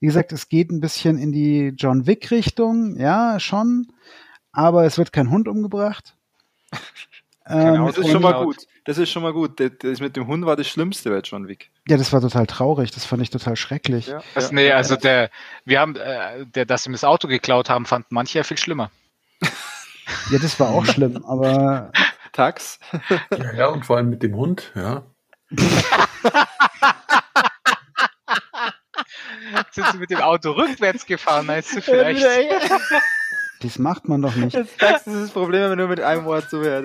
Wie gesagt, es geht ein bisschen in die John Wick-Richtung, ja, schon. Aber es wird kein Hund umgebracht. Ähm, das ist schon mal gut. Das ist schon mal gut. Das mit dem Hund war das Schlimmste bei John Wick. Ja, das war total traurig. Das fand ich total schrecklich. Ja. Also, nee, also der, wir haben, äh, der, dass sie mir das Auto geklaut haben, fand manche ja viel schlimmer. Ja, das war auch schlimm, aber. Tax. Ja, ja, und vor allem mit dem Hund, ja. Sind sie mit dem Auto rückwärts gefahren, meinst du vielleicht? Das macht man doch nicht. Das, das ist das Problem, wenn man nur mit einem Wort zuhört.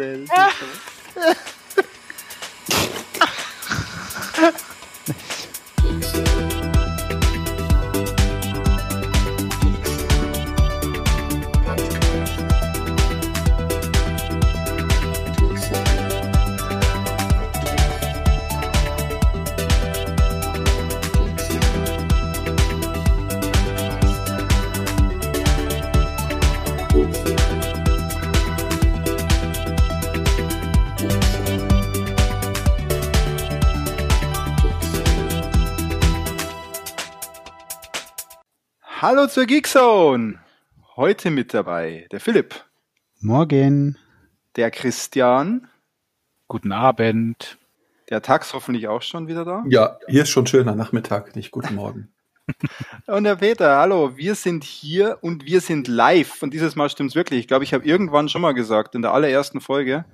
Hallo zur Geekzone. Heute mit dabei der Philipp. Morgen. Der Christian. Guten Abend. Der Tax hoffentlich auch schon wieder da. Ja, hier ist schon schöner Nachmittag, nicht guten Morgen. und der Peter, hallo, wir sind hier und wir sind live. Und dieses Mal stimmt's wirklich. Ich glaube, ich habe irgendwann schon mal gesagt, in der allerersten Folge.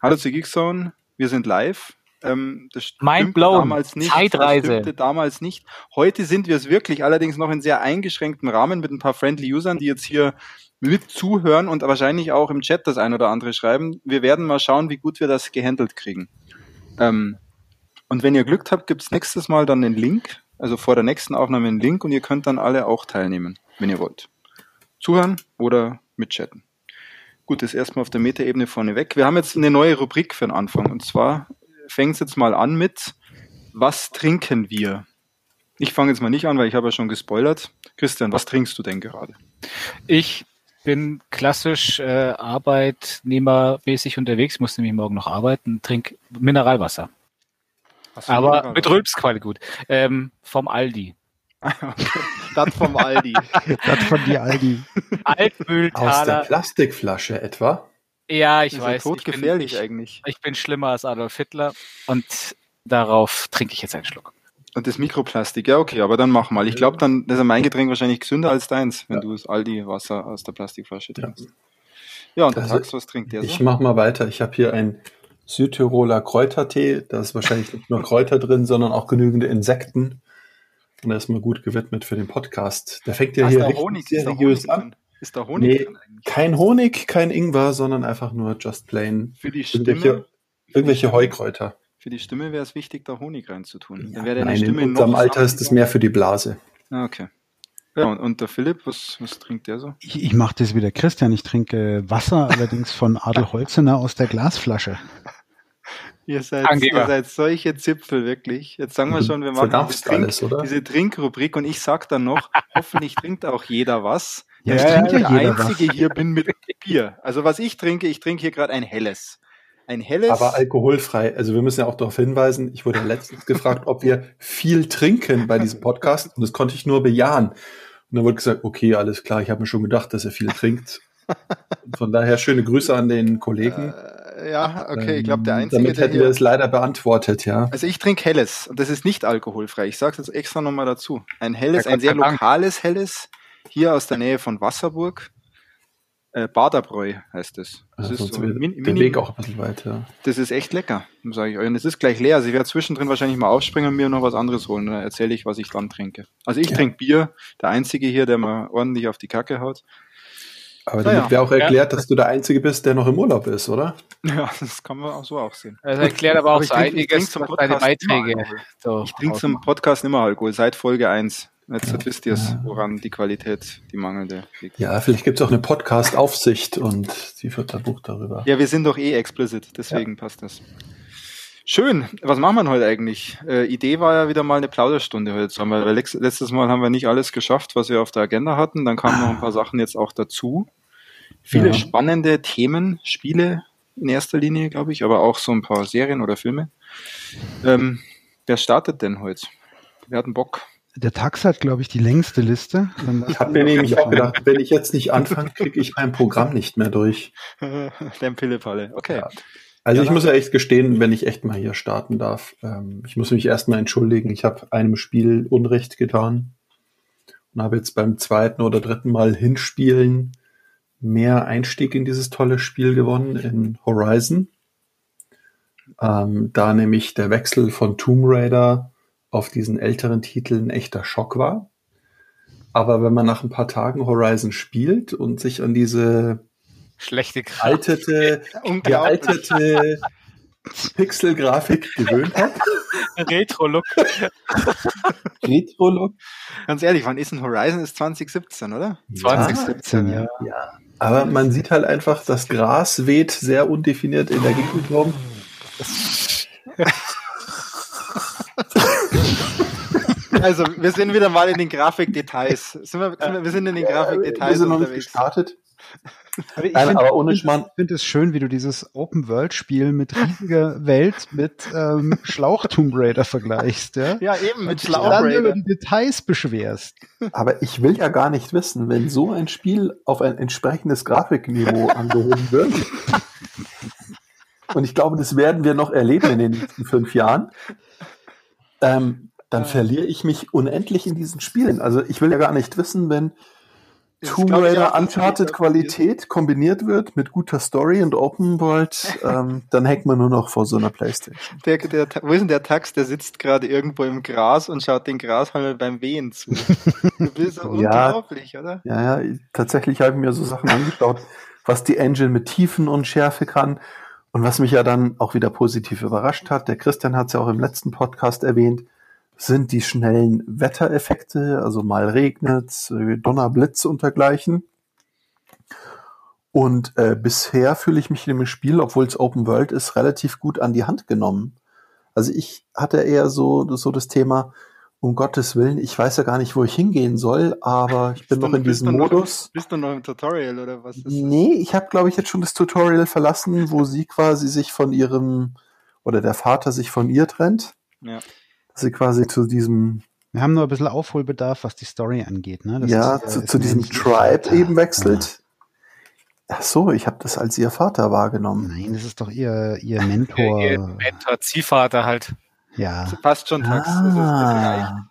Hallo zur Geekzone, wir sind live. Ähm, das Mind blown. damals nicht. Zeitreise. Das damals nicht. Heute sind wir es wirklich, allerdings noch in sehr eingeschränktem Rahmen mit ein paar friendly Usern, die jetzt hier mit zuhören und wahrscheinlich auch im Chat das ein oder andere schreiben. Wir werden mal schauen, wie gut wir das gehandelt kriegen. Ähm, und wenn ihr Glück habt, gibt's nächstes Mal dann den Link, also vor der nächsten Aufnahme einen Link und ihr könnt dann alle auch teilnehmen, wenn ihr wollt. Zuhören oder mitchatten. Gut, das erstmal auf der Metaebene vorneweg. Wir haben jetzt eine neue Rubrik für den Anfang und zwar fängt jetzt mal an mit, was trinken wir? Ich fange jetzt mal nicht an, weil ich habe ja schon gespoilert. Christian, was trinkst du denn gerade? Ich bin klassisch äh, arbeitnehmermäßig unterwegs, muss nämlich morgen noch arbeiten, trinke Mineralwasser. Aber Mineralwasser? mit Rülpsquali gut. Ähm, vom Aldi. das vom Aldi. das von die Aldi. Altmühltaler. Aus der Plastikflasche etwa? Ja, ich weiß. Todgefährlich ich bin, eigentlich. Ich bin schlimmer als Adolf Hitler und darauf trinke ich jetzt einen Schluck. Und das Mikroplastik, ja okay, aber dann mach mal. Ich glaube, dann ist mein Getränk wahrscheinlich gesünder als deins, wenn ja. du das Aldi-Wasser aus der Plastikflasche trinkst. Ja, ja und der also, Tax, was trinkt der Ich so? mach mal weiter. Ich habe hier einen Südtiroler Kräutertee. Da ist wahrscheinlich nicht nur Kräuter drin, sondern auch genügende Insekten. Und er ist mal gut gewidmet für den Podcast. Der fängt ja hier richtig Honig, seriös an. Ist da Honig nee, drin eigentlich? Kein Honig, kein Ingwer, sondern einfach nur just plain. Für die Stimme? Irgendwelche, irgendwelche Heukräuter. Für die Stimme wäre es wichtig, da Honig reinzutun. Ja, Dann nein, Stimme in unserem Alter ist es mehr für die Blase. Ah, okay. Ja, und, und der Philipp, was, was trinkt der so? Ich, ich mache das wie der Christian. Ich trinke Wasser, allerdings von Adel Holzener aus der Glasflasche. Ihr seid, ihr seid solche Zipfel, wirklich. Jetzt sagen wir schon, wir machen diese, Trink, alles, diese Trinkrubrik und ich sag dann noch, hoffentlich trinkt auch jeder was. Ja, ich trinke ja, der Einzige was. hier bin mit Bier. Also was ich trinke, ich trinke hier gerade ein helles. Ein helles. Aber alkoholfrei. Also wir müssen ja auch darauf hinweisen, ich wurde letztens gefragt, ob wir viel trinken bei diesem Podcast und das konnte ich nur bejahen. Und dann wurde gesagt, okay, alles klar, ich habe mir schon gedacht, dass er viel trinkt. Von daher schöne Grüße an den Kollegen. Äh, ja, okay, ich glaube, der ähm, Einzige. Damit hätten wir es leider beantwortet, ja. Also ich trinke helles und das ist nicht alkoholfrei. Ich sage es jetzt extra nochmal dazu. Ein helles, ein sehr lokales helles hier aus der Nähe von Wasserburg. Äh, Baderbräu heißt es. Das. das ist so min, der Weg auch ein bisschen weiter. Das ist echt lecker, sage ich euch. Und es ist gleich leer. Also ich werde zwischendrin wahrscheinlich mal aufspringen und mir noch was anderes holen. Dann erzähle ich, was ich dann trinke. Also ich ja. trinke Bier. Der Einzige hier, der mal ordentlich auf die Kacke haut. Aber damit ja. wäre auch erklärt, ja. dass du der Einzige bist, der noch im Urlaub ist, oder? Ja, das kann man auch so auch sehen. Das erklärt aber auch aber so einiges, zum deine Beiträge. So ich trinke zum Podcast immer Alkohol, seit Folge 1. Jetzt wisst ihr es, woran die Qualität, die mangelnde liegt. Ja, vielleicht gibt es auch eine Podcast-Aufsicht und die führt ein Buch darüber. Ja, wir sind doch eh explicit, deswegen ja. passt das. Schön. Was machen wir heute eigentlich? Äh, Idee war ja wieder mal eine Plauderstunde heute zusammen, weil letztes Mal haben wir nicht alles geschafft, was wir auf der Agenda hatten. Dann kamen noch ein paar Sachen jetzt auch dazu. Viele ja. spannende Themen, Spiele in erster Linie, glaube ich, aber auch so ein paar Serien oder Filme. Ähm, wer startet denn heute? Wer hat einen Bock? Der Tax hat, glaube ich, die längste Liste. Ich habe mir nämlich auch gedacht, wenn ich jetzt nicht anfange, kriege ich mein Programm nicht mehr durch. Der Pillepalle. Okay. Ja. Also ja, ich muss ja echt gestehen, wenn ich echt mal hier starten darf, ähm, ich muss mich erstmal entschuldigen. Ich habe einem Spiel Unrecht getan und habe jetzt beim zweiten oder dritten Mal hinspielen mehr Einstieg in dieses tolle Spiel gewonnen in Horizon. Ähm, da nämlich der Wechsel von Tomb Raider auf diesen älteren Titel ein echter Schock war. Aber wenn man nach ein paar Tagen Horizon spielt und sich an diese schlechte altete, gealtete Pixel-Grafik gewöhnt hat. Retro-Look. Retro-Look. Ganz ehrlich, wann ist ein Horizon? Ist 2017, oder? 2017, ja. ja. Aber man sieht halt einfach, das Gras weht sehr undefiniert in der Gegend rum. Also, wir sind wieder mal in den Grafikdetails. Sind wir, sind wir, wir sind in den Grafikdetails. Wir sind noch nicht gestartet. Aber ich finde find es schön, wie du dieses Open-World-Spiel mit riesiger Welt mit ähm, Schlauch-Tomb Raider vergleichst. Ja, ja eben, mit Schlauch Raider. über die Details beschwerst. Aber ich will ja gar nicht wissen, wenn so ein Spiel auf ein entsprechendes Grafikniveau angehoben wird. und ich glaube, das werden wir noch erleben in den nächsten fünf Jahren. Ähm, dann verliere ich mich unendlich in diesen Spielen. Also ich will ja gar nicht wissen, wenn Tomb Raider Uncharted Qualität kombiniert wird mit guter Story und Open World, ähm, dann hängt man nur noch vor so einer Playstation. Der, der, wo ist denn der Tax? Der sitzt gerade irgendwo im Gras und schaut den Grashalm beim Wehen zu. Du bist ja, unglaublich, oder? Ja, ja, tatsächlich habe ich mir so Sachen angeschaut, was die Engine mit Tiefen und Schärfe kann. Und was mich ja dann auch wieder positiv überrascht hat, der Christian hat es ja auch im letzten Podcast erwähnt, sind die schnellen Wettereffekte, also mal regnet, Donner, Blitz und dergleichen. Und äh, bisher fühle ich mich in dem Spiel, obwohl es Open World ist, relativ gut an die Hand genommen. Also ich hatte eher so, so das Thema, um Gottes Willen, ich weiß ja gar nicht, wo ich hingehen soll, aber ich bin noch in diesem Modus. Noch, bist du noch im Tutorial oder was ist das? Nee, ich habe, glaube ich, jetzt schon das Tutorial verlassen, wo sie quasi sich von ihrem, oder der Vater sich von ihr trennt. Ja sie quasi zu diesem wir haben nur ein bisschen Aufholbedarf, was die Story angeht. Ne? Das ja, ist, zu, zu diesem Tribe eben wechselt. Ja. Ach so, ich habe das als ihr Vater wahrgenommen. Nein, das ist doch ihr, ihr Mentor. ihr Mentor, Ziehvater halt. Ja. Das passt schon, Tax. Ah.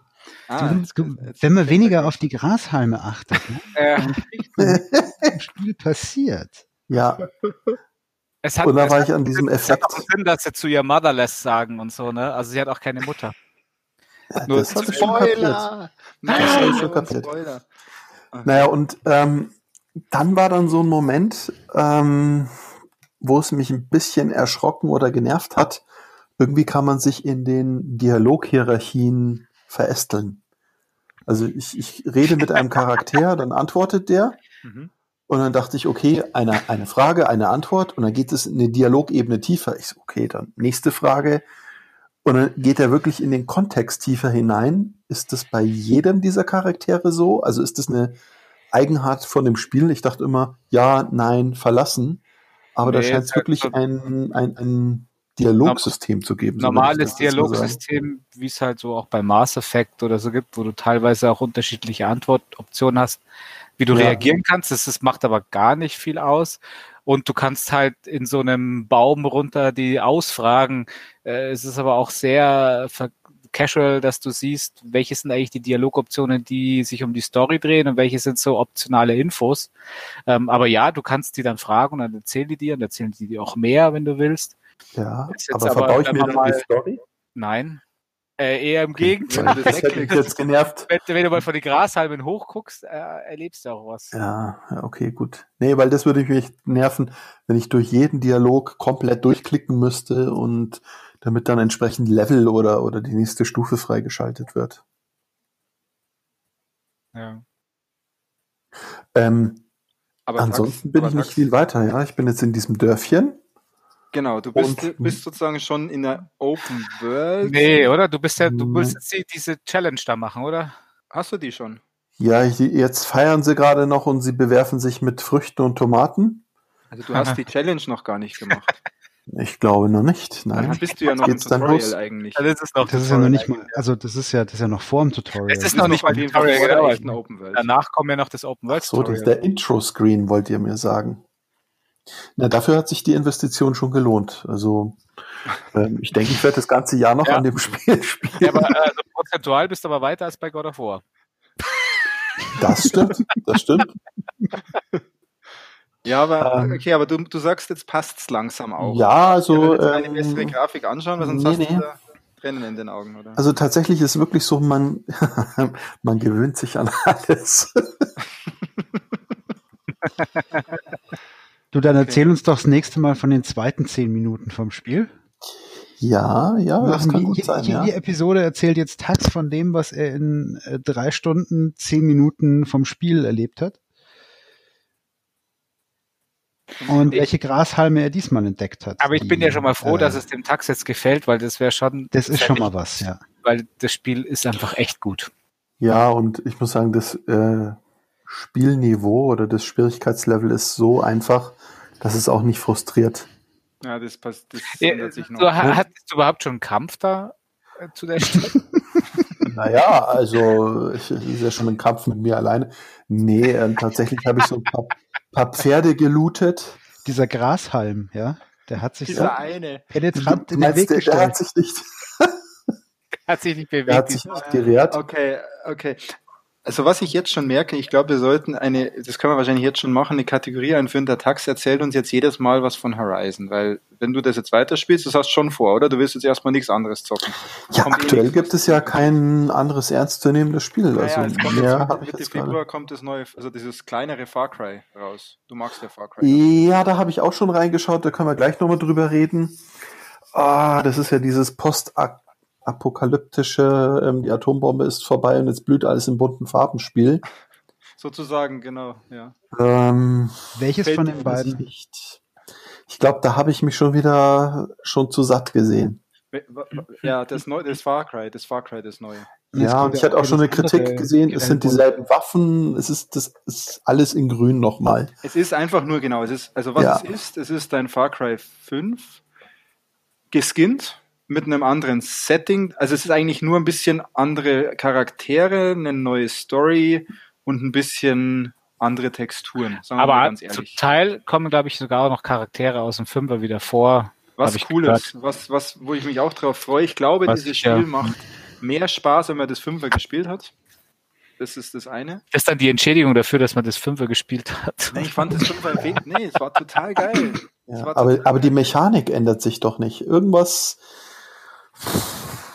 Ah, du, du, wenn man weniger auf die Grashalme achtet, ne? dann kriegt man, was im Spiel passiert. Ja. Es hat, und da war ich an diesem Effekt. Es hat auch Sinn, dass sie zu ihr Motherless sagen und so, ne? Also sie hat auch keine Mutter. Nur das habe ich schon kapiert. Nein, das habe ich schon kapiert. Spoiler. Okay. Naja, und ähm, dann war dann so ein Moment, ähm, wo es mich ein bisschen erschrocken oder genervt hat. Irgendwie kann man sich in den Dialoghierarchien verästeln. Also ich, ich rede mit einem Charakter, dann antwortet der. Mhm. Und dann dachte ich, okay, eine, eine Frage, eine Antwort. Und dann geht es in eine Dialogebene tiefer. Ich so, okay, dann nächste Frage. Und dann geht er wirklich in den Kontext tiefer hinein. Ist das bei jedem dieser Charaktere so? Also ist das eine Eigenart von dem Spiel? Ich dachte immer, ja, nein, verlassen. Aber nee, da scheint es wirklich ein, ein, ein Dialogsystem zu geben. Normales so Dialogsystem, wie es halt so auch bei Mass Effect oder so gibt, wo du teilweise auch unterschiedliche Antwortoptionen hast, wie du ja. reagieren kannst. Das, das macht aber gar nicht viel aus und du kannst halt in so einem Baum runter die ausfragen. Äh, es ist aber auch sehr casual, dass du siehst, welche sind eigentlich die Dialogoptionen, die sich um die Story drehen und welche sind so optionale Infos. Ähm, aber ja, du kannst die dann fragen und dann erzählen die dir und erzählen die dir auch mehr, wenn du willst. Ja, aber verbaue ich mir dann mal, die Story? Nein, äh, eher im Gegenteil. Das hätte mich jetzt genervt. Wenn, wenn, du mal von den Grashalmen hochguckst, äh, erlebst du auch was. Ja, okay, gut. Nee, weil das würde mich nerven, wenn ich durch jeden Dialog komplett durchklicken müsste und damit dann entsprechend Level oder, oder die nächste Stufe freigeschaltet wird. Ja. Ähm, aber ansonsten bin ich nicht viel weiter, ja. Ich bin jetzt in diesem Dörfchen Genau, du bist, und, bist sozusagen schon in der Open World. Nee, oder? Du bist ja, du willst jetzt die, diese Challenge da machen, oder? Hast du die schon? Ja, jetzt feiern sie gerade noch und sie bewerfen sich mit Früchten und Tomaten. Also du hast die Challenge noch gar nicht gemacht. Ich glaube noch nicht. Nein. Dann bist du ja noch Geht's im Tutorial eigentlich. Ja, das ist, noch das ist ja noch nicht mal, also das ist ja, das ist ja noch vor dem Tutorial. Es ist noch nicht mal Tutorial, genau. Open World. Danach kommt ja noch das Open World. So, das ist der Intro-Screen, wollt ihr mir sagen. Na, dafür hat sich die Investition schon gelohnt. Also ähm, ich denke, ich werde das ganze Jahr noch ja. an dem Spiel spielen. Ja, aber also, prozentual bist du aber weiter als bei God of War. Das stimmt, das stimmt. Ja, aber ähm, okay, aber du, du sagst, jetzt passt's langsam auch. Ja, also ja, eine ähm, bessere Grafik anschauen, weil sonst nee, hast du nee. Tränen in den Augen, oder? Also tatsächlich ist wirklich so, man man gewöhnt sich an alles. du, dann erzähl okay. uns doch das nächste Mal von den zweiten zehn Minuten vom Spiel. Ja, ja, das kann gut sein. Jede ja. Episode erzählt jetzt Taz von dem, was er in äh, drei Stunden, zehn Minuten vom Spiel erlebt hat. Und ich, welche Grashalme er diesmal entdeckt hat. Aber ich bin ja schon mal froh, äh, dass es dem Tax jetzt gefällt, weil das wäre schon. Das ist schon mal was, ja. Weil das Spiel ist einfach echt gut. Ja, und ich muss sagen, das äh, Spielniveau oder das Schwierigkeitslevel ist so einfach, dass es auch nicht frustriert. Ja, das passt. Das ja, sich noch. Du, hattest du überhaupt schon einen Kampf da äh, zu der Stelle? naja, also ich, ist ja schon ein Kampf mit mir alleine. Nee, äh, tatsächlich habe ich so ein paar, paar, Pferde gelootet. Dieser Grashalm, ja, der hat sich Dieser so eine. penetrant in den Weg gestellt. Der hat sich nicht, hat sich nicht bewegt. Der hat sich nicht gewehrt. Okay, okay. Also was ich jetzt schon merke, ich glaube, wir sollten eine, das können wir wahrscheinlich jetzt schon machen, eine Kategorie einführen. Der Tax erzählt uns jetzt jedes Mal was von Horizon, weil wenn du das jetzt weiterspielst, das hast du schon vor, oder? Du willst jetzt erstmal nichts anderes zocken. Ja, kommt aktuell eh gibt es ja kein anderes ernstzunehmendes Spiel. Naja, also kommt mehr jetzt, Mitte Februar kommt das neue, also dieses kleinere Far Cry raus. Du magst ja Far Cry. Ja, da habe ich auch schon reingeschaut, da können wir gleich nochmal drüber reden. Ah, das ist ja dieses Post-Akt apokalyptische, ähm, die Atombombe ist vorbei und jetzt blüht alles in bunten Farben Spiel. Sozusagen, genau, ja. Ähm, Welches von den beiden? Ich, ich glaube, da habe ich mich schon wieder schon zu satt gesehen. Ja, das, Neu das Far Cry, das Far Cry, das Neue. Ja, und ich hatte auch schon eine Kritik gesehen, es sind dieselben Waffen, es ist, das ist alles in grün nochmal. Es ist einfach nur genau, es ist, also was ja. es ist, es ist ein Far Cry 5 geskinnt, mit einem anderen Setting. Also es ist eigentlich nur ein bisschen andere Charaktere, eine neue Story und ein bisschen andere Texturen. Aber zum Teil kommen, glaube ich, sogar auch noch Charaktere aus dem Fünfer wieder vor. Was cool ist, was, was, wo ich mich auch drauf freue. Ich glaube, was, dieses Spiel ja. macht mehr Spaß, wenn man das Fünfer gespielt hat. Das ist das eine. Das ist dann die Entschädigung dafür, dass man das Fünfer gespielt hat. Nee, ich fand das Fünfer nee, es war total geil. Ja, war aber, total aber die Mechanik ändert sich doch nicht. Irgendwas,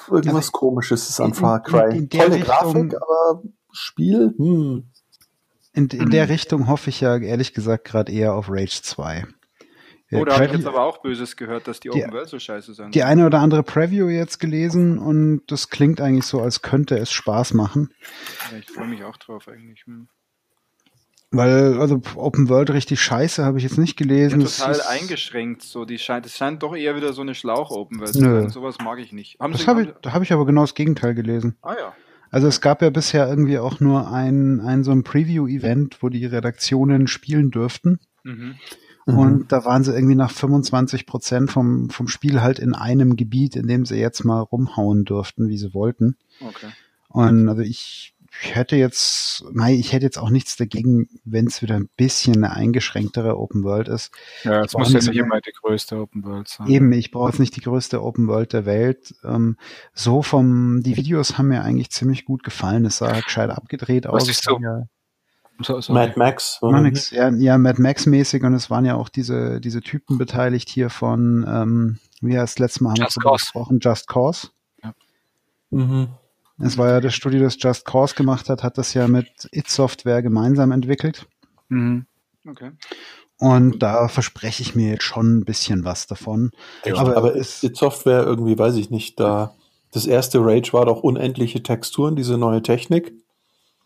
Irgendwas also, komisches ist an Far Cry. In, in Tolle Richtung, Grafik, aber Spiel, hm. In, in der Richtung hoffe ich ja ehrlich gesagt gerade eher auf Rage 2. Ja, oh, da habe ich jetzt aber auch Böses gehört, dass die Open World so scheiße sind. Die eine oder andere Preview jetzt gelesen und das klingt eigentlich so, als könnte es Spaß machen. Ja, ich freue mich auch drauf eigentlich. Hm. Weil, also Open World richtig scheiße, habe ich jetzt nicht gelesen. Ja, total eingeschränkt, so die scheint, es scheint doch eher wieder so eine Schlauch-Open World zu sein. Sowas mag ich nicht. Haben das habe ich, da habe ich aber genau das Gegenteil gelesen. Ah ja. Also es gab ja bisher irgendwie auch nur ein, ein so ein Preview-Event, wo die Redaktionen spielen dürften. Mhm. Und mhm. da waren sie irgendwie nach 25 Prozent vom, vom Spiel halt in einem Gebiet, in dem sie jetzt mal rumhauen durften, wie sie wollten. Okay. Und also ich ich hätte jetzt, nein, ich hätte jetzt auch nichts dagegen, wenn es wieder ein bisschen eine eingeschränktere Open World ist. Ja, es muss ja nicht immer die größte Open World sein. Eben, ich brauche jetzt nicht die größte Open World der Welt. Ähm, so vom, die Videos haben mir eigentlich ziemlich gut gefallen. Es sah halt gescheit abgedreht aus. Was so? Ja, so, so Mad Max. Ja, ja, Mad Max mäßig und es waren ja auch diese, diese Typen beteiligt hier von, ähm, wie heißt letztes Mal haben Just wir gesprochen, Just Cause. Ja. Mhm. Es war ja das Studio, das Just Cause gemacht hat, hat das ja mit It Software gemeinsam entwickelt. Mhm. Okay. Und da verspreche ich mir jetzt schon ein bisschen was davon. Ja, aber, aber ist It Software irgendwie, weiß ich nicht, da das erste Rage war doch unendliche Texturen, diese neue Technik.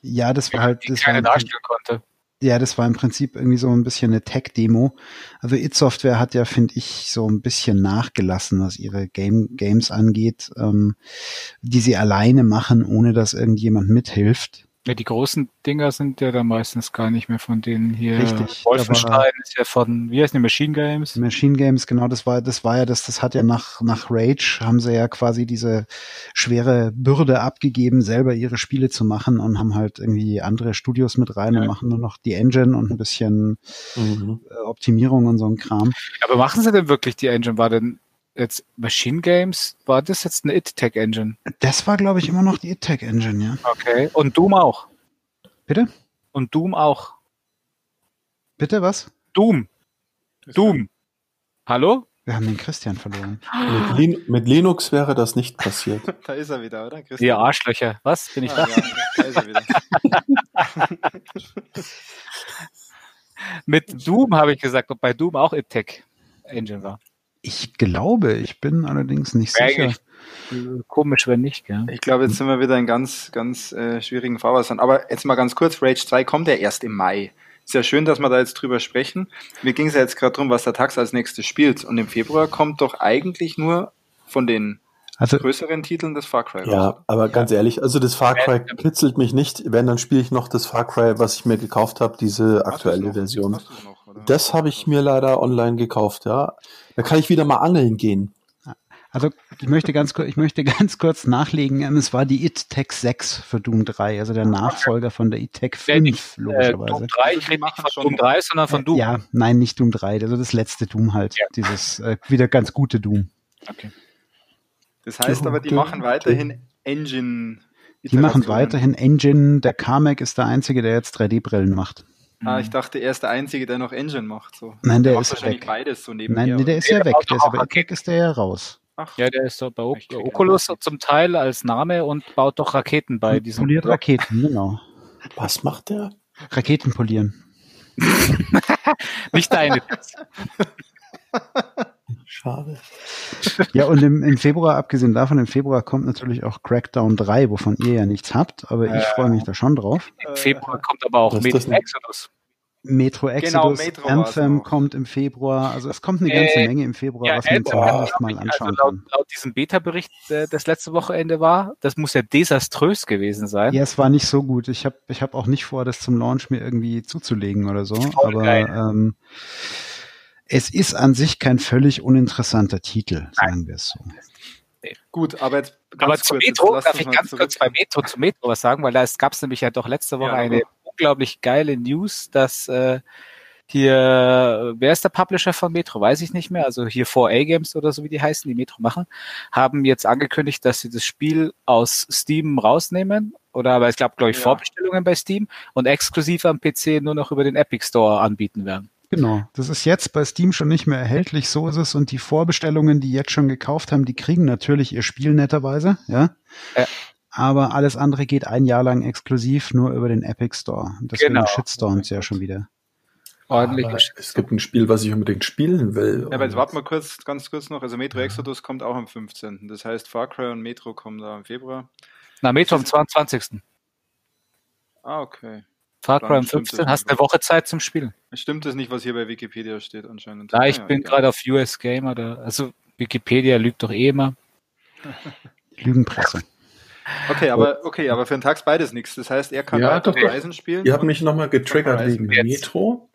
Ja, das war halt. Das keine darstellen konnte. Ja, das war im Prinzip irgendwie so ein bisschen eine Tech-Demo. Also It Software hat ja, finde ich, so ein bisschen nachgelassen, was ihre Game Games angeht, ähm, die sie alleine machen, ohne dass irgendjemand mithilft. Ja, die großen Dinger sind ja dann meistens gar nicht mehr von denen hier. Richtig. Wolfenstein ist ja von, wie heißt die, Machine Games? Machine Games, genau, das war, das war ja das, das hat ja nach, nach Rage haben sie ja quasi diese schwere Bürde abgegeben, selber ihre Spiele zu machen und haben halt irgendwie andere Studios mit rein ja. und machen nur noch die Engine und ein bisschen mhm. Optimierung und so ein Kram. Aber machen sie denn wirklich die Engine? War denn jetzt Machine Games, war das jetzt eine IT-Tech Engine? Das war, glaube ich, immer noch die IT-Tech Engine, ja. Okay. Und Doom auch. Bitte? Und Doom auch. Bitte was? Doom. Doom. Hallo? Wir haben den Christian verloren. Mit, Lin mit, Linux wäre das nicht passiert. da ist er wieder, oder? Christian? Ihr Arschlöcher. Was? Bin ich ah, da? Ja, da ist er wieder. Mit Doom habe ich gesagt, ob bei Doom auch IT-Tech Engine war. Ich glaube, ich bin allerdings nicht sicher. Komisch, wenn nicht, gell? Ich glaube, jetzt sind wir wieder in ganz, ganz äh, schwierigen Fahrwassern. Aber jetzt mal ganz kurz, Rage 2 kommt ja erst im Mai. Ist ja schön, dass wir da jetzt drüber sprechen. Mir ging es ja jetzt gerade darum, was der Tax als nächstes spielt. Und im Februar kommt doch eigentlich nur von den also, größeren Titeln das Far Cry. Ja, raus. aber ganz ehrlich, also das Far Cry kitzelt mich nicht. Wenn, dann spiele ich noch das Far Cry, was ich mir gekauft habe, diese aktuelle Version. Noch, das habe ich mir leider online gekauft, ja. Da kann ich wieder mal angeln gehen. Also ich möchte ganz kurz, ich möchte ganz kurz nachlegen. Ähm, es war die IT-Tech 6 für Doom 3, also der Nachfolger von der IT-Tech 5, nicht, logischerweise. Äh, Doom 3, ich rede nicht von Doom 3, sondern von Doom. Ja, nein, nicht Doom 3, also das letzte Doom halt. Ja. Dieses äh, wieder ganz gute Doom. Okay. Das heißt aber, die machen weiterhin Engine. Die machen weiterhin Engine. Der Carmack ist der einzige, der jetzt 3D-Brillen macht. Ah, ich dachte, er ist der Einzige, der noch Engine macht. So. Nein, der, der ist wahrscheinlich weg. beides so nebenher. Nein, nee, der ist ja weg. Der ist aber Kick ist der ja raus. Ach, ja, der ist so bei Oculus zum Teil als Name und baut doch Raketen bei diesem. Poliert Raketen, genau. Was macht der? Raketen polieren. Nicht deine. Schade. Ja, und im, im, Februar, abgesehen davon, im Februar kommt natürlich auch Crackdown 3, wovon ihr ja nichts habt, aber ich äh, freue mich da schon drauf. Im Februar kommt aber auch Metro Exodus. Metro genau, Exodus, genau, Metro Anthem kommt im Februar, also es kommt eine ganze äh, Menge im Februar, ja, was man zumindest mal anschauen also laut, kann. Laut diesem Beta-Bericht, äh, das letzte Wochenende war, das muss ja desaströs gewesen sein. Ja, es war nicht so gut. Ich habe ich hab auch nicht vor, das zum Launch mir irgendwie zuzulegen oder so, aber ähm, es ist an sich kein völlig uninteressanter Titel, sagen wir es so. Gut, aber jetzt ganz aber zu Metro, darf ich ganz kurz bei Metro zu Metro was sagen, weil da gab es nämlich ja doch letzte Woche ja, eine unglaublich geile News, dass äh, hier, wer ist der Publisher von Metro? Weiß ich nicht mehr. Also hier 4A Games oder so wie die heißen, die Metro machen, haben jetzt angekündigt, dass sie das Spiel aus Steam rausnehmen. Oder aber ich glaube, glaube ich, ja. Vorbestellungen bei Steam und exklusiv am PC nur noch über den Epic Store anbieten werden. Genau, das ist jetzt bei Steam schon nicht mehr erhältlich, so ist es. Und die Vorbestellungen, die jetzt schon gekauft haben, die kriegen natürlich ihr Spiel netterweise, ja. ja. Aber alles andere geht ein Jahr lang exklusiv nur über den Epic Store. Deswegen genau. Shitstorms ja schon wieder. Ordentlich. Es gibt ein Spiel, was ich unbedingt spielen will. Ja, aber jetzt warten wir kurz, ganz kurz noch. Also Metro Exodus kommt auch am 15. Das heißt, Far Cry und Metro kommen da im Februar. Na, Metro am 22. Ah, okay. Far Cry 15, hast eine Woche Zeit zum Spielen. Stimmt das nicht, was hier bei Wikipedia steht anscheinend? Ja, ich ja, bin gerade auf US Gamer, da, also Wikipedia lügt doch eh immer. Lügenpresse. Okay, aber okay, aber für den Tag ist beides nichts. Das heißt, er kann ja, doch, Horizon spielen. Ihr habt mich nochmal getriggert wegen Metro.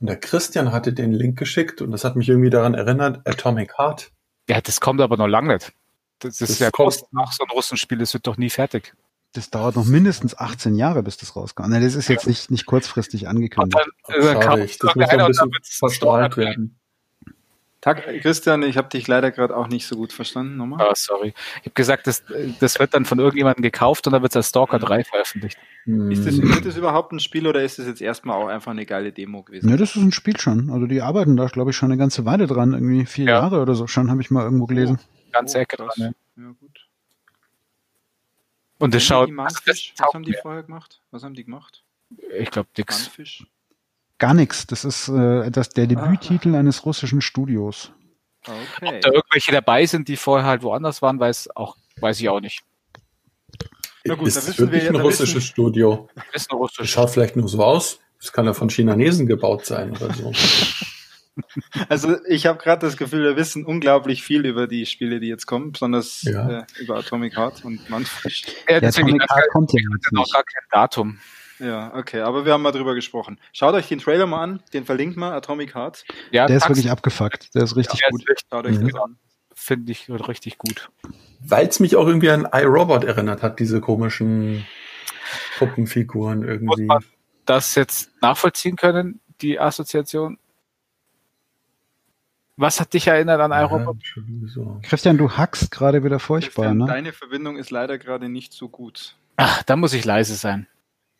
Und der Christian hatte den Link geschickt und das hat mich irgendwie daran erinnert, Atomic Heart. Ja, das kommt aber noch lange nicht. Das, das ist ja kommt nach so ein Russenspiel, das wird doch nie fertig das dauert noch mindestens 18 Jahre, bis das rauskommt. Nein, das ist jetzt nicht, nicht kurzfristig angekündigt. Dann, äh, Schade, das muss ein bisschen verstrahlt werden. Tag, Christian, ich habe dich leider gerade auch nicht so gut verstanden. Nochmal. Oh, sorry. Ich habe gesagt, das, das wird dann von irgendjemandem gekauft und dann wird es als Stalker 3 veröffentlicht. Hm. Ist das, wird das überhaupt ein Spiel oder ist das jetzt erstmal auch einfach eine geile Demo gewesen? Ne, das ist ein Spiel schon. Also die arbeiten da, glaube ich, schon eine ganze Weile dran. Irgendwie vier ja. Jahre oder so schon, habe ich mal irgendwo gelesen. Oh, ganze Ecke dran, ja gut. Und das schaut. Was, das was haben die vorher gemacht? Was haben die gemacht? Ich glaube, nix. Gar nichts. Das ist äh, das, der Debüttitel Aha. eines russischen Studios. Okay. Ob da irgendwelche dabei sind, die vorher halt woanders waren, weiß, auch, weiß ich auch nicht. Na gut, ist wirklich wir, ein russisches wissen, Studio. Ist ein russisches. Schaut vielleicht nur so aus. Das kann ja von Chinesen gebaut sein oder so. Also ich habe gerade das Gefühl, wir wissen unglaublich viel über die Spiele, die jetzt kommen, besonders ja. äh, über Atomic Heart und Manfred. Ja, Atomic Heart kommt ja noch gar kein Datum. Ja, okay, aber wir haben mal drüber gesprochen. Schaut euch den Trailer mal an, den verlinkt mal, Atomic Heart. Ja, der ist wirklich abgefuckt, der ist richtig ja, gut. Schaut euch mhm. das an. Finde ich richtig gut. Weil es mich auch irgendwie an iRobot erinnert hat, diese komischen Puppenfiguren irgendwie. Muss man das jetzt nachvollziehen können, die Assoziation? Was hat dich erinnert an iRobot? Ja, Christian, du hackst gerade wieder furchtbar, Christian, ne? Deine Verbindung ist leider gerade nicht so gut. Ach, da muss ich leise sein.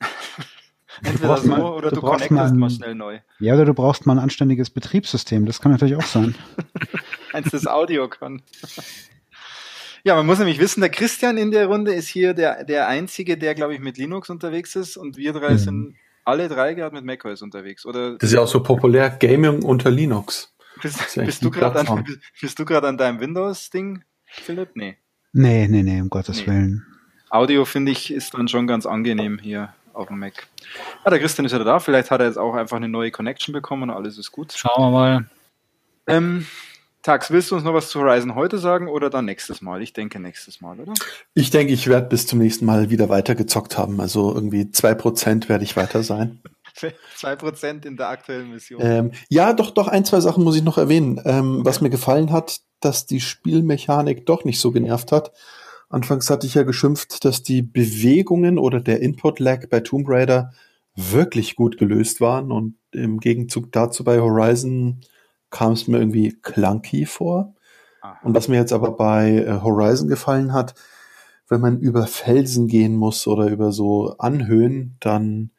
Entweder so mal, oder du, du connectest mal, ein, mal, schnell neu. Ja, oder du brauchst mal ein anständiges Betriebssystem. Das kann natürlich auch sein. Eins, das Audio kann. Ja, man muss nämlich wissen, der Christian in der Runde ist hier der, der Einzige, der, glaube ich, mit Linux unterwegs ist und wir drei mhm. sind alle drei gerade mit macOS unterwegs, oder? Das ist ja auch so populär, Gaming unter Linux. Bist, bist du gerade an, bist du gerade an deinem Windows-Ding, Philipp? Nee. Nee, nee, nee, um Gottes nee. Willen. Audio, finde ich, ist dann schon ganz angenehm hier auf dem Mac. Ah, der Christian ist ja da. Vielleicht hat er jetzt auch einfach eine neue Connection bekommen und alles ist gut. Schauen wir mal. Ähm, Tax, willst du uns noch was zu Horizon heute sagen oder dann nächstes Mal? Ich denke nächstes Mal, oder? Ich denke, ich werde bis zum nächsten Mal wieder weitergezockt haben. Also irgendwie zwei Prozent werde ich weiter sein. Zwei Prozent in der aktuellen Mission. Ähm, ja, doch, doch, ein, zwei Sachen muss ich noch erwähnen. Ähm, okay. Was mir gefallen hat, dass die Spielmechanik doch nicht so genervt hat. Anfangs hatte ich ja geschimpft, dass die Bewegungen oder der Input-Lag bei Tomb Raider wirklich gut gelöst waren und im Gegenzug dazu bei Horizon kam es mir irgendwie clunky vor. Aha. Und was mir jetzt aber bei äh, Horizon gefallen hat, wenn man über Felsen gehen muss oder über so Anhöhen, dann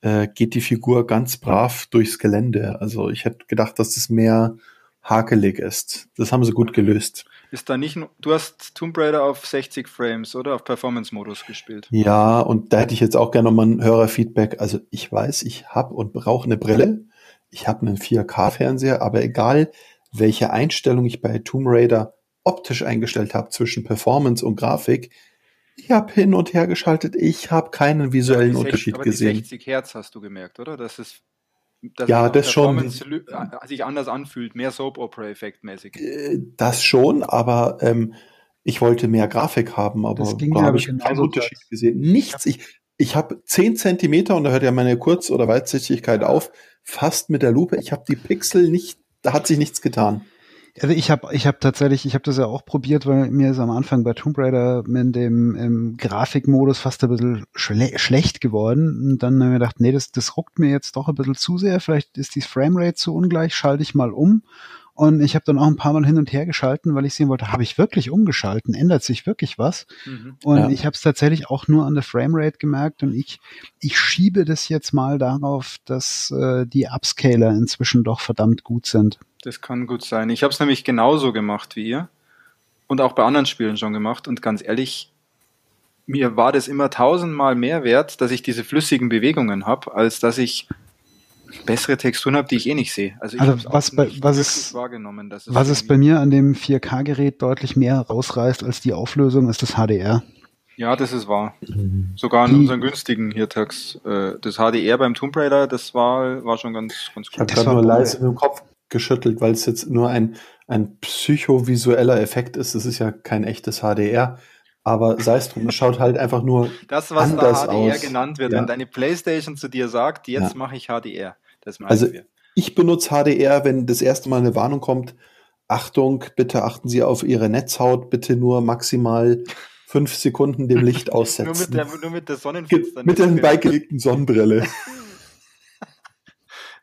äh, geht die Figur ganz brav durchs Gelände. Also ich hätte gedacht, dass das mehr hakelig ist. Das haben sie gut gelöst. Ist da nicht, du hast Tomb Raider auf 60 Frames oder auf Performance-Modus gespielt? Ja, und da hätte ich jetzt auch gerne mal ein Hörerfeedback. Also ich weiß, ich habe und brauche eine Brille. Ich habe einen 4K-Fernseher, aber egal, welche Einstellung ich bei Tomb Raider optisch eingestellt habe zwischen Performance und Grafik, ich habe hin und her geschaltet, ich habe keinen visuellen 60, Unterschied gesehen. 60 Hertz hast du gemerkt, oder? Das ist dass ja, das schon. Äh, sich anders anfühlt, mehr Soap-Opera-Effekt mäßig. Äh, das schon, aber ähm, ich wollte mehr Grafik haben, aber da habe ich keinen Unterschied das. gesehen. Nichts. Ich, ich habe 10 Zentimeter und da hört ja meine Kurz- oder Weitsichtigkeit auf, fast mit der Lupe. Ich habe die Pixel nicht, da hat sich nichts getan. Also ich habe ich hab tatsächlich, ich habe das ja auch probiert, weil mir ist am Anfang bei Tomb Raider in dem im Grafikmodus fast ein bisschen schle schlecht geworden. Und dann habe ich mir gedacht, nee, das, das ruckt mir jetzt doch ein bisschen zu sehr. Vielleicht ist die Framerate zu ungleich, schalte ich mal um. Und ich habe dann auch ein paar Mal hin und her geschalten, weil ich sehen wollte, habe ich wirklich umgeschalten? Ändert sich wirklich was? Mhm. Und ja. ich habe es tatsächlich auch nur an der Framerate gemerkt und ich, ich schiebe das jetzt mal darauf, dass äh, die Upscaler inzwischen doch verdammt gut sind. Das kann gut sein. Ich habe es nämlich genauso gemacht wie ihr und auch bei anderen Spielen schon gemacht. Und ganz ehrlich, mir war das immer tausendmal mehr wert, dass ich diese flüssigen Bewegungen habe, als dass ich bessere Texturen habe, die ich eh nicht sehe. Also, ich also was, bei, was, ist, wahrgenommen, es was es bei mir an dem 4K-Gerät deutlich mehr rausreißt als die Auflösung, ist das HDR. Ja, das ist wahr. Mhm. Sogar an die, unseren günstigen hier Tags. Äh, das HDR beim Tomb Raider, das war, war schon ganz, ganz gut. Ich habe nur leise im Kopf geschüttelt, weil es jetzt nur ein, ein psychovisueller Effekt ist. Das ist ja kein echtes HDR. Aber sei es drum, es schaut halt einfach nur. Das, was da HDR aus. genannt wird, ja. wenn deine Playstation zu dir sagt, jetzt ja. mache ich HDR. Das also wir. ich benutze HDR, wenn das erste Mal eine Warnung kommt. Achtung, bitte achten Sie auf Ihre Netzhaut, bitte nur maximal fünf Sekunden dem Licht aussetzen. nur, mit der, nur mit der Sonnenfinsternis. Mit der beigelegten Sonnenbrille.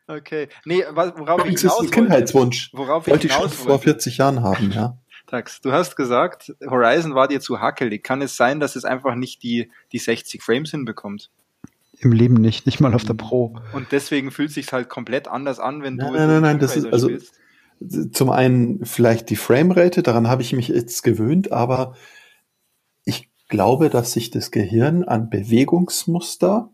Okay. Nee, worauf ich hinaus ist ein Kindheitswunsch. Worauf wollte ich schon wollte. vor 40 Jahren haben, ja. Tax, du hast gesagt, Horizon war dir zu hackelig. Kann es sein, dass es einfach nicht die, die 60 Frames hinbekommt? Im Leben nicht, nicht mal auf der Pro. Und deswegen fühlt es sich halt komplett anders an, wenn nein, du Nein, nein, nein, das ist also spielst. zum einen vielleicht die Framerate, daran habe ich mich jetzt gewöhnt, aber ich glaube, dass sich das Gehirn an Bewegungsmuster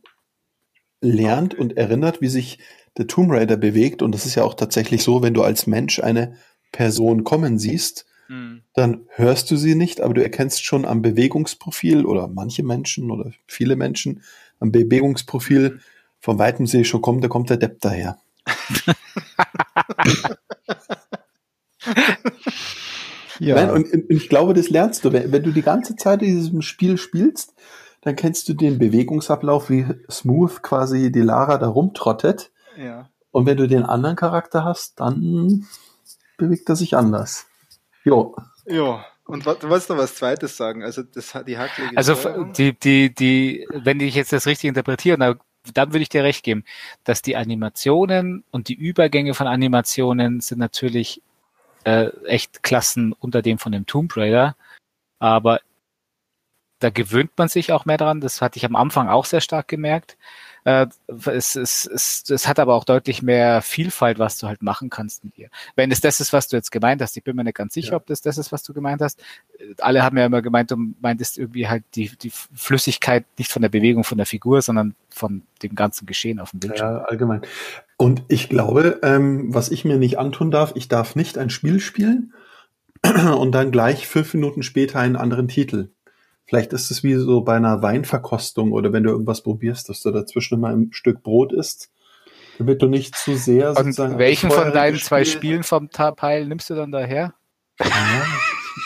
lernt okay. und erinnert, wie sich der Tomb Raider bewegt. Und das ist ja auch tatsächlich so, wenn du als Mensch eine Person kommen siehst, mhm. dann hörst du sie nicht, aber du erkennst schon am Bewegungsprofil oder manche Menschen oder viele Menschen am Bewegungsprofil vom Weitem sehe ich schon, kommt, da kommt der Depp daher. ja. Nein, und, und, ich glaube, das lernst du. Wenn, wenn du die ganze Zeit in diesem Spiel spielst, dann kennst du den Bewegungsablauf, wie smooth quasi die Lara da rumtrottet. Ja. Und wenn du den anderen Charakter hast, dann bewegt er sich anders. Jo. Ja. Und du wolltest noch was Zweites sagen. Also das hat die hacklige Also die, die, die, wenn ich jetzt das richtig interpretiere, dann, dann würde ich dir recht geben, dass die Animationen und die Übergänge von Animationen sind natürlich äh, echt Klassen unter dem von dem Tomb Raider. Aber da gewöhnt man sich auch mehr dran. Das hatte ich am Anfang auch sehr stark gemerkt. Äh, es, es, es, es hat aber auch deutlich mehr Vielfalt, was du halt machen kannst mit ihr. Wenn es das ist, was du jetzt gemeint hast, ich bin mir nicht ganz sicher, ja. ob das das ist, was du gemeint hast. Alle haben ja immer gemeint, du meintest irgendwie halt die, die Flüssigkeit nicht von der Bewegung von der Figur, sondern von dem ganzen Geschehen auf dem Bildschirm. Ja, allgemein. Und ich glaube, ähm, was ich mir nicht antun darf, ich darf nicht ein Spiel spielen und dann gleich fünf Minuten später einen anderen Titel. Vielleicht ist es wie so bei einer Weinverkostung oder wenn du irgendwas probierst, dass du dazwischen immer ein Stück Brot isst, damit du nicht zu sehr Und welchen von deinen zwei Spielen vom Teil nimmst du dann daher? Ja,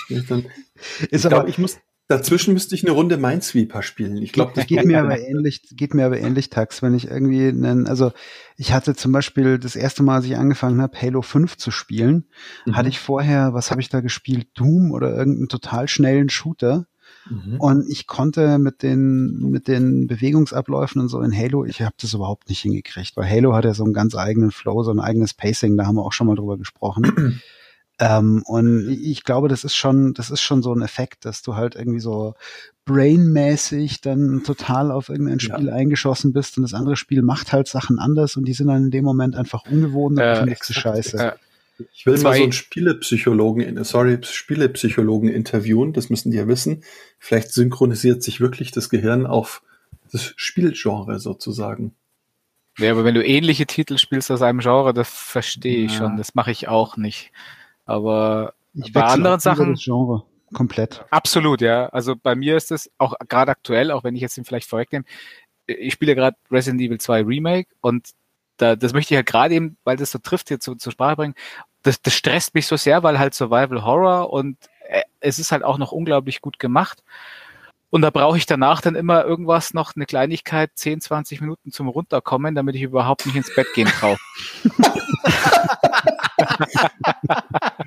ich, ich, dann, ich glaube, ich muss Dazwischen müsste ich eine Runde Minesweeper spielen. Ich glaube, das geht mir aber ähnlich, geht mir aber ähnlich, Tax, wenn ich irgendwie einen, also ich hatte zum Beispiel das erste Mal, als ich angefangen habe, Halo 5 zu spielen, mhm. hatte ich vorher, was habe ich da gespielt? Doom oder irgendeinen total schnellen Shooter. Mhm. Und ich konnte mit den, mit den Bewegungsabläufen und so in Halo, ich habe das überhaupt nicht hingekriegt, weil Halo hat ja so einen ganz eigenen Flow, so ein eigenes Pacing, da haben wir auch schon mal drüber gesprochen. ähm, und ich glaube, das ist schon, das ist schon so ein Effekt, dass du halt irgendwie so brainmäßig dann total auf irgendein Spiel ja. eingeschossen bist und das andere Spiel macht halt Sachen anders und die sind dann in dem Moment einfach ungewohnt und äh, du scheiße. Äh, ich will Zwei. mal so einen Spielepsychologen, sorry, Spielepsychologen interviewen, das müssen die ja wissen. Vielleicht synchronisiert sich wirklich das Gehirn auf das Spielgenre sozusagen. Ja, aber wenn du ähnliche Titel spielst aus einem Genre, das verstehe ich ja. schon. Das mache ich auch nicht. Aber ich bei anderen Sachen. Das Genre. Komplett. Absolut, ja. Also bei mir ist es auch gerade aktuell, auch wenn ich jetzt ihn vielleicht vorwegnehme, ich spiele gerade Resident Evil 2 Remake und da, das möchte ich halt gerade eben, weil das so trifft, hier zu, zur Sprache bringen. Das, das stresst mich so sehr, weil halt Survival Horror und äh, es ist halt auch noch unglaublich gut gemacht. Und da brauche ich danach dann immer irgendwas, noch eine Kleinigkeit, 10, 20 Minuten zum Runterkommen, damit ich überhaupt nicht ins Bett gehen traue.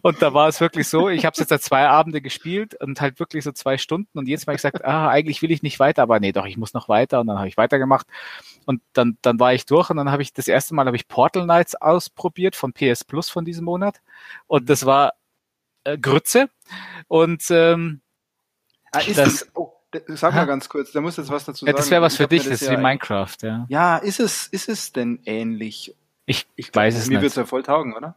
Und da war es wirklich so, ich habe es jetzt seit zwei Abende gespielt und halt wirklich so zwei Stunden und jedes Mal gesagt, ah, eigentlich will ich nicht weiter, aber nee, doch, ich muss noch weiter und dann habe ich weitergemacht und dann, dann war ich durch und dann habe ich das erste Mal habe ich Portal Knights ausprobiert von PS Plus von diesem Monat und das war äh, Grütze und ähm, ah, ist das, oh, Sag mal ganz kurz, da muss jetzt was dazu sagen. Ja, das wäre was für dich, das, das ist ja wie Minecraft, ja. Ja, ist es, ist es denn ähnlich? Ich, ich weiß es mir nicht. Mir wird es ja voll taugen, oder?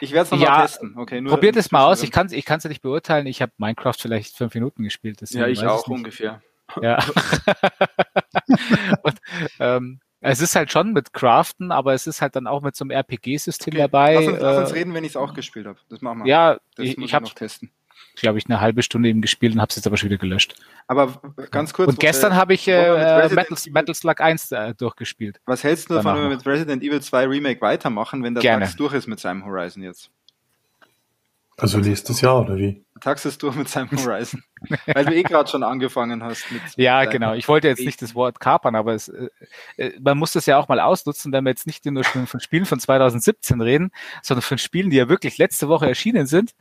Ich werde es nochmal ja, testen. Okay, nur probiert es mal aus. Ich kann es ich kann's ja nicht beurteilen. Ich habe Minecraft vielleicht fünf Minuten gespielt. Ja, ich auch ungefähr. Ja. Und, ähm, es ist halt schon mit Craften, aber es ist halt dann auch mit so einem RPG-System okay. dabei. Lass uns, äh, lass uns reden, wenn ich es auch gespielt habe. Das machen wir. Ja, das ich, ich habe noch testen glaube ich, eine halbe Stunde eben gespielt und habe es jetzt aber schon wieder gelöscht. Aber ganz kurz. Und gestern äh, habe ich äh, Metal, Metal Slug 1 äh, durchgespielt. Was hältst du davon, wenn wir mit Resident Evil 2 Remake weitermachen, wenn der Tax durch ist mit seinem Horizon jetzt? Also nächstes Jahr, oder wie? Tax ist durch mit seinem Horizon. Weil du eh gerade schon angefangen hast. Mit, ja, genau. Ich wollte jetzt nicht das Wort kapern, aber es, äh, äh, man muss das ja auch mal ausnutzen, wenn wir jetzt nicht nur von Spielen von 2017 reden, sondern von Spielen, die ja wirklich letzte Woche erschienen sind.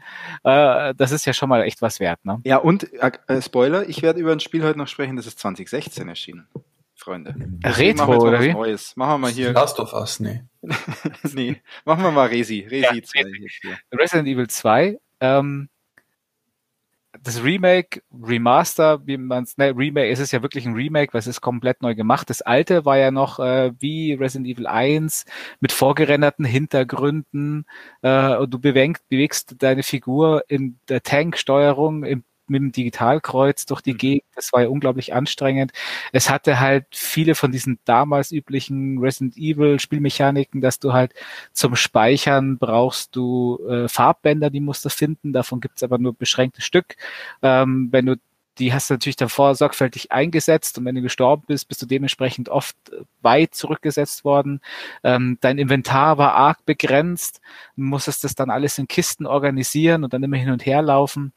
Äh, das ist ja schon mal echt was wert. Ne? Ja, und äh, Spoiler, ich werde über ein Spiel heute noch sprechen, das ist 2016 erschienen. Freunde. Retro machen wir oder wie? Neues. Machen wir mal hier. Last of Us, nee. nee, machen wir mal Resi. Resi ja, 2 hier. Resident Evil 2 ähm, das Remake, Remaster, wie man es, ne, Remake, es ist ja wirklich ein Remake, weil es ist komplett neu gemacht. Das alte war ja noch äh, wie Resident Evil 1 mit vorgerenderten Hintergründen äh, und du bewegst, bewegst deine Figur in der Tanksteuerung im mit dem Digitalkreuz durch die mhm. Gegend. Das war ja unglaublich anstrengend. Es hatte halt viele von diesen damals üblichen Resident Evil Spielmechaniken, dass du halt zum Speichern brauchst du äh, Farbbänder, die musst du finden. Davon gibt's aber nur beschränktes Stück. Ähm, wenn du die hast du natürlich davor sorgfältig eingesetzt und wenn du gestorben bist, bist du dementsprechend oft weit zurückgesetzt worden. Ähm, dein Inventar war arg begrenzt, du musstest das dann alles in Kisten organisieren und dann immer hin und her laufen.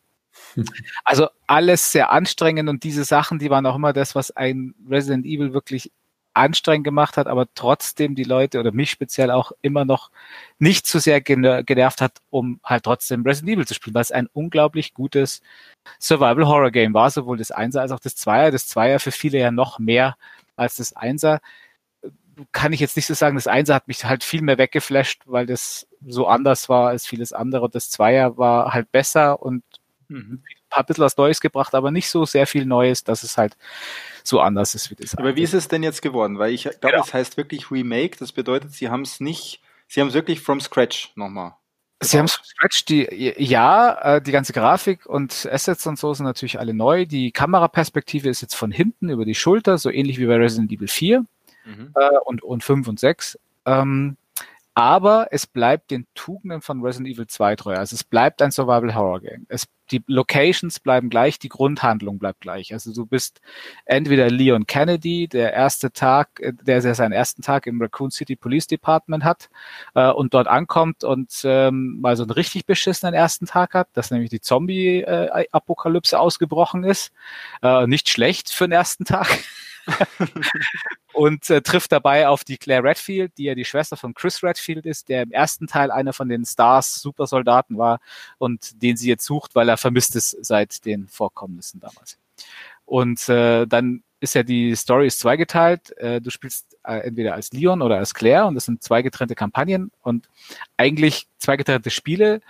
Also alles sehr anstrengend und diese Sachen, die waren auch immer das, was ein Resident Evil wirklich anstrengend gemacht hat, aber trotzdem die Leute oder mich speziell auch immer noch nicht zu sehr genervt hat, um halt trotzdem Resident Evil zu spielen, weil es ein unglaublich gutes Survival Horror Game war, sowohl das Einser als auch das Zweier. Das Zweier für viele ja noch mehr als das Einser. Kann ich jetzt nicht so sagen, das Einser hat mich halt viel mehr weggeflasht, weil das so anders war als vieles andere. Das Zweier war halt besser und mhm. ein bisschen was Neues gebracht, aber nicht so sehr viel Neues, dass es halt so anders ist wie das. Aber wie ist es denn jetzt geworden? Weil ich glaube, genau. es heißt wirklich Remake. Das bedeutet, sie haben es nicht, sie haben es wirklich from scratch nochmal. Sie haben Scratch, die, ja, äh, die ganze Grafik und Assets und so sind natürlich alle neu. Die Kameraperspektive ist jetzt von hinten über die Schulter, so ähnlich wie bei Resident Evil 4 mhm. äh, und, und 5 und 6. Ähm, aber es bleibt den Tugenden von Resident Evil 2 treu. Also es bleibt ein Survival Horror Game. Es, die Locations bleiben gleich, die Grundhandlung bleibt gleich. Also du bist entweder Leon Kennedy, der erste Tag, äh, der seinen ersten Tag im Raccoon City Police Department hat äh, und dort ankommt und ähm, mal so einen richtig beschissenen ersten Tag hat, dass nämlich die Zombie-Apokalypse äh, ausgebrochen ist. Äh, nicht schlecht für den ersten Tag. und äh, trifft dabei auf die Claire Redfield, die ja die Schwester von Chris Redfield ist, der im ersten Teil einer von den Stars Supersoldaten war und den sie jetzt sucht, weil er vermisst ist seit den Vorkommnissen damals. Und äh, dann ist ja die Story ist zweigeteilt. Äh, du spielst äh, entweder als Leon oder als Claire und das sind zwei getrennte Kampagnen und eigentlich zwei getrennte Spiele,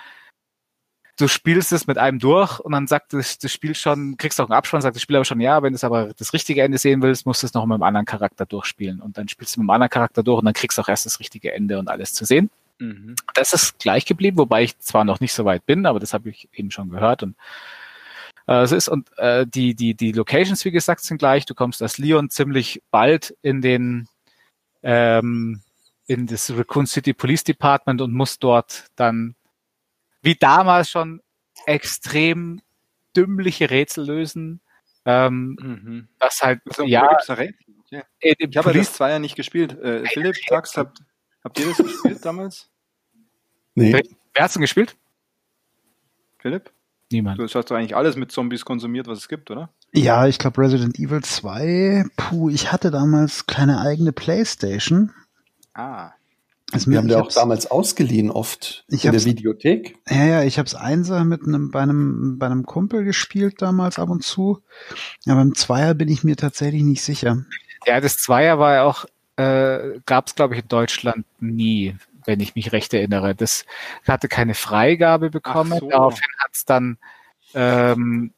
du spielst es mit einem durch und dann sagt das, das Spiel schon, kriegst auch einen Abspann, sagt das Spiel aber schon, ja, wenn du es aber das richtige Ende sehen willst, musst du es noch mit einem anderen Charakter durchspielen. Und dann spielst du mit einem anderen Charakter durch und dann kriegst du auch erst das richtige Ende und alles zu sehen. Mhm. Das ist gleich geblieben, wobei ich zwar noch nicht so weit bin, aber das habe ich eben schon gehört und äh, es ist und äh, die die die Locations wie gesagt sind gleich. Du kommst als Leon ziemlich bald in den ähm, in das Raccoon City Police Department und musst dort dann wie damals schon extrem dümmliche Rätsel lösen. Ähm, mhm. Das halt, also, ja. Okay. Äh, ich habe das zwei ja nicht gespielt. Äh, Philipp, sagst, habt, habt ihr das gespielt damals? Nee. Wer, wer hat's denn gespielt? Philipp? Niemand. Du hast doch eigentlich alles mit Zombies konsumiert, was es gibt, oder? Ja, ich glaube Resident Evil 2. Puh, ich hatte damals keine eigene Playstation. Ah. Also wir haben ja auch damals ausgeliehen oft in der Videothek. Ja, ja, ich habe es Einser mit einem bei einem bei einem Kumpel gespielt damals ab und zu. Ja, beim Zweier bin ich mir tatsächlich nicht sicher. Ja, das Zweier war ja auch äh, gab es glaube ich in Deutschland nie, wenn ich mich recht erinnere. Das hatte keine Freigabe bekommen. So. Daraufhin hat es dann ähm,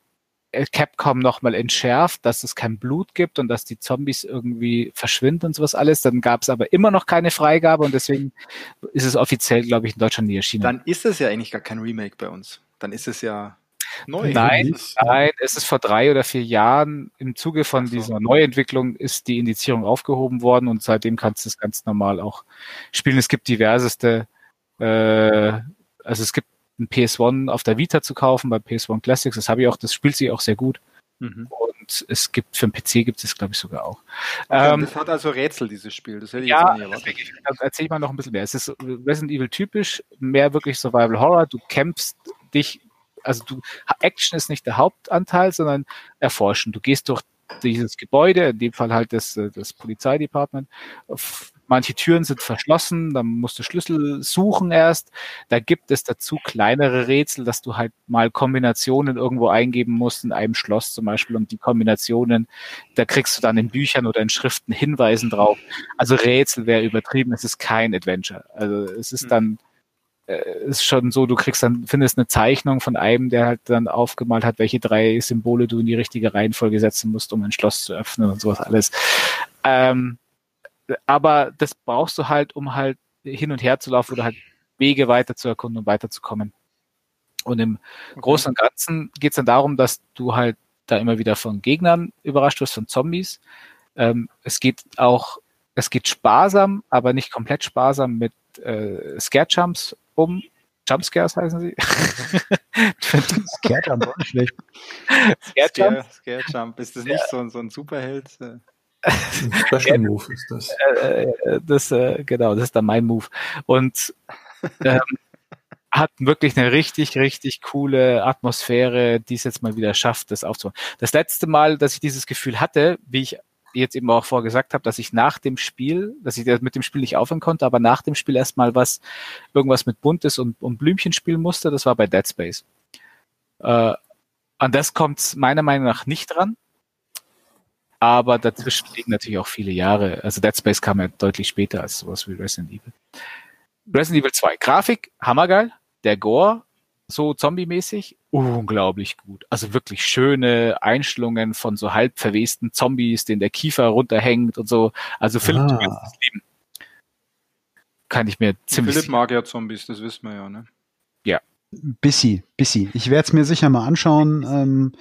Capcom nochmal entschärft, dass es kein Blut gibt und dass die Zombies irgendwie verschwinden und sowas alles. Dann gab es aber immer noch keine Freigabe und deswegen ist es offiziell, glaube ich, in Deutschland nie erschienen. Dann ist es ja eigentlich gar kein Remake bei uns. Dann ist es ja neu. Nein, nein, es ist vor drei oder vier Jahren im Zuge von so. dieser Neuentwicklung ist die Indizierung aufgehoben worden und seitdem kannst du es ganz normal auch spielen. Es gibt diverseste, äh, also es gibt ein PS1 auf der Vita zu kaufen, bei PS1 Classics. Das habe ich auch, das spielt sich auch sehr gut. Mhm. Und es gibt für den PC gibt es, glaube ich, sogar auch. Okay, ähm, das hat also Rätsel, dieses Spiel. Das hätte ich ja, jetzt nicht erwartet. Erzähl ich mal noch ein bisschen mehr. Es ist Resident Evil typisch, mehr wirklich Survival Horror. Du kämpfst dich, also du, Action ist nicht der Hauptanteil, sondern Erforschen. Du gehst durch dieses Gebäude, in dem Fall halt das, das Polizeidepartement, Manche Türen sind verschlossen, dann musst du Schlüssel suchen erst. Da gibt es dazu kleinere Rätsel, dass du halt mal Kombinationen irgendwo eingeben musst, in einem Schloss zum Beispiel. Und die Kombinationen, da kriegst du dann in Büchern oder in Schriften Hinweisen drauf. Also Rätsel wäre übertrieben, es ist kein Adventure. Also es ist hm. dann, äh, ist schon so, du kriegst dann, findest eine Zeichnung von einem, der halt dann aufgemalt hat, welche drei Symbole du in die richtige Reihenfolge setzen musst, um ein Schloss zu öffnen und sowas alles. Ähm, aber das brauchst du halt, um halt hin und her zu laufen oder halt Wege weiter zu erkunden und weiterzukommen. Und im okay. Großen und Ganzen geht es dann darum, dass du halt da immer wieder von Gegnern überrascht wirst, von Zombies. Ähm, es geht auch, es geht sparsam, aber nicht komplett sparsam mit äh, Scare Jumps um. Jumpscares heißen sie. Scare Jump, auch schlecht. Scare Jump? Scare Jump. Ist das nicht ja. so, so ein Superheld? Special Move ist das. Äh, äh, das äh, genau, das ist dann mein Move. Und ähm, hat wirklich eine richtig, richtig coole Atmosphäre, die es jetzt mal wieder schafft, das aufzubauen. Das letzte Mal, dass ich dieses Gefühl hatte, wie ich jetzt eben auch vorgesagt habe, dass ich nach dem Spiel, dass ich mit dem Spiel nicht aufhören konnte, aber nach dem Spiel erstmal was, irgendwas mit Buntes und, und Blümchen spielen musste, das war bei Dead Space. Äh, an das kommt meiner Meinung nach nicht dran. Aber dazwischen liegen natürlich auch viele Jahre. Also Dead Space kam ja deutlich später als sowas wie Resident Evil. Resident Evil 2. Grafik, hammergeil. Der Gore, so zombie-mäßig, unglaublich gut. Also wirklich schöne Einstellungen von so halb verwesten Zombies, denen der Kiefer runterhängt und so. Also Philipp, ah. du wirst es lieben. Kann ich mir ziemlich. Philipp mag ja Zombies, das wissen wir ja, ne? Ja. Bissi, Bissi. Ich werde es mir sicher mal anschauen. Ähm,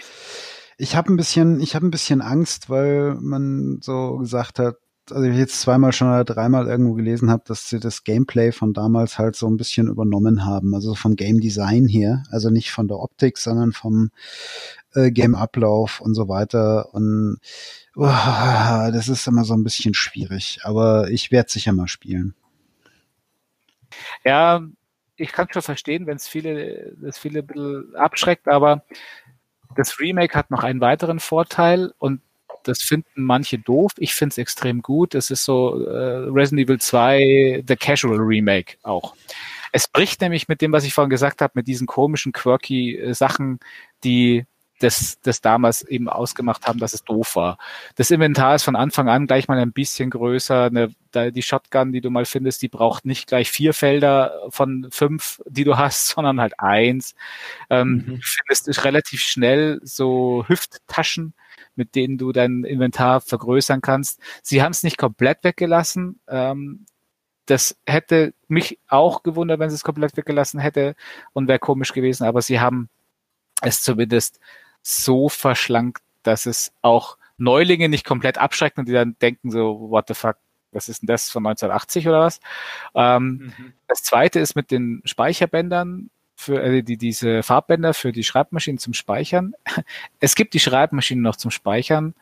ich habe ein bisschen, ich habe ein bisschen Angst, weil man so gesagt hat, also ich jetzt zweimal schon oder dreimal irgendwo gelesen habe, dass sie das Gameplay von damals halt so ein bisschen übernommen haben. Also vom Game Design her, also nicht von der Optik, sondern vom äh, Game Ablauf und so weiter. Und oh, das ist immer so ein bisschen schwierig, aber ich werde sicher mal spielen. Ja, ich kann schon verstehen, wenn es viele, das viele ein bisschen abschreckt, aber das Remake hat noch einen weiteren Vorteil und das finden manche doof. Ich finde es extrem gut. Es ist so äh, Resident Evil 2, The Casual Remake auch. Es bricht nämlich mit dem, was ich vorhin gesagt habe, mit diesen komischen, quirky äh, Sachen, die das, das damals eben ausgemacht haben, dass es doof war. Das Inventar ist von Anfang an gleich mal ein bisschen größer. Eine, die Shotgun, die du mal findest, die braucht nicht gleich vier Felder von fünf, die du hast, sondern halt eins. Ähm, mhm. Du findest relativ schnell so Hüfttaschen, mit denen du dein Inventar vergrößern kannst. Sie haben es nicht komplett weggelassen. Ähm, das hätte mich auch gewundert, wenn sie es komplett weggelassen hätte und wäre komisch gewesen, aber sie haben es zumindest so verschlankt, dass es auch Neulinge nicht komplett abschreckt und die dann denken so, what the fuck, was ist denn das von 1980 oder was? Ähm, mhm. Das zweite ist mit den Speicherbändern für äh, die, diese Farbbänder für die Schreibmaschinen zum Speichern. Es gibt die Schreibmaschinen noch zum Speichern.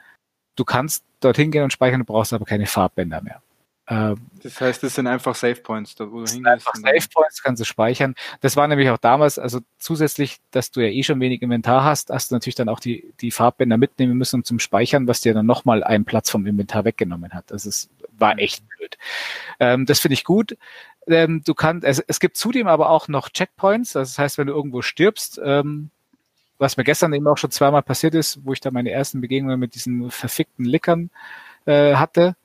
Du kannst dorthin gehen und speichern, du brauchst aber keine Farbbänder mehr. Ähm, das heißt, das sind einfach Save Points, da wo du hingehst. Einfach Save Points kannst du speichern. Das war nämlich auch damals, also zusätzlich, dass du ja eh schon wenig Inventar hast, hast du natürlich dann auch die, die Farbbänder mitnehmen müssen zum Speichern, was dir dann nochmal einen Platz vom Inventar weggenommen hat. Das ist, war echt blöd. Ähm, das finde ich gut. Ähm, du kannst, es, es gibt zudem aber auch noch Checkpoints. Das heißt, wenn du irgendwo stirbst, ähm, was mir gestern eben auch schon zweimal passiert ist, wo ich da meine ersten Begegnungen mit diesen verfickten Lickern äh, hatte.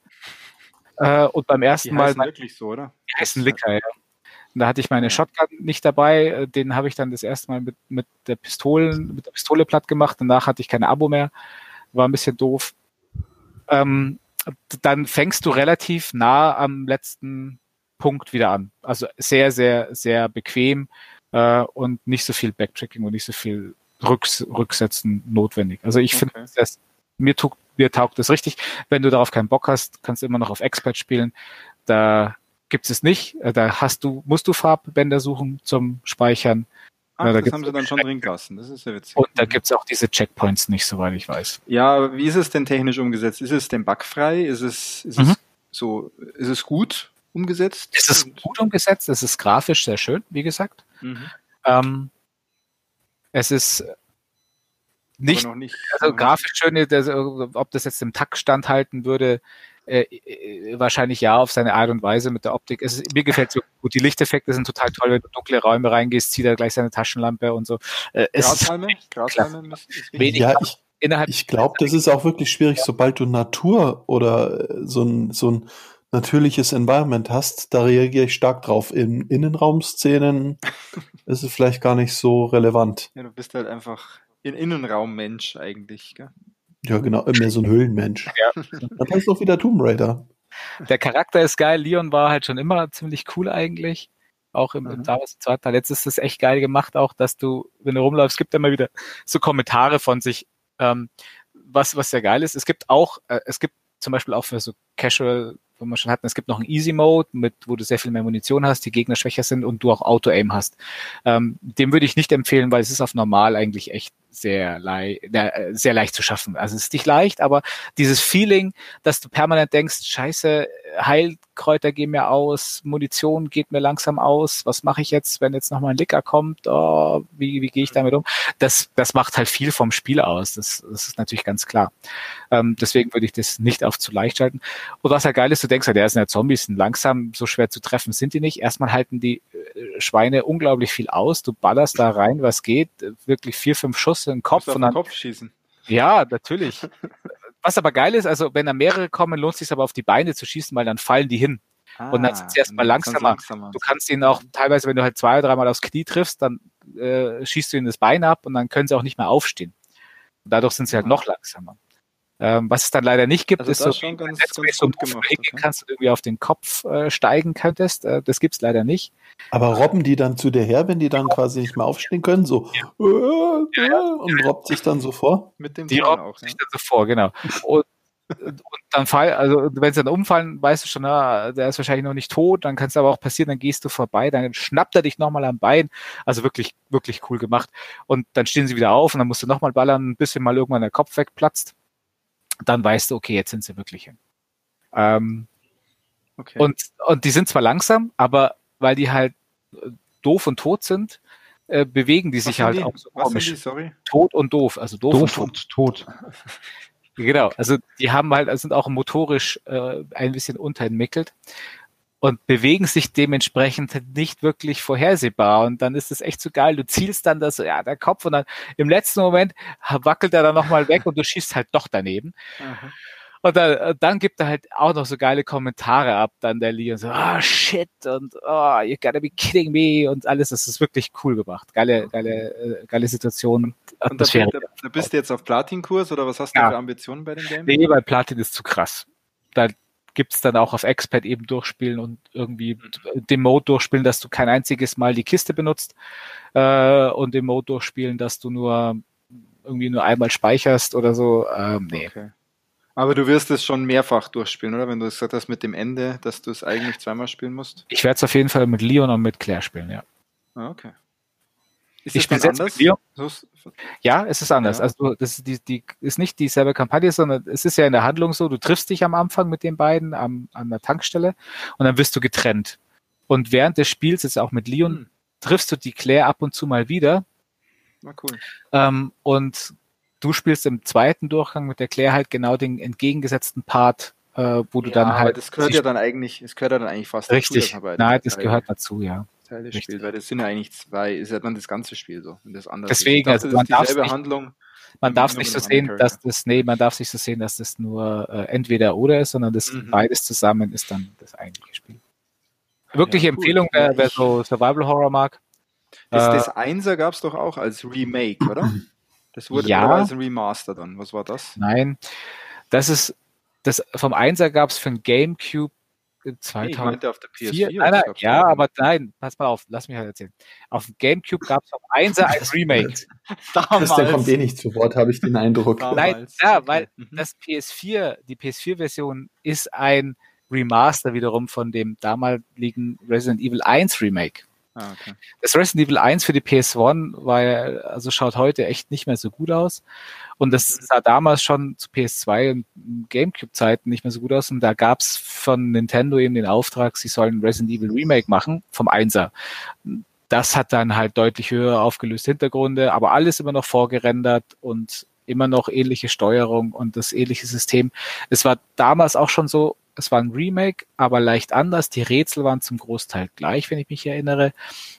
Äh, und beim ersten die Mal. Wirklich so, oder? Die heißen Licker, ja. Und da hatte ich meine Shotgun nicht dabei. Äh, den habe ich dann das erste Mal mit, mit der Pistolen, mit der Pistole platt gemacht. Danach hatte ich keine Abo mehr. War ein bisschen doof. Ähm, dann fängst du relativ nah am letzten Punkt wieder an. Also sehr, sehr, sehr bequem äh, und nicht so viel Backtracking und nicht so viel Rücks Rücksetzen notwendig. Also ich okay. finde, mir, taugt, mir taugt das richtig. Wenn du darauf keinen Bock hast, kannst du immer noch auf Expert spielen. Da gibt es nicht. Äh, da hast du, musst du Farbbänder suchen zum Speichern. Ach, ja, da das haben sie dann schon drin gelassen. Das ist ja witzig. Und da gibt es auch diese Checkpoints nicht, soweit ich weiß. Ja, wie ist es denn technisch umgesetzt? Ist es denn bugfrei? Ist es, ist mhm. es so, ist es gut? umgesetzt. Es ist gut umgesetzt, es ist grafisch sehr schön, wie gesagt. Mhm. Ähm, es ist nicht, nicht also grafisch schön, ob das jetzt im Takt standhalten würde, äh, äh, wahrscheinlich ja auf seine Art und Weise mit der Optik. Es ist, mir gefällt so gut. Die Lichteffekte sind total toll, wenn du dunkle Räume reingehst, zieht er gleich seine Taschenlampe und so. Äh, Grashalme? Grashalme ja, ich, ich glaube, das ist auch wirklich schwierig, sobald du Natur oder äh, so ein, so ein natürliches Environment hast, da reagiere ich stark drauf. In Innenraumszenen ist es vielleicht gar nicht so relevant. Ja, du bist halt einfach ein Innenraummensch eigentlich, gell? Ja, genau, mehr so ein Höhlenmensch. Ja. Dann heißt auch wieder Tomb Raider. Der Charakter ist geil. Leon war halt schon immer ziemlich cool eigentlich. Auch im, mhm. im damals zweiten Teil. Jetzt ist es echt geil gemacht, auch dass du, wenn du rumläufst, gibt immer wieder so Kommentare von sich, ähm, was, was sehr geil ist. Es gibt auch, äh, es gibt zum Beispiel auch für so Casual wo wir schon hatten, es gibt noch einen Easy Mode, mit, wo du sehr viel mehr Munition hast, die Gegner schwächer sind und du auch Auto-Aim hast. Ähm, dem würde ich nicht empfehlen, weil es ist auf normal eigentlich echt sehr, lei äh, sehr leicht zu schaffen. Also es ist nicht leicht, aber dieses Feeling, dass du permanent denkst, scheiße, Heilkräuter gehen mir aus, Munition geht mir langsam aus, was mache ich jetzt, wenn jetzt nochmal ein Licker kommt, oh, wie, wie gehe ich damit um? Das, das macht halt viel vom Spiel aus, das, das ist natürlich ganz klar. Ähm, deswegen würde ich das nicht auf zu leicht schalten. Und was halt geil ist, du denkst halt, der sind ja Zombies, sind langsam, so schwer zu treffen sind die nicht. Erstmal halten die äh, Schweine unglaublich viel aus, du ballerst da rein, was geht, wirklich vier, fünf Schuss in den Kopf. und dann, Kopf schießen. Ja, natürlich. Was aber geil ist, also wenn da mehrere kommen, lohnt es sich aber auf die Beine zu schießen, weil dann fallen die hin. Ah, und dann sind sie erstmal langsamer. langsamer. Du kannst ihnen auch teilweise, wenn du halt zwei oder dreimal aufs Knie triffst, dann äh, schießt du ihnen das Bein ab und dann können sie auch nicht mehr aufstehen. Und dadurch sind sie halt noch langsamer. Ähm, was es dann leider nicht gibt, also ist so, schon ganz, ganz so gemacht, okay. kannst, du irgendwie auf den Kopf äh, steigen könntest. Äh, das gibt's leider nicht. Aber robben die dann zu dir her, wenn die dann quasi nicht mehr aufstehen können, so ja. äh, äh, und robbt sich dann so vor? Mit dem die robben auch, sich ja. dann so vor, genau. Und, und dann fall, also wenn sie dann umfallen, weißt du schon, na, der ist wahrscheinlich noch nicht tot, dann kann es aber auch passieren, dann gehst du vorbei, dann schnappt er dich nochmal am Bein. Also wirklich, wirklich cool gemacht. Und dann stehen sie wieder auf und dann musst du nochmal ballern, bis mal irgendwann der Kopf wegplatzt dann weißt du, okay, jetzt sind sie wirklich hin. Ähm, okay. und, und die sind zwar langsam, aber weil die halt äh, doof und tot sind, äh, bewegen die sich halt die? auch so Was komisch. Die, sorry? Tot und doof, also doof, doof und tot. Und tot. genau, also die haben halt, sind auch motorisch äh, ein bisschen unterentwickelt und bewegen sich dementsprechend nicht wirklich vorhersehbar. Und dann ist es echt so geil. Du zielst dann das, ja, der Kopf und dann im letzten Moment wackelt er dann nochmal weg und du schießt halt doch daneben. Mhm. Und dann, äh, dann gibt er halt auch noch so geile Kommentare ab, dann der Lee und so, oh, shit, und oh, you gotta be kidding me und alles. Das ist wirklich cool gemacht. Geile, geile, äh, geile Situation. Und da, da, da bist du jetzt auf Platin-Kurs oder was hast du ja. für Ambitionen bei dem Game? Nee, weil Platin ist zu krass. Da, gibt's dann auch auf Expert eben durchspielen und irgendwie den Mode durchspielen, dass du kein einziges Mal die Kiste benutzt äh, und den Mode durchspielen, dass du nur irgendwie nur einmal speicherst oder so. Ähm, nee. Okay. Aber du wirst es schon mehrfach durchspielen, oder? Wenn du gesagt hast mit dem Ende, dass du es eigentlich zweimal spielen musst? Ich werde es auf jeden Fall mit Leon und mit Claire spielen, ja. Ah, okay. Ist ich spiele Leon. Ja, es ist anders. Ja. Also das ist, die, die ist nicht dieselbe Kampagne, sondern es ist ja in der Handlung so, du triffst dich am Anfang mit den beiden am, an der Tankstelle und dann wirst du getrennt. Und während des Spiels, jetzt auch mit Leon, hm. triffst du die Claire ab und zu mal wieder. Na cool. Ähm, und du spielst im zweiten Durchgang mit der Claire halt genau den entgegengesetzten Part, äh, wo du ja, dann halt. Das gehört ja dann eigentlich, es gehört ja dann eigentlich fast richtig. dazu. Richtig. Nein, das gehört dazu, ja. Teil des Spiels, weil das sind ja eigentlich zwei, ist ja dann das ganze Spiel so. Und das andere Deswegen, dachte, also man darf nicht, Handlung. Man darf nicht so sehen, dass das, nee, man darf sich so sehen, dass das nur äh, entweder oder ist, sondern das mhm. beides zusammen ist dann das eigentliche Spiel. Wirkliche ja, cool. Empfehlung, wer, wer so Survival Horror mag. Das, äh, das Einser gab es doch auch als Remake, oder? Das wurde ja, als Remaster dann. Was war das? Nein, das ist das vom Einser gab es für ein GameCube 2000. Nee, auf der PS4. Nein, nein, ja, aber nein, pass mal auf, lass mich halt erzählen. Auf dem Gamecube gab es auf 1 ein Remake. Damals. Der kommt eh nicht zu Wort, habe ich den Eindruck. Nein, ja, weil mhm. das PS4, die PS4-Version ist ein Remaster wiederum von dem damaligen Resident Evil 1 Remake. Ah, okay. Das Resident Evil 1 für die PS1 war ja, also schaut heute echt nicht mehr so gut aus. Und das mhm. sah damals schon zu PS2 und GameCube-Zeiten nicht mehr so gut aus. Und da gab's von Nintendo eben den Auftrag, sie sollen Resident Evil Remake machen vom Einser. Das hat dann halt deutlich höher aufgelöst Hintergründe, aber alles immer noch vorgerendert und immer noch ähnliche Steuerung und das ähnliche System. Es war damals auch schon so, es war ein Remake, aber leicht anders. Die Rätsel waren zum Großteil gleich, wenn ich mich erinnere.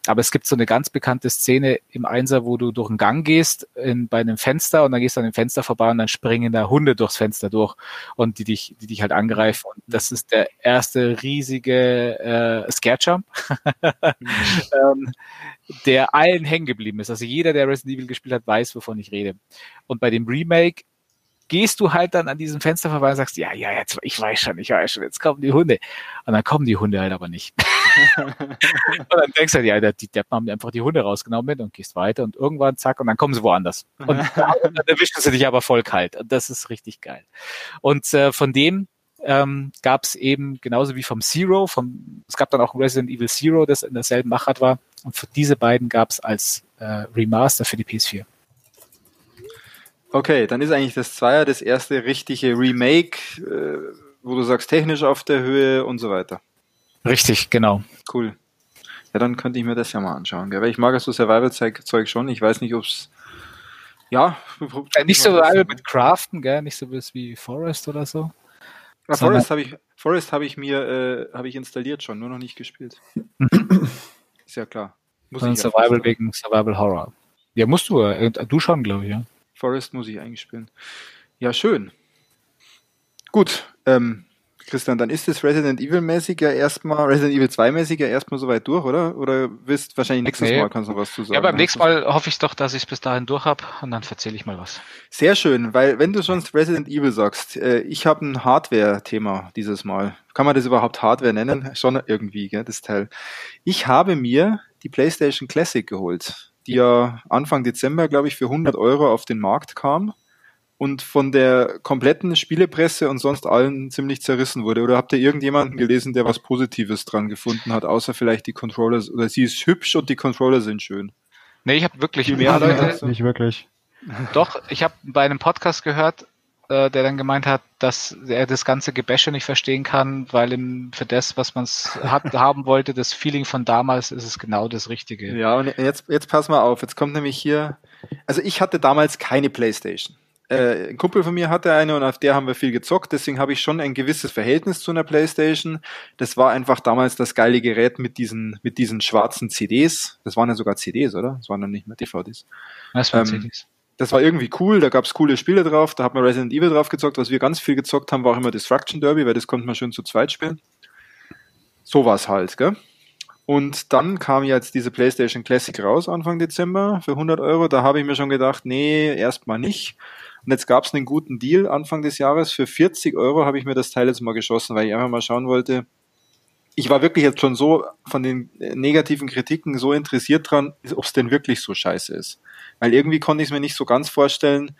Aber es gibt so eine ganz bekannte Szene im Einser, wo du durch einen Gang gehst, in, bei einem Fenster und dann gehst du an dem Fenster vorbei und dann springen da Hunde durchs Fenster durch und die dich, die dich halt angreifen. Und das ist der erste riesige äh, Scare-Jump, ähm, der allen hängen geblieben ist. Also jeder, der Resident Evil gespielt hat, weiß, wovon ich rede. Und bei dem Remake gehst du halt dann an diesem Fenster vorbei und sagst, ja, ja, jetzt, ich weiß schon, ich weiß schon, jetzt kommen die Hunde. Und dann kommen die Hunde halt aber nicht. und dann denkst du halt, ja, die Deppen haben einfach die Hunde rausgenommen und gehst weiter und irgendwann zack und dann kommen sie woanders. Und dann erwischen sie dich aber voll kalt. Und das ist richtig geil. Und äh, von dem ähm, gab es eben genauso wie vom Zero, vom, es gab dann auch Resident Evil Zero, das in derselben Machart war. Und für diese beiden gab es als äh, Remaster für die PS4. Okay, dann ist eigentlich das Zweier das erste richtige Remake, äh, wo du sagst, technisch auf der Höhe und so weiter. Richtig, genau. Cool. Ja, dann könnte ich mir das ja mal anschauen. Gell? Weil ich mag so Survival-Zeug schon. Ich weiß nicht, ob es ja. Äh, nicht so mit Craften, gell? Nicht so wie Forest oder so. Ja, Forest habe ich, Forest habe ich mir, äh, habe ich installiert schon, nur noch nicht gespielt. Ist ja klar. Muss ich Survival wegen Survival Horror. Ja, musst du, äh, du schon, glaube ich, ja. Forest muss ich eigentlich spielen. Ja, schön. Gut, ähm, Christian, dann ist das Resident Evil mäßig ja erstmal, Resident Evil 2 mäßig ja erstmal soweit durch, oder? Oder wirst wahrscheinlich nächstes nee. Mal kannst du was zu sagen. Ja, beim nächsten Mal hoffe ich doch, dass ich es bis dahin durch habe und dann erzähle ich mal was. Sehr schön, weil wenn du schon Resident Evil sagst, äh, ich habe ein Hardware-Thema dieses Mal. Kann man das überhaupt Hardware nennen? Schon irgendwie, gell, das Teil. Ich habe mir die PlayStation Classic geholt, die ja Anfang Dezember, glaube ich, für 100 Euro auf den Markt kam und von der kompletten Spielepresse und sonst allen ziemlich zerrissen wurde? Oder habt ihr irgendjemanden gelesen, der was Positives dran gefunden hat, außer vielleicht die Controller oder sie ist hübsch und die Controller sind schön? Nee, ich habe wirklich mehr Leute. Nicht wirklich. Doch, ich habe bei einem Podcast gehört, äh, der dann gemeint hat, dass er das ganze Gebäsche nicht verstehen kann, weil ihm für das, was man haben wollte, das Feeling von damals ist es genau das Richtige. Ja, und jetzt, jetzt pass mal auf, jetzt kommt nämlich hier, also ich hatte damals keine Playstation äh, ein Kumpel von mir hatte eine und auf der haben wir viel gezockt, deswegen habe ich schon ein gewisses Verhältnis zu einer Playstation. Das war einfach damals das geile Gerät mit diesen, mit diesen schwarzen CDs. Das waren ja sogar CDs, oder? Das waren dann nicht mehr DVDs. Das waren ähm, CDs. Das war irgendwie cool, da gab's coole Spiele drauf, da hat man Resident Evil drauf gezockt. Was wir ganz viel gezockt haben, war auch immer Destruction Derby, weil das konnte man schön zu zweit spielen. So war's halt, gell? Und dann kam jetzt diese PlayStation Classic raus Anfang Dezember für 100 Euro. Da habe ich mir schon gedacht, nee, erstmal nicht. Und jetzt gab es einen guten Deal Anfang des Jahres. Für 40 Euro habe ich mir das Teil jetzt mal geschossen, weil ich einfach mal schauen wollte. Ich war wirklich jetzt schon so von den negativen Kritiken so interessiert dran, ob es denn wirklich so scheiße ist. Weil irgendwie konnte ich es mir nicht so ganz vorstellen,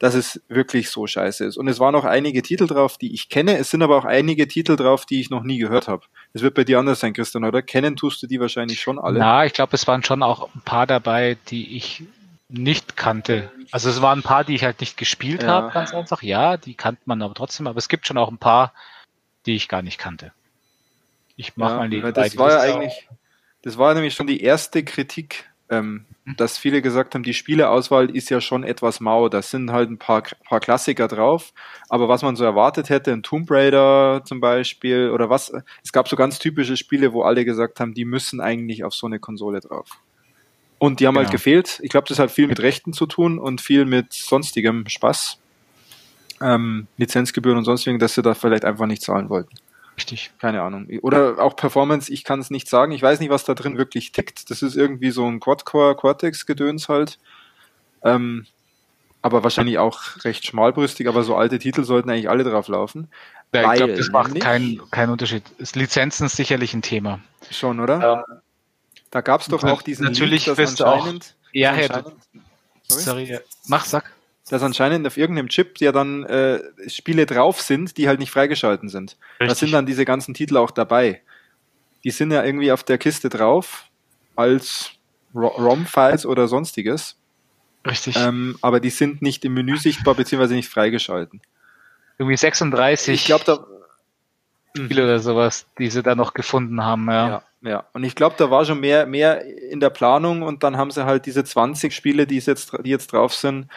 dass es wirklich so scheiße ist. Und es waren auch einige Titel drauf, die ich kenne. Es sind aber auch einige Titel drauf, die ich noch nie gehört habe. Es wird bei dir anders sein, Christian, oder? Kennen tust du die wahrscheinlich schon alle? Ja, ich glaube, es waren schon auch ein paar dabei, die ich nicht kannte. Also es waren ein paar, die ich halt nicht gespielt ja. habe, ganz einfach. Ja, die kannte man aber trotzdem, aber es gibt schon auch ein paar, die ich gar nicht kannte. Ich mach ja, mal die Das war ja eigentlich, das war nämlich schon die erste Kritik, ähm, hm. dass viele gesagt haben, die Spieleauswahl ist ja schon etwas mau. Da sind halt ein paar, paar Klassiker drauf, aber was man so erwartet hätte, ein Tomb Raider zum Beispiel oder was, es gab so ganz typische Spiele, wo alle gesagt haben, die müssen eigentlich auf so eine Konsole drauf. Und die haben halt genau. halt gefehlt. Ich glaube, das hat viel mit Rechten zu tun und viel mit sonstigem Spaß. Ähm, Lizenzgebühren und sonstigen, dass sie da vielleicht einfach nicht zahlen wollten. Richtig. Keine Ahnung. Oder auch Performance, ich kann es nicht sagen. Ich weiß nicht, was da drin wirklich tickt. Das ist irgendwie so ein Quad-Core Cortex-Gedöns halt. Ähm, aber wahrscheinlich auch recht schmalbrüstig, aber so alte Titel sollten eigentlich alle drauf laufen. Ja, ich glaube, das macht keinen kein Unterschied. Lizenzen ist sicherlich ein Thema. Schon, oder? Ähm, da gab es doch auch diesen Natürlich Leak, dass anscheinend, auch, ja, anscheinend sorry? sorry, mach, sag. Dass anscheinend auf irgendeinem Chip ja dann äh, Spiele drauf sind, die halt nicht freigeschalten sind. Richtig. Da sind dann diese ganzen Titel auch dabei. Die sind ja irgendwie auf der Kiste drauf als ROM-Files oder sonstiges. Richtig. Ähm, aber die sind nicht im Menü sichtbar beziehungsweise nicht freigeschalten. Irgendwie 36 ich glaube, da Spiele oder sowas, die sie da noch gefunden haben, ja. ja. Ja, und ich glaube, da war schon mehr, mehr in der Planung und dann haben sie halt diese 20 Spiele, die jetzt, die jetzt drauf sind,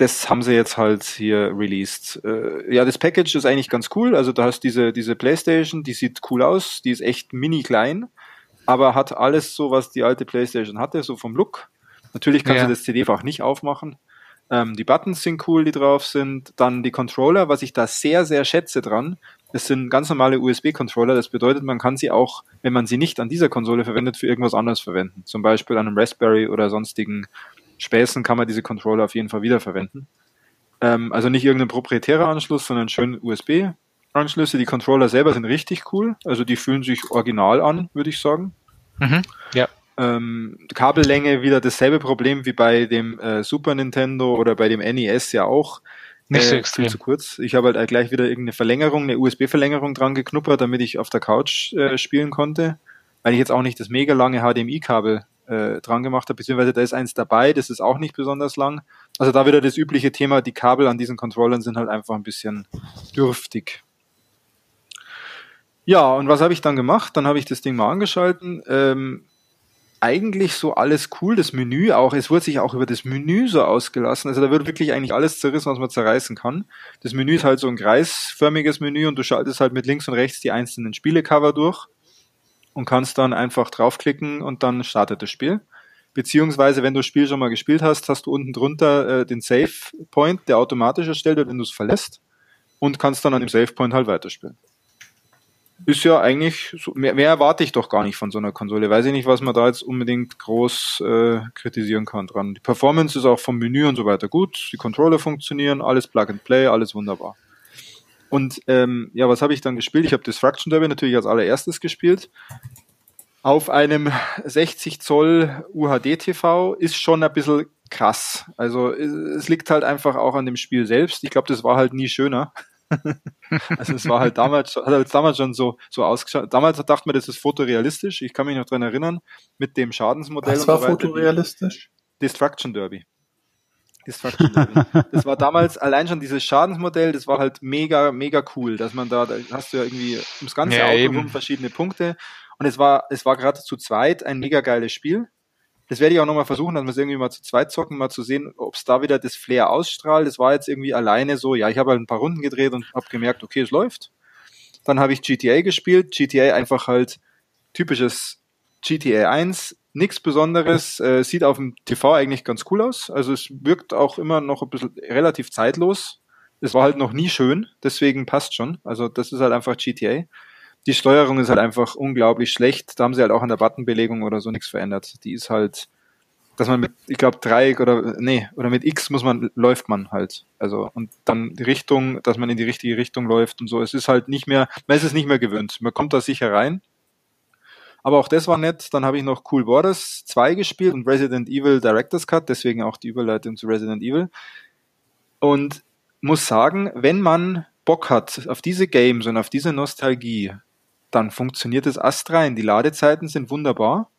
das haben sie jetzt halt hier released. Äh, ja, das Package ist eigentlich ganz cool. Also da hast diese, diese Playstation, die sieht cool aus, die ist echt mini klein, aber hat alles so, was die alte Playstation hatte, so vom Look. Natürlich kannst ja. du das CD-Fach nicht aufmachen. Ähm, die Buttons sind cool, die drauf sind. Dann die Controller, was ich da sehr, sehr schätze dran. Das sind ganz normale USB-Controller. Das bedeutet, man kann sie auch, wenn man sie nicht an dieser Konsole verwendet, für irgendwas anderes verwenden. Zum Beispiel an einem Raspberry oder sonstigen Späßen kann man diese Controller auf jeden Fall wiederverwenden. Ähm, also nicht irgendein proprietärer Anschluss, sondern schön USB-Anschlüsse. Die Controller selber sind richtig cool. Also die fühlen sich original an, würde ich sagen. Mhm, ja. Ähm, Kabellänge wieder dasselbe Problem wie bei dem äh, Super Nintendo oder bei dem NES ja auch Nicht so äh, extrem. Viel zu kurz. Ich habe halt gleich wieder irgendeine Verlängerung, eine USB-Verlängerung dran geknuppert, damit ich auf der Couch äh, spielen konnte, weil ich jetzt auch nicht das mega lange HDMI-Kabel äh, dran gemacht habe, beziehungsweise da ist eins dabei, das ist auch nicht besonders lang. Also da wieder das übliche Thema, die Kabel an diesen Controllern sind halt einfach ein bisschen dürftig. Ja, und was habe ich dann gemacht? Dann habe ich das Ding mal angeschalten. Ähm, eigentlich so alles cool, das Menü auch, es wurde sich auch über das Menü so ausgelassen, also da wird wirklich eigentlich alles zerrissen, was man zerreißen kann. Das Menü ist halt so ein kreisförmiges Menü und du schaltest halt mit links und rechts die einzelnen Spielecover durch und kannst dann einfach draufklicken und dann startet das Spiel. Beziehungsweise, wenn du das Spiel schon mal gespielt hast, hast du unten drunter äh, den Save Point, der automatisch erstellt wird, wenn du es verlässt und kannst dann an dem Save Point halt weiterspielen ist ja eigentlich, so, mehr, mehr erwarte ich doch gar nicht von so einer Konsole. Weiß ich nicht, was man da jetzt unbedingt groß äh, kritisieren kann dran. Die Performance ist auch vom Menü und so weiter gut, die Controller funktionieren, alles Plug and Play, alles wunderbar. Und ähm, ja, was habe ich dann gespielt? Ich habe Destruction Derby natürlich als allererstes gespielt. Auf einem 60 Zoll UHD TV ist schon ein bisschen krass. Also es liegt halt einfach auch an dem Spiel selbst. Ich glaube, das war halt nie schöner. also es war halt damals, hat halt damals schon so, so ausgeschaut. Damals dachte man, das ist fotorealistisch. Ich kann mich noch dran erinnern, mit dem Schadensmodell. Was war so fotorealistisch? Destruction Derby. Destruction Derby. das war damals allein schon dieses Schadensmodell, das war halt mega, mega cool, dass man da, da hast du ja irgendwie ums ganze ja, Auto eben. rum verschiedene Punkte. Und es war, es war gerade zu zweit ein mega geiles Spiel. Das werde ich auch nochmal versuchen, dass wir es irgendwie mal zu zweit zocken, mal zu sehen, ob es da wieder das Flair ausstrahlt. Das war jetzt irgendwie alleine so, ja, ich habe halt ein paar Runden gedreht und habe gemerkt, okay, es läuft. Dann habe ich GTA gespielt. GTA einfach halt typisches GTA 1, nichts Besonderes, äh, sieht auf dem TV eigentlich ganz cool aus. Also es wirkt auch immer noch ein bisschen relativ zeitlos. Es war halt noch nie schön, deswegen passt schon. Also das ist halt einfach GTA die Steuerung ist halt einfach unglaublich schlecht. Da haben sie halt auch an der Buttonbelegung oder so nichts verändert. Die ist halt, dass man mit, ich glaube, Dreieck oder nee, oder mit X muss man, läuft man halt. Also und dann die Richtung, dass man in die richtige Richtung läuft und so. Es ist halt nicht mehr, man ist es nicht mehr gewöhnt. Man kommt da sicher rein. Aber auch das war nett. Dann habe ich noch Cool Borders 2 gespielt und Resident Evil Director's Cut, deswegen auch die Überleitung zu Resident Evil. Und muss sagen, wenn man Bock hat auf diese Games und auf diese Nostalgie, dann funktioniert es astrein. Die Ladezeiten sind wunderbar.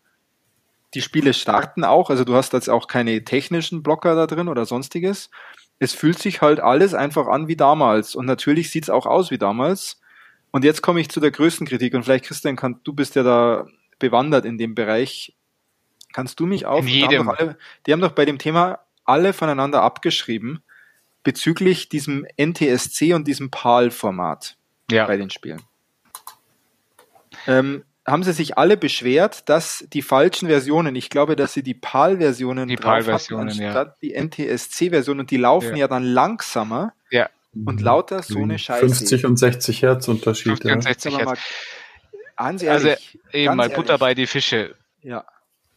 Die Spiele starten auch, also du hast jetzt auch keine technischen Blocker da drin oder sonstiges. Es fühlt sich halt alles einfach an wie damals. Und natürlich sieht es auch aus wie damals. Und jetzt komme ich zu der größten Kritik. Und vielleicht, Christian, kann, du bist ja da bewandert in dem Bereich. Kannst du mich auf? Die haben, alle, die haben doch bei dem Thema alle voneinander abgeschrieben bezüglich diesem NTSC und diesem PAL-Format ja. bei den Spielen ähm, haben sie sich alle beschwert, dass die falschen Versionen, ich glaube, dass sie die PAL-Versionen die PAL-Versionen, anstatt ja. die NTSC-Versionen und die laufen ja. ja dann langsamer ja. Und lauter so eine Scheiße. 50 und 60 Hertz Unterschied. 50 und 60 Hertz. Ehrlich, also eben mal Butter bei die Fische. Ja.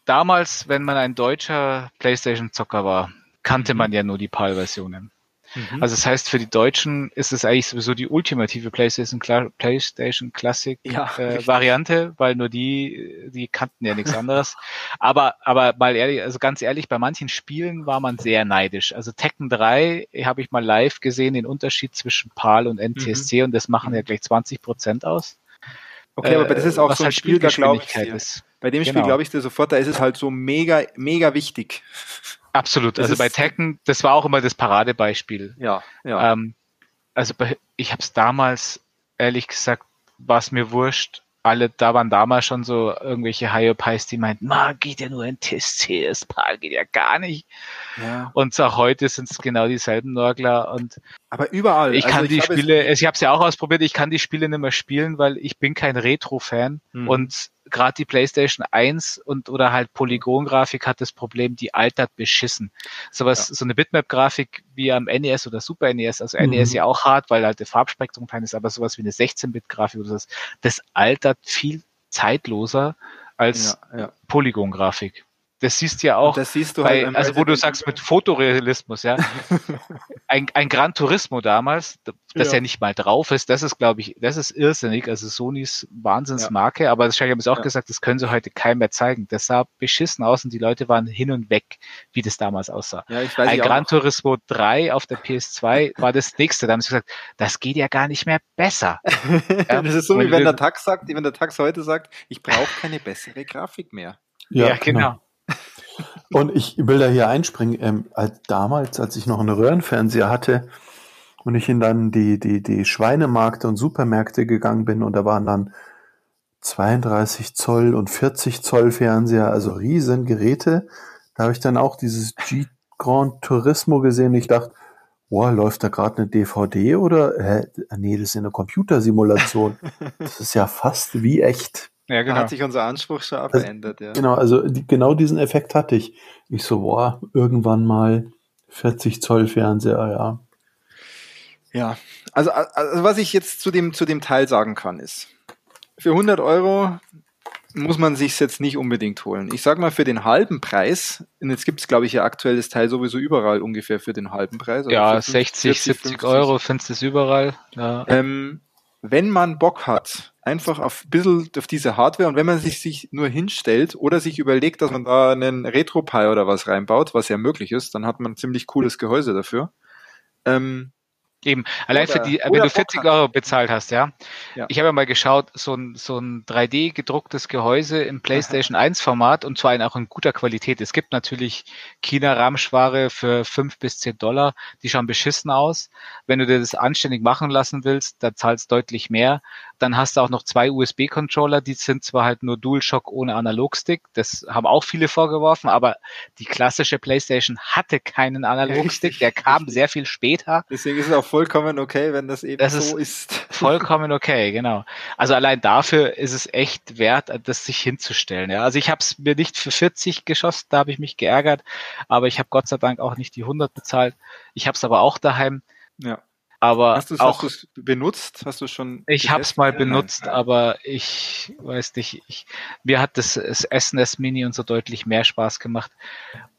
Damals, wenn man ein deutscher Playstation-Zocker war, kannte mhm. man ja nur die PAL-Versionen. Mhm. Also das heißt, für die Deutschen ist es eigentlich sowieso die ultimative PlayStation, PlayStation Classic ja, äh, Variante, weil nur die, die kannten ja nichts anderes. aber, aber mal ehrlich, also ganz ehrlich, bei manchen Spielen war man sehr neidisch. Also Tekken 3 habe ich mal live gesehen, den Unterschied zwischen PAL und NTSC mhm. und das machen ja gleich 20 Prozent aus. Okay, aber das ist auch so ein halt Spiel, da glaube ich, ist. bei dem Spiel genau. glaube ich dir sofort, da ist es halt so mega, mega wichtig. Absolut. Das also bei Tekken, das war auch immer das Paradebeispiel. Ja, ja. Ähm, also bei, ich habe es damals, ehrlich gesagt, war es mir wurscht. Alle, da waren damals schon so irgendwelche High-Up-Highs, die meinten, ma, geht ja nur ein TSC, das PAL geht ja gar nicht. Ja. Und auch heute sind es genau dieselben Nörgler und aber überall. Ich kann also die ich Spiele, ich habe es ja auch ausprobiert, ich kann die Spiele nicht mehr spielen, weil ich bin kein Retro-Fan mhm. und gerade die PlayStation 1 und oder halt Polygon-Grafik hat das Problem, die altert beschissen. Sowas, ja. so eine Bitmap-Grafik wie am NES oder Super NES, also mhm. NES ja auch hart, weil halt der Farbspektrum klein ist, aber sowas wie eine 16-Bit-Grafik oder das, das altert viel zeitloser als ja, ja. Polygon-Grafik. Das siehst du ja auch. das siehst du bei, halt also wo du sagst mit Fotorealismus, ja. ein, ein Gran Turismo damals, das ja. ja nicht mal drauf ist, das ist, glaube ich, das ist irrsinnig. Also Sonys Wahnsinnsmarke, ja. aber das habe ich auch ja. gesagt, das können sie heute keinem mehr zeigen. Das sah beschissen aus und die Leute waren hin und weg, wie das damals aussah. Ja, ich weiß ein Gran Turismo 3 auf der PS2 war das nächste. Da haben sie gesagt, das geht ja gar nicht mehr besser. das ist so, wie wenn der Tax sagt, wenn der Tax heute sagt, ich brauche keine bessere Grafik mehr. Ja, genau. genau. Und ich will da hier einspringen. Ähm, als damals, als ich noch einen Röhrenfernseher hatte und ich in dann die, die, die Schweinemärkte und Supermärkte gegangen bin und da waren dann 32 Zoll und 40 Zoll Fernseher, also riesen Geräte. Da habe ich dann auch dieses G Grand Turismo gesehen. Ich dachte, boah, läuft da gerade eine DVD oder? Hä? Nee, das ist eine Computersimulation. Das ist ja fast wie echt. Ja, genau. Da hat sich unser Anspruch schon abgeändert, ja. Genau, also die, genau diesen Effekt hatte ich. Ich so, boah, irgendwann mal 40 Zoll Fernseher, ja. Ja, also, also was ich jetzt zu dem, zu dem Teil sagen kann, ist, für 100 Euro muss man sich jetzt nicht unbedingt holen. Ich sag mal, für den halben Preis, und jetzt gibt es, glaube ich, ja aktuell das Teil sowieso überall ungefähr für den halben Preis. Also ja, 60, 40, 70 50. Euro findest du es überall. Ja. Ähm, wenn man Bock hat, einfach auf ein bisschen auf diese Hardware und wenn man sich, sich nur hinstellt oder sich überlegt, dass man da einen RetroPie oder was reinbaut, was ja möglich ist, dann hat man ein ziemlich cooles Gehäuse dafür. Ähm, Eben, allein oder, für die, wenn du 40 Euro bezahlt hast, ja. ja. Ich habe ja mal geschaut, so ein, so ein 3D gedrucktes Gehäuse im PlayStation 1 Format und zwar in auch in guter Qualität. Es gibt natürlich China-Ramschware für 5 bis 10 Dollar, die schauen beschissen aus. Wenn du dir das anständig machen lassen willst, da zahlst deutlich mehr. Dann hast du auch noch zwei USB-Controller, die sind zwar halt nur DualShock ohne Analogstick. Das haben auch viele vorgeworfen, aber die klassische PlayStation hatte keinen Analogstick, der kam sehr viel später. Deswegen ist es auch vollkommen okay, wenn das eben das so ist. ist. Vollkommen okay, genau. Also allein dafür ist es echt wert, das sich hinzustellen. Ja. Also ich habe es mir nicht für 40 geschossen, da habe ich mich geärgert, aber ich habe Gott sei Dank auch nicht die 100 bezahlt. Ich habe es aber auch daheim. Ja. Aber hast auch hast benutzt? Hast du schon? Ich habe es mal benutzt, Nein. aber ich weiß nicht. Ich, mir hat das, das SNES Mini und so deutlich mehr Spaß gemacht.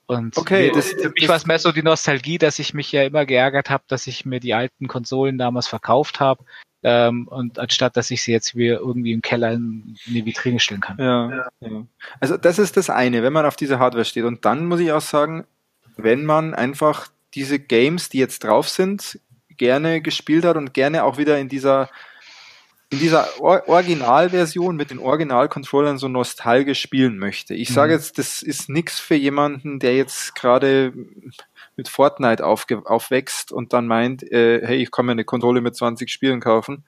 Und okay, das, für mich war es mehr so die Nostalgie, dass ich mich ja immer geärgert habe, dass ich mir die alten Konsolen damals verkauft habe. Ähm, und anstatt dass ich sie jetzt wieder irgendwie im Keller in eine Vitrine stellen kann. Ja, ja. Also das ist das eine, wenn man auf diese Hardware steht. Und dann muss ich auch sagen, wenn man einfach diese Games, die jetzt drauf sind, gerne gespielt hat und gerne auch wieder in dieser in dieser Or Originalversion mit den Original-Controllern so nostalgisch spielen möchte. Ich sage mhm. jetzt, das ist nichts für jemanden, der jetzt gerade mit Fortnite aufwächst und dann meint, äh, hey, ich kann mir eine Konsole mit 20 Spielen kaufen.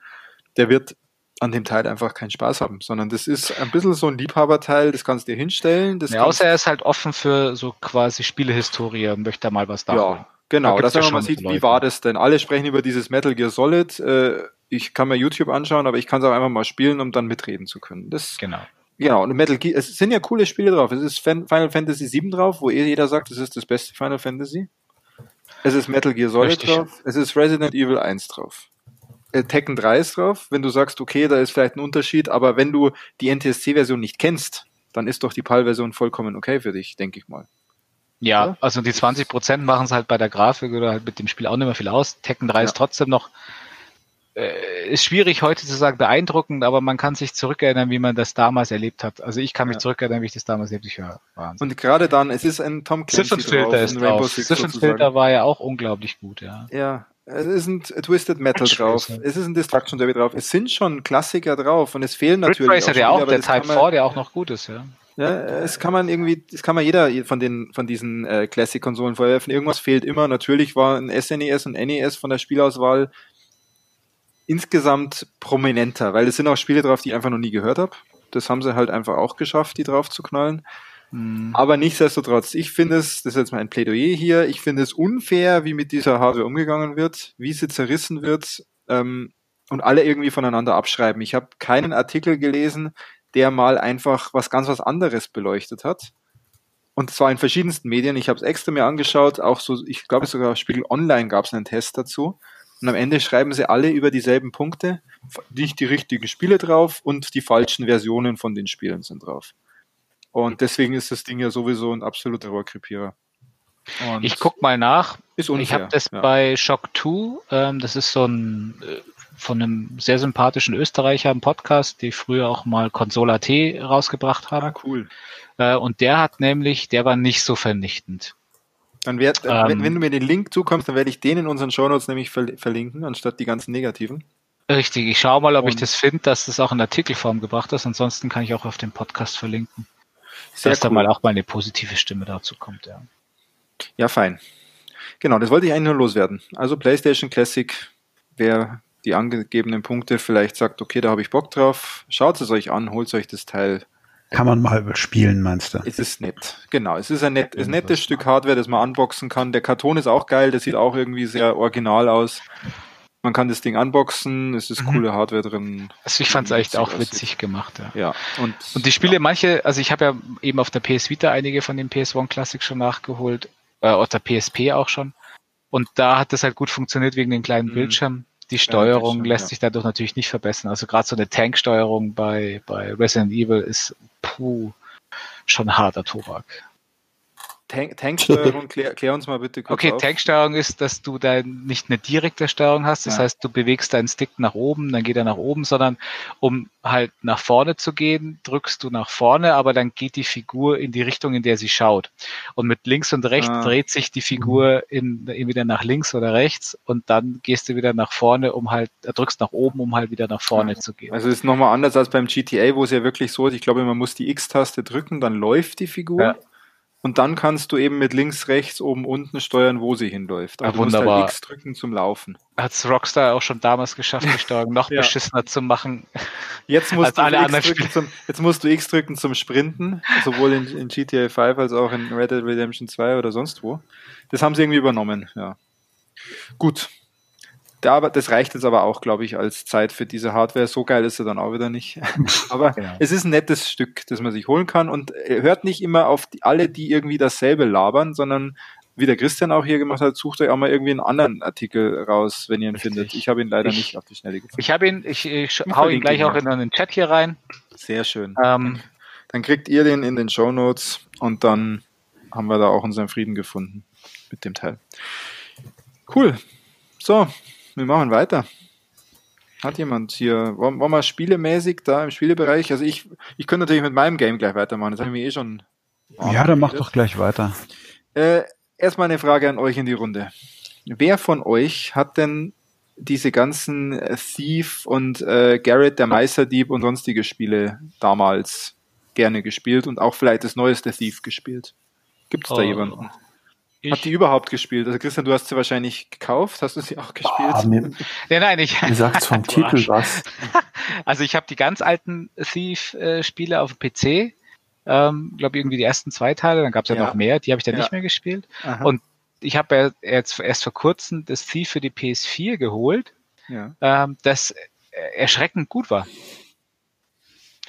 Der wird an dem Teil einfach keinen Spaß haben, sondern das ist ein bisschen so ein Liebhaberteil, das kannst du dir hinstellen. Das ja, außer er ist halt offen für so quasi Spielehistorie und möchte da mal was da Ja, genau, da dass man mal sieht, wie war das denn? Alle sprechen über dieses Metal Gear Solid. Äh, ich kann mir YouTube anschauen, aber ich kann es auch einfach mal spielen, um dann mitreden zu können. Das, genau. Genau, und Metal Gear, es sind ja coole Spiele drauf. Es ist Final Fantasy 7 drauf, wo eh jeder sagt, es ist das beste Final Fantasy. Es ist Metal Gear Solid Richtig. drauf. Es ist Resident Evil 1 drauf. Äh, Tekken 3 ist drauf. Wenn du sagst, okay, da ist vielleicht ein Unterschied, aber wenn du die NTSC-Version nicht kennst, dann ist doch die PAL-Version vollkommen okay für dich, denke ich mal. Ja, oder? also die 20 Prozent machen es halt bei der Grafik oder halt mit dem Spiel auch nicht mehr viel aus. Tekken 3 ja. ist trotzdem noch äh, ist schwierig heute zu sagen beeindruckend, aber man kann sich zurückerinnern, wie man das damals erlebt hat. Also ich kann mich ja. zurückerinnern, wie ich das damals erlebt habe. Und gerade dann, es ist ein Tom Clancy Filter ist drauf. Filter war ja auch unglaublich gut, ja. Ja, es ist ein Twisted Metal drauf. Es ist ein Destruction Derby drauf. Es sind schon Klassiker drauf und es fehlen natürlich Ridge Racer, auch, der Type 4, der auch noch gut ist, ja. Ja, es kann man irgendwie, das kann man jeder von den von diesen äh, Classic-Konsolen vorwerfen. Irgendwas fehlt immer. Natürlich war ein SNES und NES von der Spielauswahl insgesamt prominenter, weil es sind auch Spiele drauf, die ich einfach noch nie gehört habe. Das haben sie halt einfach auch geschafft, die drauf zu knallen. Mhm. Aber nichtsdestotrotz, ich finde es, das ist jetzt mein Plädoyer hier, ich finde es unfair, wie mit dieser Hardware umgegangen wird, wie sie zerrissen wird ähm, und alle irgendwie voneinander abschreiben. Ich habe keinen Artikel gelesen, der mal einfach was ganz was anderes beleuchtet hat. Und zwar in verschiedensten Medien. Ich habe es extra mir angeschaut, auch so, ich glaube sogar Spiegel Online gab es einen Test dazu. Und am Ende schreiben sie alle über dieselben Punkte, nicht die richtigen Spiele drauf und die falschen Versionen von den Spielen sind drauf. Und deswegen ist das Ding ja sowieso ein absoluter Rohrkrepierer. Ich guck mal nach. Ist unfair, ich habe das ja. bei Shock 2, ähm, das ist so ein äh, von einem sehr sympathischen Österreicher im Podcast, die früher auch mal Consola T rausgebracht haben. Ah, cool. Äh, und der hat nämlich, der war nicht so vernichtend. Dann werd, ähm, wenn, wenn, du mir den Link zukommst, dann werde ich den in unseren Shownotes nämlich verlinken, anstatt die ganzen negativen. Richtig, ich schaue mal, ob und ich das finde, dass das auch in Artikelform gebracht ist. Ansonsten kann ich auch auf dem Podcast verlinken. Sehr dass cool. da mal auch mal eine positive Stimme dazu kommt, ja. Ja, fein. Genau, das wollte ich eigentlich nur loswerden. Also PlayStation Classic, wer die angegebenen Punkte vielleicht sagt, okay, da habe ich Bock drauf, schaut es euch an, holt euch das Teil. Kann man mal überspielen, meinst du? Es ist nett. Genau, es ist ein, net, ein nettes Stück Hardware, das man unboxen kann. Der Karton ist auch geil, der sieht auch irgendwie sehr original aus. Man kann das Ding unboxen, es ist mhm. coole Hardware drin. Also ich fand es echt auch witzig gemacht, ja. ja und, und die Spiele, ja. manche, also ich habe ja eben auf der PS Vita einige von den PS1 Classic schon nachgeholt, äh, auf der PSP auch schon. Und da hat das halt gut funktioniert wegen den kleinen mhm. Bildschirm. Die Steuerung ja, lässt ja. sich dadurch natürlich nicht verbessern. Also gerade so eine Tanksteuerung bei, bei Resident Evil ist puh, schon harter Tobak. Tank, Tanksteuerung, klär, klär, uns mal bitte kurz Okay, auf. Tanksteuerung ist, dass du da nicht eine direkte Steuerung hast. Das ja. heißt, du bewegst deinen Stick nach oben, dann geht er nach oben, sondern um halt nach vorne zu gehen, drückst du nach vorne, aber dann geht die Figur in die Richtung, in der sie schaut. Und mit links und rechts ah. dreht sich die Figur in, entweder nach links oder rechts und dann gehst du wieder nach vorne, um halt, äh, drückst nach oben, um halt wieder nach vorne ja. zu gehen. Also ist nochmal anders als beim GTA, wo es ja wirklich so ist, ich glaube, man muss die X-Taste drücken, dann läuft die Figur. Ja. Und dann kannst du eben mit links, rechts, oben, unten steuern, wo sie hinläuft. Aber ja, du musst halt X drücken zum Laufen. Hat's Rockstar auch schon damals geschafft, die Steuerung noch ja. beschissener zu machen. Jetzt musst, du alle X drücken zum, jetzt musst du X drücken zum Sprinten, sowohl in, in GTA 5 als auch in Red Dead Redemption 2 oder sonst wo. Das haben sie irgendwie übernommen, ja. Gut, da, das reicht jetzt aber auch, glaube ich, als Zeit für diese Hardware. So geil ist er dann auch wieder nicht. aber genau. es ist ein nettes Stück, das man sich holen kann und hört nicht immer auf die, alle, die irgendwie dasselbe labern, sondern wie der Christian auch hier gemacht hat, sucht euch auch mal irgendwie einen anderen Artikel raus, wenn ihr ihn Richtig. findet. Ich habe ihn leider ich, nicht auf die Schnelle gefunden. Ich habe ihn, ich, ich hau ihn gleich auch in den Chat hier rein. Sehr schön. Ähm, dann kriegt ihr den in den Show Notes und dann haben wir da auch unseren Frieden gefunden mit dem Teil. Cool. So, wir machen weiter. Hat jemand hier, wollen, wir spielemäßig da im Spielebereich? Also ich, ich könnte natürlich mit meinem Game gleich weitermachen, das habe ich mir eh schon. Ja, dann mach doch gleich weiter. Äh, erstmal eine Frage an euch in die Runde. Wer von euch hat denn diese ganzen Thief und äh, Garrett, der Meisterdieb und sonstige Spiele damals gerne gespielt und auch vielleicht das neueste Thief gespielt? Gibt es da oh. jemanden? Ich Hat die überhaupt gespielt? Also Christian, du hast sie wahrscheinlich gekauft. Hast du sie auch gespielt? Oh, mir, ja, nein, ich. Mir sagt vom Titel was. Also ich habe die ganz alten Thief-Spiele auf dem PC. Ähm, glaube irgendwie die ersten zwei Teile. Dann gab es ja, ja, noch mehr. Die habe ich dann ja. nicht mehr gespielt. Aha. Und ich habe jetzt erst vor kurzem das Thief für die PS4 geholt, ja. ähm, das erschreckend gut war.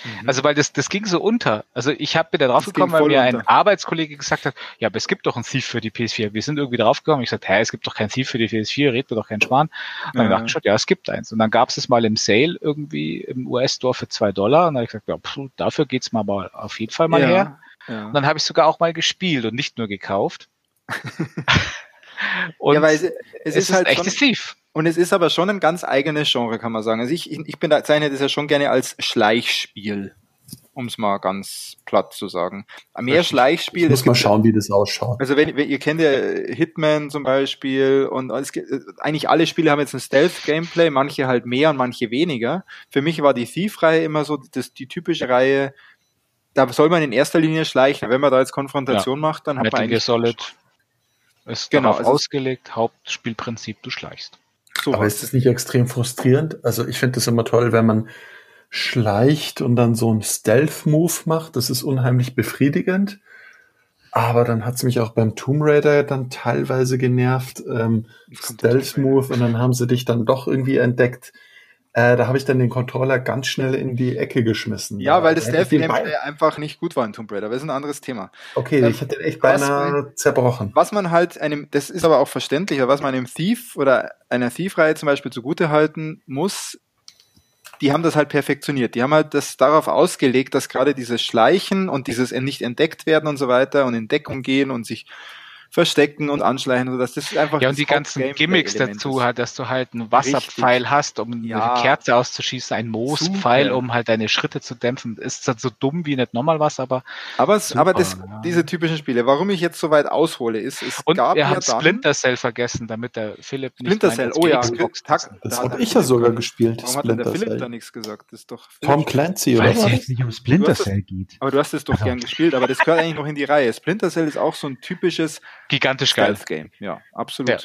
Mhm. Also weil das, das ging so unter. Also ich habe wieder drauf gekommen, weil mir ein Arbeitskollege gesagt hat, ja, aber es gibt doch ein Thief für die PS4. Wir sind irgendwie drauf gekommen. Ich sagte, hä, es gibt doch kein Thief für die PS4, redet mir doch kein Schwan. Und dann ja. dachte ich schon, ja, es gibt eins. Und dann gab es es mal im Sale irgendwie im US-Store für zwei Dollar. Und dann habe ich gesagt, ja, pff, dafür geht's mal aber auf jeden Fall mal ja. her. Ja. Und dann habe ich sogar auch mal gespielt und nicht nur gekauft. und ja, weil es, es, es ist, ist halt echtes Thief. Und es ist aber schon ein ganz eigenes Genre, kann man sagen. Also ich, ich bezeichne das ja schon gerne als Schleichspiel, um es mal ganz platt zu sagen. Mehr Schleichspiel. Ich muss mal schauen, wie das ausschaut. Also wenn, wenn ihr kennt ja Hitman zum Beispiel und es gibt, eigentlich alle Spiele haben jetzt ein Stealth-Gameplay, manche halt mehr und manche weniger. Für mich war die Thief-Reihe immer so das, die typische Reihe, da soll man in erster Linie schleichen. Wenn man da jetzt Konfrontation ja. macht, dann hat man eigentlich... Solid ist genau, darauf also ausgelegt, Hauptspielprinzip, du schleichst. So Aber ist das nicht extrem frustrierend? Also ich finde das immer toll, wenn man schleicht und dann so einen Stealth-Move macht. Das ist unheimlich befriedigend. Aber dann hat's mich auch beim Tomb Raider dann teilweise genervt. Ähm, Stealth-Move und dann haben sie dich dann doch irgendwie entdeckt. Äh, da habe ich dann den Controller ganz schnell in die Ecke geschmissen. Ja, weil das Stealth Gameplay einfach nicht gut war in Tomb Raider. Das ist ein anderes Thema. Okay, ähm, ich hatte echt beinahe was, zerbrochen. Was man halt einem, das ist aber auch verständlicher, was man einem Thief oder einer Thief-Reihe zum Beispiel zugute halten muss, die haben das halt perfektioniert. Die haben halt das darauf ausgelegt, dass gerade dieses Schleichen und dieses nicht entdeckt werden und so weiter und in Deckung gehen und sich verstecken und anschleichen. So, das ist einfach ja, und die ganzen Gimmicks dazu, halt, dass du halt einen Wasserpfeil Richtig. hast, um ja. eine Kerze auszuschießen, ein Moospfeil, um halt deine Schritte zu dämpfen. Ist das so dumm wie nicht nochmal was, aber. Aber, es, aber das, ja. diese typischen Spiele, warum ich jetzt so weit aushole, ist, es und gab er ja hat dann, Splinter Cell vergessen, damit der Philipp nicht Splinter Cell, oh ja, Xbox das, das habe ich ja sogar gespielt. Warum Splinter hat der Philipp da nichts gesagt? Das ist doch Tom Clancy oder was? Weil es nicht um Splinter Cell geht. Aber du hast es doch also. gern gespielt, aber das gehört eigentlich noch in die Reihe. Splinter Cell ist auch so ein typisches gigantisch geil. Game. Ja, absolut. Ja.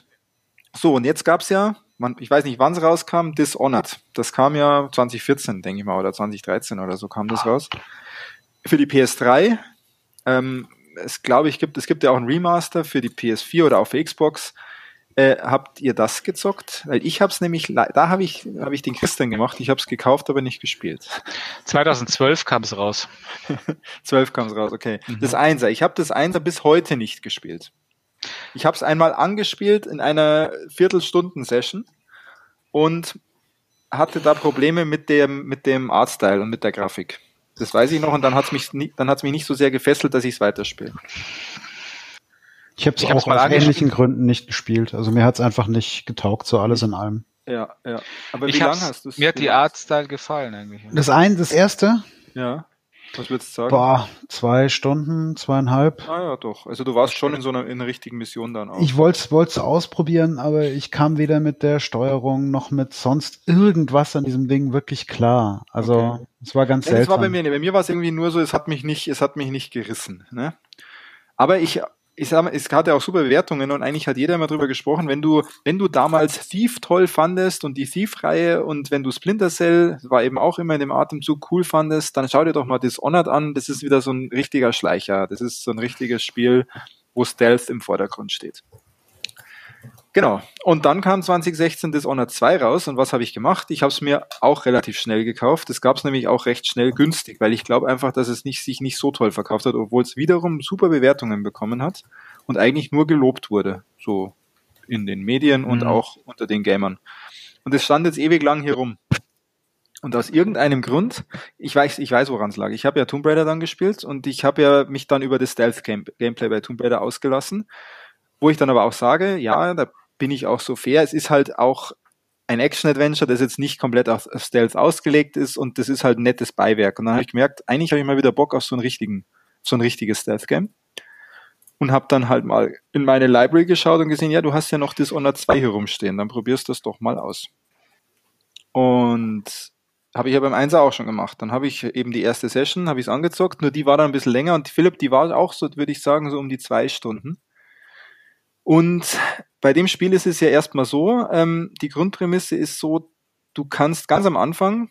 So, und jetzt gab's ja, man, ich weiß nicht, wann es rauskam, Dishonored. Das kam ja 2014, denke ich mal, oder 2013 oder so kam das ah. raus. Für die PS3. Ähm, es glaube ich gibt, es gibt ja auch ein Remaster für die PS4 oder auch für Xbox. Äh, habt ihr das gezockt? Weil ich habe es nämlich, da habe ich, hab ich den Christian gemacht. Ich habe es gekauft, aber nicht gespielt. 2012 kam es raus. 12 kam es raus, okay. Mhm. Das Einser. Ich habe das Einser bis heute nicht gespielt. Ich habe es einmal angespielt in einer Viertelstunden-Session und hatte da Probleme mit dem, mit dem Artstyle und mit der Grafik. Das weiß ich noch und dann hat es mich, nie, dann hat's mich nicht so sehr gefesselt, dass ich es weiterspiele. Ich habe es auch aus ähnlichen Gründen nicht gespielt. Also mir hat es einfach nicht getaugt, so alles in allem. Ja, ja. Aber ich wie lange hast du es? Mir hat die Artstyle gefallen eigentlich. Das ein, das erste? Ja. Was würdest du sagen? Boah, zwei Stunden, zweieinhalb. Ah ja, doch. Also du warst schon in so einer, in einer richtigen Mission dann auch. Ich wollte es ausprobieren, aber ich kam weder mit der Steuerung noch mit sonst irgendwas an diesem Ding wirklich klar. Also okay. es war ganz ja, seltsam. Das war bei mir nicht. Bei mir war es irgendwie nur so, es hat mich nicht, es hat mich nicht gerissen. Ne? Aber ich ich sag mal, es hatte auch super Bewertungen und eigentlich hat jeder immer drüber gesprochen, wenn du, wenn du damals Thief toll fandest und die Thief-Reihe und wenn du Splinter Cell, war eben auch immer in dem Atemzug cool fandest, dann schau dir doch mal Dishonored an. Das ist wieder so ein richtiger Schleicher. Das ist so ein richtiges Spiel, wo Stealth im Vordergrund steht. Genau. Und dann kam 2016 Dishonored 2 raus und was habe ich gemacht? Ich habe es mir auch relativ schnell gekauft. Das gab es nämlich auch recht schnell günstig, weil ich glaube einfach, dass es nicht, sich nicht so toll verkauft hat, obwohl es wiederum super Bewertungen bekommen hat und eigentlich nur gelobt wurde, so in den Medien und mhm. auch unter den Gamern. Und es stand jetzt ewig lang hier rum. Und aus irgendeinem Grund, ich weiß, ich weiß, woran es lag. Ich habe ja Tomb Raider dann gespielt und ich habe ja mich dann über das Stealth-Gameplay bei Tomb Raider ausgelassen, wo ich dann aber auch sage, ja, da bin ich auch so fair. Es ist halt auch ein Action-Adventure, das jetzt nicht komplett auf, Stealth ausgelegt ist und das ist halt ein nettes Beiwerk. Und dann habe ich gemerkt, eigentlich habe ich mal wieder Bock auf so einen richtigen, so ein richtiges Stealth-Game. Und habe dann halt mal in meine Library geschaut und gesehen, ja, du hast ja noch Dishonored 2 hier rumstehen, dann probierst du das doch mal aus. Und habe ich ja beim Einser auch schon gemacht. Dann habe ich eben die erste Session, habe ich es angezockt, nur die war dann ein bisschen länger und Philipp, die war auch so, würde ich sagen, so um die zwei Stunden. Und bei dem Spiel ist es ja erstmal so, ähm, die Grundprämisse ist so, du kannst ganz am Anfang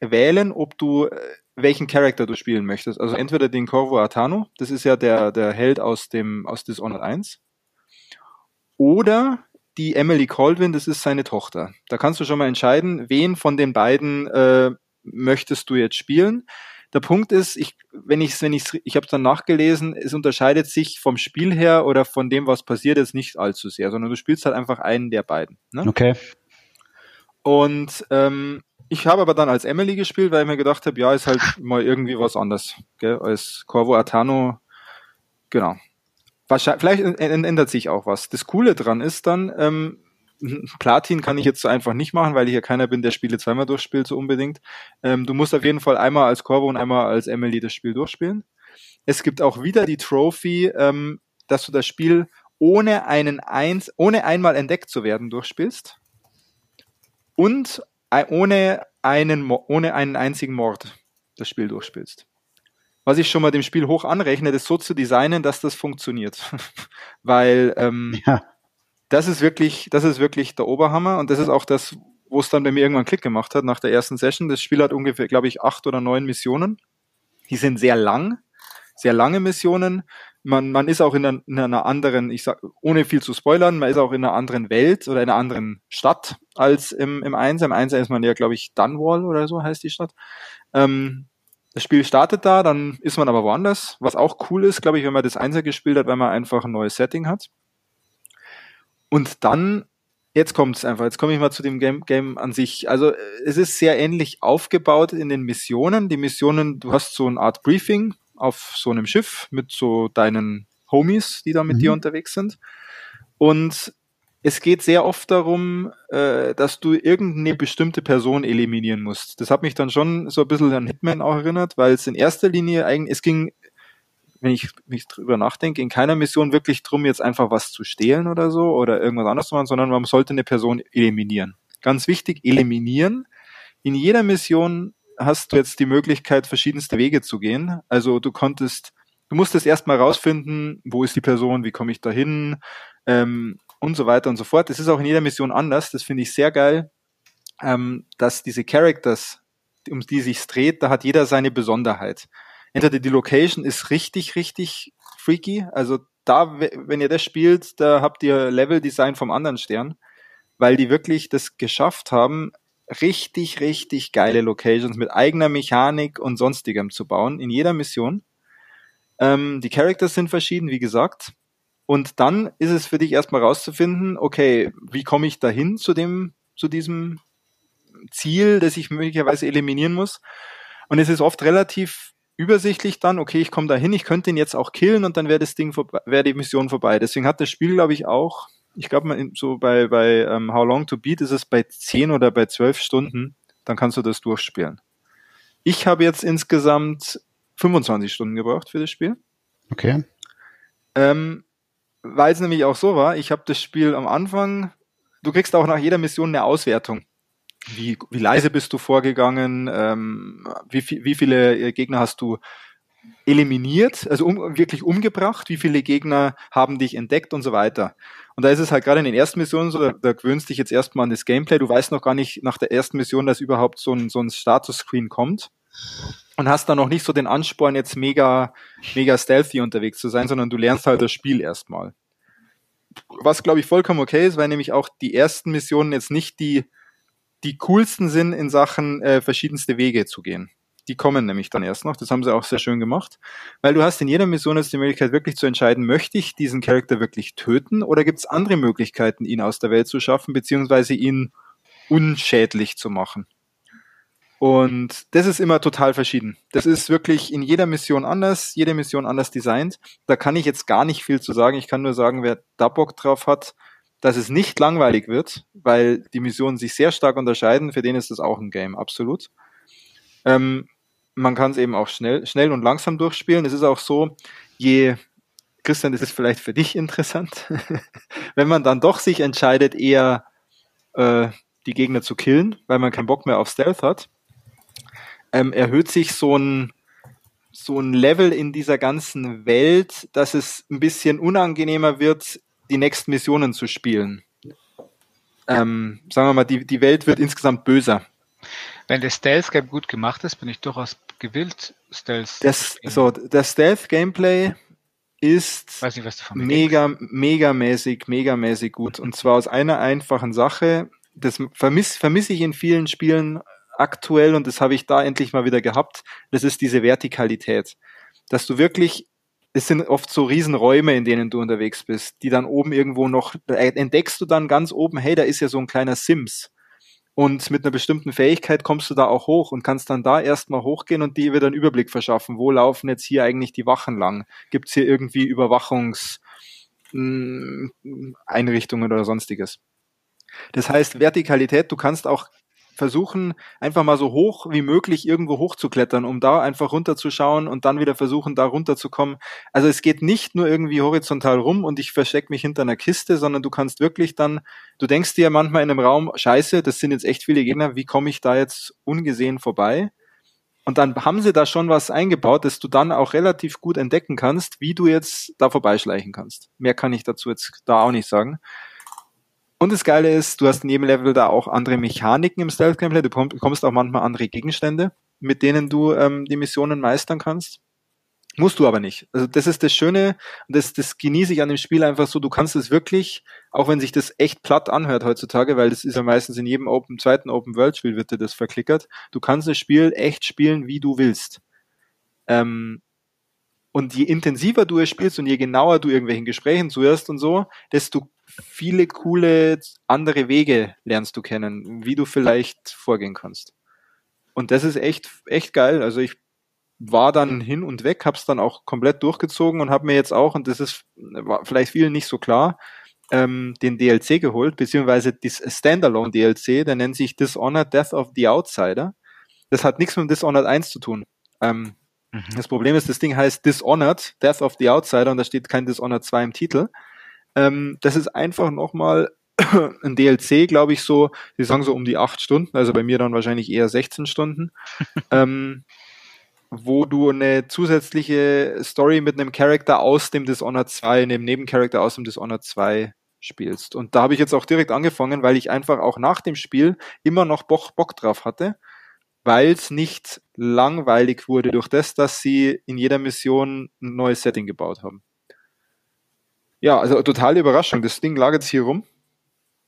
wählen, ob du äh, welchen Charakter du spielen möchtest. Also entweder den Corvo Atano, das ist ja der, der Held aus dem aus Dishonored 1, oder die Emily Caldwin, das ist seine Tochter. Da kannst du schon mal entscheiden, wen von den beiden äh, möchtest du jetzt spielen. Der Punkt ist, ich, wenn ich wenn ich ich habe dann nachgelesen, es unterscheidet sich vom Spiel her oder von dem, was passiert, jetzt nicht allzu sehr, sondern du spielst halt einfach einen der beiden. Ne? Okay. Und ähm, ich habe aber dann als Emily gespielt, weil ich mir gedacht habe, ja, ist halt mal irgendwie was anderes, gell, als Corvo Atano. Genau. Wahrscheinlich, vielleicht ändert sich auch was. Das Coole dran ist dann, ähm, Platin kann ich jetzt so einfach nicht machen, weil ich ja keiner bin, der Spiele zweimal durchspielt, so unbedingt. Ähm, du musst auf jeden Fall einmal als Corvo und einmal als Emily das Spiel durchspielen. Es gibt auch wieder die Trophy, ähm, dass du das Spiel ohne einen eins, ohne einmal entdeckt zu werden durchspielst und ohne einen, ohne einen einzigen Mord das Spiel durchspielst. Was ich schon mal dem Spiel hoch anrechne, das so zu designen, dass das funktioniert. Weil ähm, ja das ist wirklich, das ist wirklich der Oberhammer und das ist auch das, wo es dann bei mir irgendwann Klick gemacht hat nach der ersten Session. Das Spiel hat ungefähr, glaube ich, acht oder neun Missionen. Die sind sehr lang, sehr lange Missionen. Man, man ist auch in einer, in einer anderen, ich sag, ohne viel zu spoilern, man ist auch in einer anderen Welt oder in einer anderen Stadt als im, im Einser. Im Einser ist man ja, glaube ich, Dunwall oder so heißt die Stadt. Ähm, das Spiel startet da, dann ist man aber woanders, was auch cool ist, glaube ich, wenn man das Einser gespielt hat, weil man einfach ein neues Setting hat. Und dann Jetzt kommt's einfach. Jetzt komme ich mal zu dem Game, Game an sich. Also es ist sehr ähnlich aufgebaut in den Missionen. Die Missionen, du hast so eine Art Briefing auf so einem Schiff mit so deinen Homies, die da mit mhm. dir unterwegs sind. Und es geht sehr oft darum, äh, dass du irgendeine bestimmte Person eliminieren musst. Das hat mich dann schon so ein bisschen an Hitman auch erinnert, weil es in erster Linie eigentlich, es ging wenn ich mich drüber nachdenke, in keiner Mission wirklich drum, jetzt einfach was zu stehlen oder so oder irgendwas anderes zu machen, sondern man sollte eine Person eliminieren. Ganz wichtig, eliminieren. In jeder Mission hast du jetzt die Möglichkeit, verschiedenste Wege zu gehen. Also du konntest, du musstest erstmal rausfinden, wo ist die Person, wie komme ich da hin ähm, und so weiter und so fort. Das ist auch in jeder Mission anders. Das finde ich sehr geil, ähm, dass diese Characters, um die sich dreht, da hat jeder seine Besonderheit entweder die Location ist richtig, richtig freaky. Also da, wenn ihr das spielt, da habt ihr Level-Design vom anderen Stern, weil die wirklich das geschafft haben, richtig, richtig geile Locations mit eigener Mechanik und sonstigem zu bauen in jeder Mission. Ähm, die Characters sind verschieden, wie gesagt. Und dann ist es für dich erstmal rauszufinden, okay, wie komme ich dahin zu dem, zu diesem Ziel, das ich möglicherweise eliminieren muss. Und es ist oft relativ übersichtlich dann, okay, ich komme da hin, ich könnte ihn jetzt auch killen und dann wäre das Ding vorbei, wäre die Mission vorbei. Deswegen hat das Spiel, glaube ich, auch, ich glaube, so bei, bei um, ähm, How Long to Beat ist es bei 10 oder bei 12 Stunden, dann kannst du das durchspielen. Ich habe jetzt insgesamt 25 Stunden gebraucht für das Spiel. Okay. Ähm, weil es nämlich auch so war, ich habe das Spiel am Anfang, du kriegst auch nach jeder Mission eine Auswertung. Wie, wie leise bist du vorgegangen? Ähm, wie, wie viele äh, Gegner hast du eliminiert, also um, wirklich umgebracht? Wie viele Gegner haben dich entdeckt und so weiter? Und da ist es halt gerade in den ersten Missionen so, da, da gewöhnst dich jetzt erstmal an das Gameplay. Du weißt noch gar nicht nach der ersten Mission, dass überhaupt so ein, so ein Status-Screen kommt und hast dann noch nicht so den Ansporn, jetzt mega, mega stealthy unterwegs zu sein, sondern du lernst halt das Spiel erstmal. Was, glaube ich, vollkommen okay ist, weil nämlich auch die ersten Missionen jetzt nicht die die coolsten sind in Sachen äh, verschiedenste Wege zu gehen. Die kommen nämlich dann erst noch. Das haben sie auch sehr schön gemacht. Weil du hast in jeder Mission jetzt die Möglichkeit, wirklich zu entscheiden, möchte ich diesen Charakter wirklich töten oder gibt es andere Möglichkeiten, ihn aus der Welt zu schaffen, beziehungsweise ihn unschädlich zu machen. Und das ist immer total verschieden. Das ist wirklich in jeder Mission anders, jede Mission anders designt. Da kann ich jetzt gar nicht viel zu sagen. Ich kann nur sagen, wer da Bock drauf hat, dass es nicht langweilig wird, weil die Missionen sich sehr stark unterscheiden. Für den ist das auch ein Game, absolut. Ähm, man kann es eben auch schnell, schnell und langsam durchspielen. Es ist auch so, je, Christian, das ist vielleicht für dich interessant, wenn man dann doch sich entscheidet, eher äh, die Gegner zu killen, weil man keinen Bock mehr auf Stealth hat, ähm, erhöht sich so ein, so ein Level in dieser ganzen Welt, dass es ein bisschen unangenehmer wird, die nächsten Missionen zu spielen. Ähm, sagen wir mal, die, die Welt wird insgesamt böser. Wenn der Stealth-Game gut gemacht ist, bin ich durchaus gewillt, Stealth das, So, der Stealth-Gameplay ist nicht, mega, megamäßig, megamäßig gut. Und zwar aus einer einfachen Sache. Das vermisse vermiss ich in vielen Spielen aktuell und das habe ich da endlich mal wieder gehabt. Das ist diese Vertikalität. Dass du wirklich es sind oft so Riesenräume, in denen du unterwegs bist, die dann oben irgendwo noch, entdeckst du dann ganz oben, hey, da ist ja so ein kleiner Sims. Und mit einer bestimmten Fähigkeit kommst du da auch hoch und kannst dann da erstmal hochgehen und dir wieder einen Überblick verschaffen. Wo laufen jetzt hier eigentlich die Wachen lang? Gibt es hier irgendwie Überwachungseinrichtungen mm, oder sonstiges? Das heißt, Vertikalität, du kannst auch versuchen, einfach mal so hoch wie möglich irgendwo hochzuklettern, um da einfach runterzuschauen und dann wieder versuchen, da runterzukommen. Also es geht nicht nur irgendwie horizontal rum und ich verstecke mich hinter einer Kiste, sondern du kannst wirklich dann, du denkst dir manchmal in einem Raum, scheiße, das sind jetzt echt viele Gegner, wie komme ich da jetzt ungesehen vorbei? Und dann haben sie da schon was eingebaut, dass du dann auch relativ gut entdecken kannst, wie du jetzt da vorbeischleichen kannst. Mehr kann ich dazu jetzt da auch nicht sagen. Und das Geile ist, du hast in jedem Level da auch andere Mechaniken im Stealth-Gameplay. Du bekommst auch manchmal andere Gegenstände, mit denen du ähm, die Missionen meistern kannst. Musst du aber nicht. Also das ist das Schöne das, das genieße ich an dem Spiel einfach so. Du kannst es wirklich, auch wenn sich das echt platt anhört heutzutage, weil das ist ja meistens in jedem Open, zweiten Open World Spiel wird dir das verklickert. Du kannst das Spiel echt spielen, wie du willst. Ähm, Und je intensiver du es spielst und je genauer du irgendwelchen Gesprächen zuhörst und so, desto viele coole andere Wege lernst du kennen, wie du vielleicht vorgehen kannst. Und das ist echt, echt geil. Also ich war dann hin und weg, hab's dann auch komplett durchgezogen und habe mir jetzt auch, und das ist vielleicht vielen nicht so klar, ähm, den DLC geholt, beziehungsweise das Standalone DLC, der nennt sich Dishonored Death of the Outsider. Das hat nichts mit Dishonored 1 zu tun. Ähm, mhm. Das Problem ist, das Ding heißt Dishonored Death of the Outsider und da steht kein Dishonored 2 im Titel. Ähm, das ist einfach nochmal ein DLC, glaube ich, so, die sagen so um die acht Stunden, also bei mir dann wahrscheinlich eher 16 Stunden, ähm, wo du eine zusätzliche Story mit einem Charakter aus dem Dishonored 2, einem Nebencharakter aus dem Dishonored 2 spielst. Und da habe ich jetzt auch direkt angefangen, weil ich einfach auch nach dem Spiel immer noch Bock, Bock drauf hatte, weil es nicht langweilig wurde durch das, dass sie in jeder Mission ein neues Setting gebaut haben. Ja, also totale Überraschung. Das Ding lag jetzt hier rum.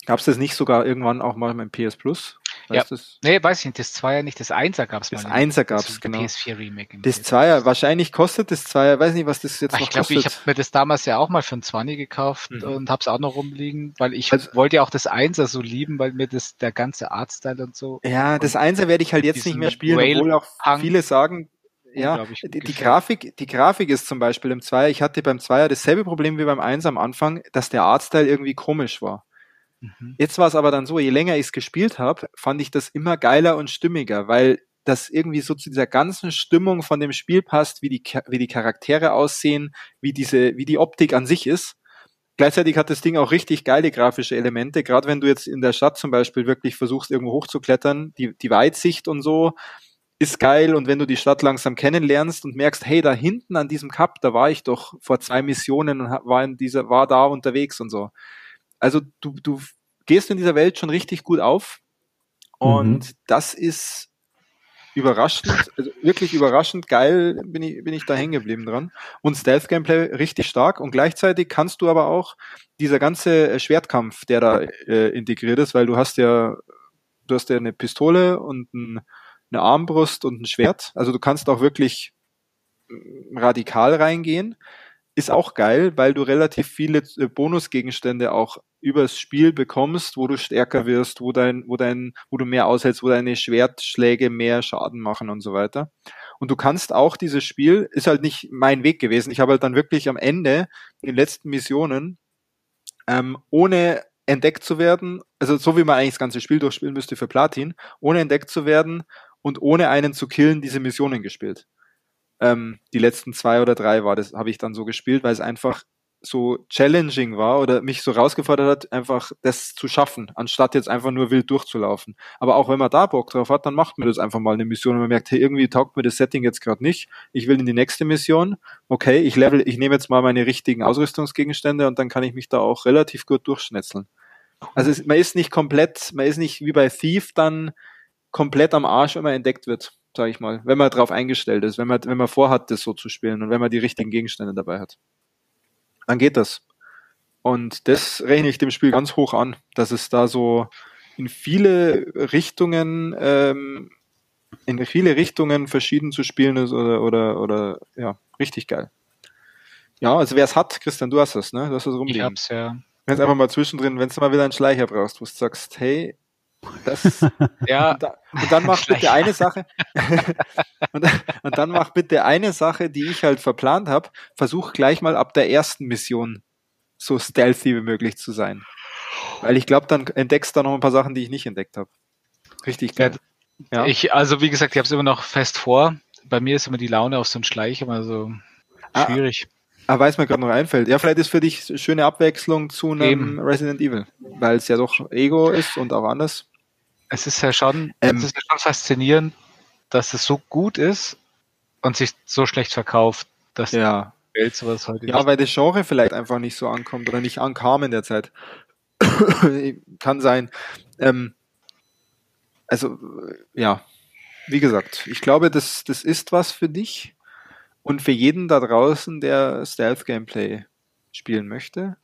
Gab es das nicht sogar irgendwann auch mal im PS Plus? Weißt ja. Das? Nee, weiß ich nicht. Das Zweier nicht, das Einser gab es mal. Das Einser gab es, genau. PS4 Remake. Das Zweier, wahrscheinlich kostet das Zweier, weiß nicht, was das jetzt Ach, noch ich glaub, kostet. Ich glaube, ich habe mir das damals ja auch mal für ein 20 gekauft mhm. und habe es auch noch rumliegen, weil ich also, wollte ja auch das Einser so lieben, weil mir das der ganze Artstyle und so. Ja, das Einser werde ich halt jetzt nicht mehr spielen, obwohl auch viele sagen, ja, die, die Grafik, die Grafik ist zum Beispiel im Zweier, ich hatte beim Zweier dasselbe Problem wie beim Eins am Anfang, dass der Artstyle irgendwie komisch war. Mhm. Jetzt war es aber dann so, je länger ich es gespielt habe, fand ich das immer geiler und stimmiger, weil das irgendwie so zu dieser ganzen Stimmung von dem Spiel passt, wie die, wie die Charaktere aussehen, wie diese, wie die Optik an sich ist. Gleichzeitig hat das Ding auch richtig geile grafische Elemente, gerade wenn du jetzt in der Stadt zum Beispiel wirklich versuchst, irgendwo hochzuklettern, die, die Weitsicht und so, ist geil und wenn du die Stadt langsam kennenlernst und merkst, hey, da hinten an diesem Cup, da war ich doch vor zwei Missionen und war in dieser, war da unterwegs und so. Also du, du gehst in dieser Welt schon richtig gut auf und mhm. das ist überraschend, also wirklich überraschend geil bin ich, bin ich da hängen geblieben dran. Und Stealth-Gameplay richtig stark und gleichzeitig kannst du aber auch dieser ganze Schwertkampf, der da äh, integriert ist, weil du hast ja, du hast ja eine Pistole und ein eine Armbrust und ein Schwert. Also du kannst auch wirklich radikal reingehen. Ist auch geil, weil du relativ viele äh, Bonusgegenstände auch übers Spiel bekommst, wo du stärker wirst, wo dein, wo dein, wo du mehr aushältst, wo deine Schwertschläge mehr Schaden machen und so weiter. Und du kannst auch dieses Spiel, ist halt nicht mein Weg gewesen. Ich habe halt dann wirklich am Ende, in den letzten Missionen, ähm, ohne entdeckt zu werden, also so wie man eigentlich das ganze Spiel durchspielen müsste für Platin, ohne entdeckt zu werden, und ohne einen zu killen diese Missionen gespielt. Ähm, die letzten zwei oder drei war das, habe ich dann so gespielt, weil es einfach so challenging war oder mich so rausgefordert hat, einfach das zu schaffen, anstatt jetzt einfach nur wild durchzulaufen. Aber auch wenn man da Bock drauf hat, dann macht man das einfach mal eine Mission und man merkt, hey, irgendwie taugt mir das Setting jetzt gerade nicht. Ich will in die nächste Mission. Okay, ich level, ich nehme jetzt mal meine richtigen Ausrüstungsgegenstände und dann kann ich mich da auch relativ gut durchschnetzeln. Also es, man ist nicht komplett, man ist nicht wie bei Thief dann komplett am Arsch, wenn man entdeckt wird, sage ich mal, wenn man darauf eingestellt ist, wenn man, wenn man vorhat, das so zu spielen und wenn man die richtigen Gegenstände dabei hat. Dann geht das. Und das rechne ich dem Spiel ganz hoch an, dass es da so in viele Richtungen, ähm, in viele Richtungen verschieden zu spielen ist oder, oder, oder ja, richtig geil. Ja, also wer es hat, Christian, du hast es, ne? Du hast es rumliegen. Ich hab's, ja. Jetzt einfach mal zwischendrin, wenn du mal wieder einen Schleicher brauchst, wo du sagst, hey, das, ja. Und, da, und dann mach bitte eine Sache. und, und, dann mach bitte eine Sache, die ich halt verplant habe. Versuch gleich mal ab der ersten Mission so stealthy wie möglich zu sein. Weil ich glaube, dann entdeckst du da noch ein paar Sachen, die ich nicht entdeckt habe. Richtig geil. Ja, ja. Ich, also wie gesagt, ich habe es immer noch fest vor. Bei mir ist immer die Laune auf so einen Schleich immer so ah, schwierig. Ah, weiß mir gerade noch einfällt. Ja, vielleicht ist für dich schöne Abwechslung zu einem Eben. Resident Evil, weil es ja doch Ego ist und auch anders. Es ist ja schon, ähm, es ist ja schon faszinierend, dass es so gut ist und sich so schlecht verkauft, dass ja. die Welt sowas heute Ja, weil das Genre vielleicht einfach nicht so ankommt oder nicht ankam in der Zeit. Kann sein. Ähm, also, ja, wie gesagt, ich glaube, das, das ist was für dich und für jeden da draußen, der Stealth-Gameplay spielen möchte.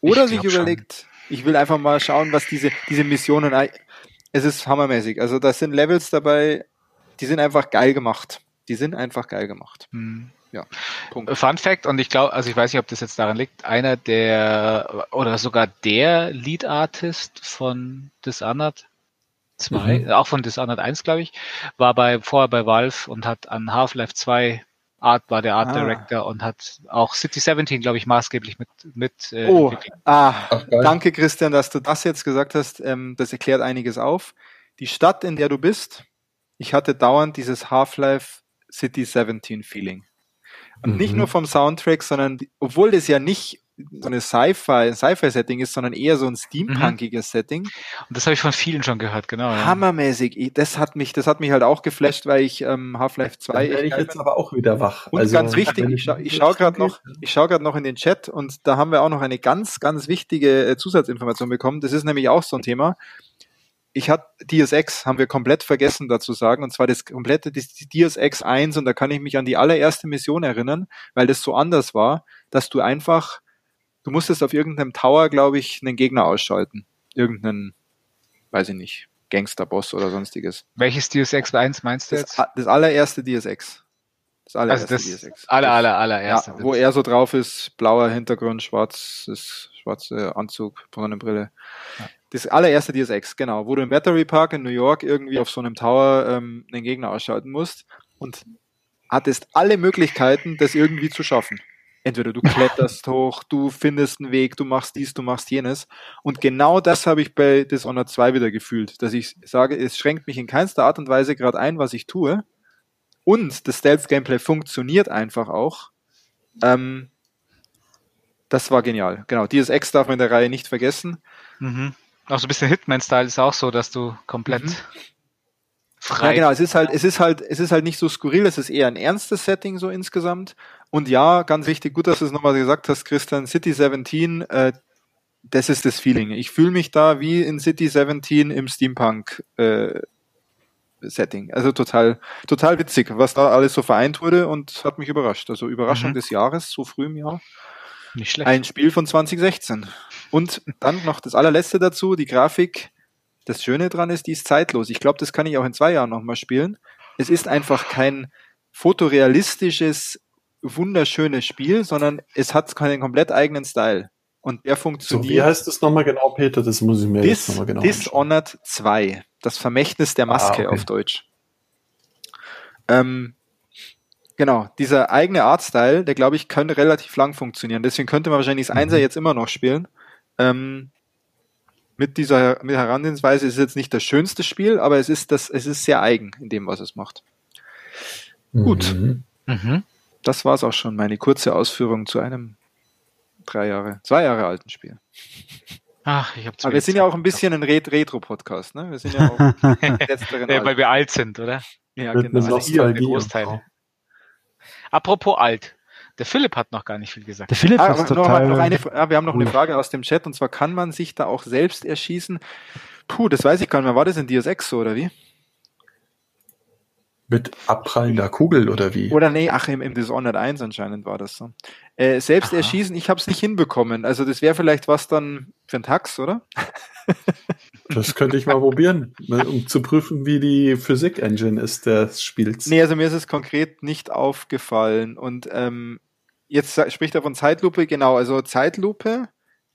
Oder sich überlegt, schon. ich will einfach mal schauen, was diese, diese Missionen es ist hammermäßig. Also da sind Levels dabei, die sind einfach geil gemacht. Die sind einfach geil gemacht. Hm. Ja, Punkt. Fun Fact, und ich glaube, also ich weiß nicht, ob das jetzt daran liegt, einer der oder sogar der Lead Artist von Dishonored 2, mhm. auch von Dishonored 1, glaube ich, war bei vorher bei Valve und hat an Half-Life 2 Art war der Art ah. Director und hat auch City 17, glaube ich, maßgeblich mit mit äh, Oh, ah, Ach, danke Christian, dass du das jetzt gesagt hast. Ähm, das erklärt einiges auf. Die Stadt, in der du bist, ich hatte dauernd dieses Half-Life City 17 Feeling. Und mhm. nicht nur vom Soundtrack, sondern obwohl das ja nicht so eine Sci-Fi, Sci-Fi-Setting ist, sondern eher so ein steampunkiges mhm. Setting. Und das habe ich von vielen schon gehört, genau. Ja. Hammermäßig. Das hat mich, das hat mich halt auch geflasht, weil ich ähm, Half-Life 2. Dann werde ich jetzt aber auch wieder wach. Und also, ganz wichtig, ich, scha ich schaue gerade noch, ich schaue gerade noch in den Chat und da haben wir auch noch eine ganz, ganz wichtige äh, Zusatzinformation bekommen. Das ist nämlich auch so ein Thema ich hatte DSX, haben wir komplett vergessen dazu sagen, und zwar das komplette das DSX 1, und da kann ich mich an die allererste Mission erinnern, weil das so anders war, dass du einfach, du musstest auf irgendeinem Tower, glaube ich, einen Gegner ausschalten. Irgendeinen, weiß ich nicht, Gangsterboss oder sonstiges. Welches DSX 1 meinst du jetzt? Das, das allererste DSX. Das allererste also das DSX. Aller, aller, allererste. Ja, wo er so drauf ist, blauer Hintergrund, schwarzes, schwarzer Anzug, Brille. Ja. Das allererste DSX, genau, wo du im Battery Park in New York irgendwie auf so einem Tower ähm, einen Gegner ausschalten musst und hattest alle Möglichkeiten, das irgendwie zu schaffen. Entweder du kletterst hoch, du findest einen Weg, du machst dies, du machst jenes. Und genau das habe ich bei Dishonored 2 wieder gefühlt, dass ich sage, es schränkt mich in keinster Art und Weise gerade ein, was ich tue. Und das Stealth-Gameplay funktioniert einfach auch. Ähm, das war genial. Genau, DSX darf man in der Reihe nicht vergessen. Mhm. Auch so ein bisschen Hitman-Style ist auch so, dass du komplett mhm. Frei. Ja, genau. Es ist halt, es ist halt, es ist halt nicht so skurril. Es ist eher ein ernstes Setting so insgesamt. Und ja, ganz wichtig, gut, dass du es nochmal gesagt hast, Christian. City 17, äh, das ist das Feeling. Ich fühle mich da wie in City 17 im Steampunk. Äh, Setting. Also total, total witzig, was da alles so vereint wurde und hat mich überrascht. Also Überraschung mhm. des Jahres, so früh im Jahr. Nicht schlecht. Ein Spiel von 2016. Und dann noch das allerletzte dazu, die Grafik. Das Schöne dran ist, die ist zeitlos. Ich glaube, das kann ich auch in zwei Jahren nochmal spielen. Es ist einfach kein fotorealistisches, wunderschönes Spiel, sondern es hat keinen komplett eigenen Style. Und der funktioniert. So, wie heißt das nochmal genau, Peter? Das muss ich mir Dis, jetzt nochmal genau Dishonored anschauen. 2. Das Vermächtnis der Maske ah, okay. auf Deutsch. Ähm, genau, dieser eigene Artstyle, der glaube ich, könnte relativ lang funktionieren. Deswegen könnte man wahrscheinlich das Einser mhm. jetzt immer noch spielen. Ähm, mit dieser mit Herangehensweise ist es jetzt nicht das schönste Spiel, aber es ist das, es ist sehr eigen in dem, was es macht. Mhm. Gut. Mhm. Das war es auch schon, meine kurze Ausführung zu einem drei Jahre, zwei Jahre alten Spiel. Ach, ich habe Aber wir sind ja auch ein bisschen ein Retro-Podcast, ne? Wir sind ja auch ja, weil wir alt sind, oder? Ja, genau. Also ihr, Großteil. Apropos alt. Der Philipp hat noch gar nicht viel gesagt. Der Philipp ah, ist total. Noch, noch eine, ah, wir haben noch eine Frage aus dem Chat und zwar kann man sich da auch selbst erschießen? Puh, das weiß ich gar nicht mehr. War das in Deus Ex so oder wie? Mit abprallender Kugel oder wie? Oder nee, ach, im, im Dishonored 1 anscheinend war das so. Äh, selbst Aha. erschießen, ich habe es nicht hinbekommen. Also das wäre vielleicht was dann für ein Tax, oder? Das könnte ich mal probieren, ne, um zu prüfen, wie die Physik-Engine ist des Spiels. Nee, also mir ist es konkret nicht aufgefallen. Und ähm, jetzt spricht er von Zeitlupe, genau, also Zeitlupe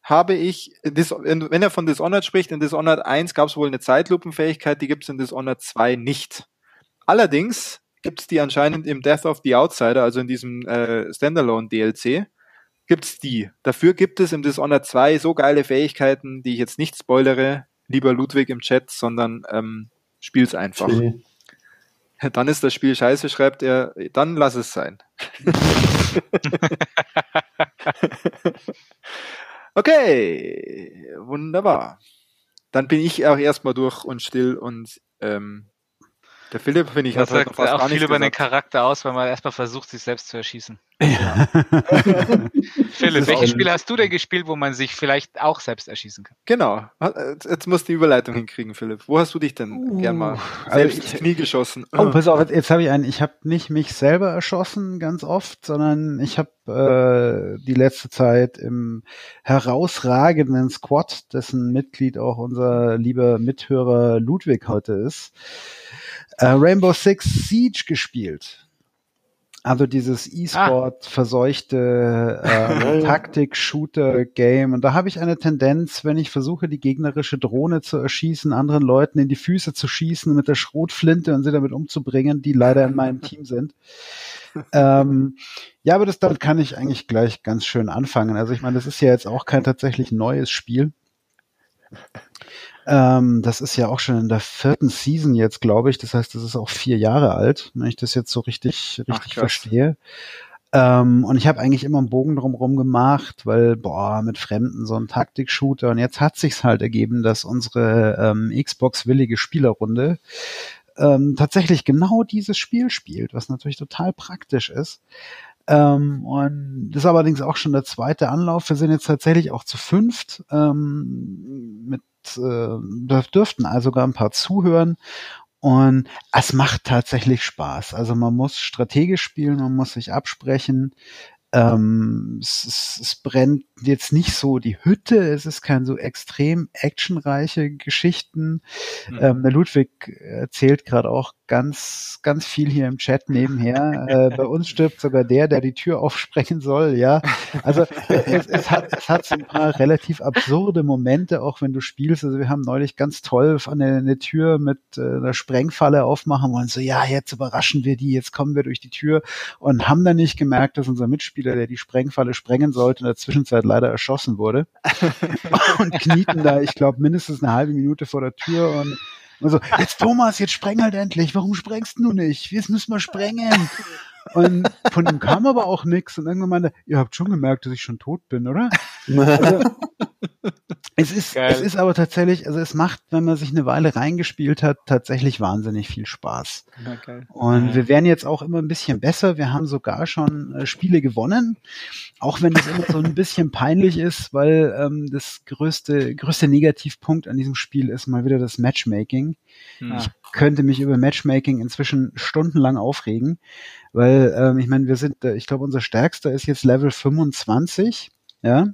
habe ich, wenn er von Dishonored spricht, in Dishonored 1 gab es wohl eine Zeitlupenfähigkeit, die gibt es in Dishonored 2 nicht. Allerdings gibt es die anscheinend im Death of the Outsider, also in diesem äh, Standalone DLC, gibt es die. Dafür gibt es im Dishonored 2 so geile Fähigkeiten, die ich jetzt nicht spoilere, lieber Ludwig im Chat, sondern ähm, spiel's einfach. Okay. Dann ist das Spiel scheiße, schreibt er, dann lass es sein. okay, wunderbar. Dann bin ich auch erstmal durch und still und ähm, der Philipp, finde ich, hat halt auch viel über den Charakter aus, weil man erstmal versucht, sich selbst zu erschießen. Ja. Philipp, welches Spiel hast du denn gespielt, wo man sich vielleicht auch selbst erschießen kann? Genau. Jetzt musst du die Überleitung hinkriegen, Philipp. Wo hast du dich denn uh, gern mal also selbst ins Knie geschossen? Oh, pass auf, jetzt habe ich einen. Ich habe nicht mich selber erschossen ganz oft, sondern ich habe äh, die letzte Zeit im herausragenden Squad, dessen Mitglied auch unser lieber Mithörer Ludwig heute ist, äh, Rainbow Six Siege gespielt. Also dieses E-Sport ah. verseuchte äh, Taktik-Shooter-Game. Und da habe ich eine Tendenz, wenn ich versuche, die gegnerische Drohne zu erschießen, anderen Leuten in die Füße zu schießen mit der Schrotflinte und sie damit umzubringen, die leider in meinem Team sind. ähm, ja, aber das damit kann ich eigentlich gleich ganz schön anfangen. Also ich meine, das ist ja jetzt auch kein tatsächlich neues Spiel. Ähm, das ist ja auch schon in der vierten Season jetzt, glaube ich. Das heißt, das ist auch vier Jahre alt, wenn ich das jetzt so richtig, richtig Ach, verstehe. Ähm, und ich habe eigentlich immer einen Bogen drumherum gemacht, weil, boah, mit Fremden so ein Taktik-Shooter. Und jetzt hat sich's halt ergeben, dass unsere ähm, Xbox-willige Spielerrunde ähm, tatsächlich genau dieses Spiel spielt, was natürlich total praktisch ist. Ähm, und das ist allerdings auch schon der zweite Anlauf. Wir sind jetzt tatsächlich auch zu fünft ähm, mit äh, dürften also sogar ein paar zuhören. Und es macht tatsächlich Spaß. Also man muss strategisch spielen, man muss sich absprechen. Ähm, es, es, es, brennt jetzt nicht so die Hütte, es ist kein so extrem actionreiche Geschichten. Mhm. Ähm, der Ludwig erzählt gerade auch ganz, ganz viel hier im Chat nebenher. äh, bei uns stirbt sogar der, der die Tür aufsprengen soll, ja. Also es, es, hat, es hat so ein paar relativ absurde Momente, auch wenn du spielst. Also wir haben neulich ganz toll an der, eine Tür mit äh, einer Sprengfalle aufmachen wollen. So, ja, jetzt überraschen wir die, jetzt kommen wir durch die Tür und haben dann nicht gemerkt, dass unser Mitspieler, der die Sprengfalle sprengen sollte, in der Zwischenzeit leider erschossen wurde. und knieten da, ich glaube, mindestens eine halbe Minute vor der Tür und und so, jetzt Thomas, jetzt spreng halt endlich. Warum sprengst du nicht? Jetzt müssen wir sprengen. Und von ihm kam aber auch nichts. Und irgendwann meinte, ihr habt schon gemerkt, dass ich schon tot bin, oder? Also, es ist, es ist aber tatsächlich, also es macht, wenn man sich eine Weile reingespielt hat, tatsächlich wahnsinnig viel Spaß. Okay. Und ja. wir werden jetzt auch immer ein bisschen besser. Wir haben sogar schon äh, Spiele gewonnen, auch wenn das immer so ein bisschen peinlich ist, weil ähm, das größte, größte Negativpunkt an diesem Spiel ist mal wieder das Matchmaking. Ja. Ich könnte mich über Matchmaking inzwischen stundenlang aufregen, weil ähm, ich meine, wir sind, äh, ich glaube, unser stärkster ist jetzt Level 25, ja.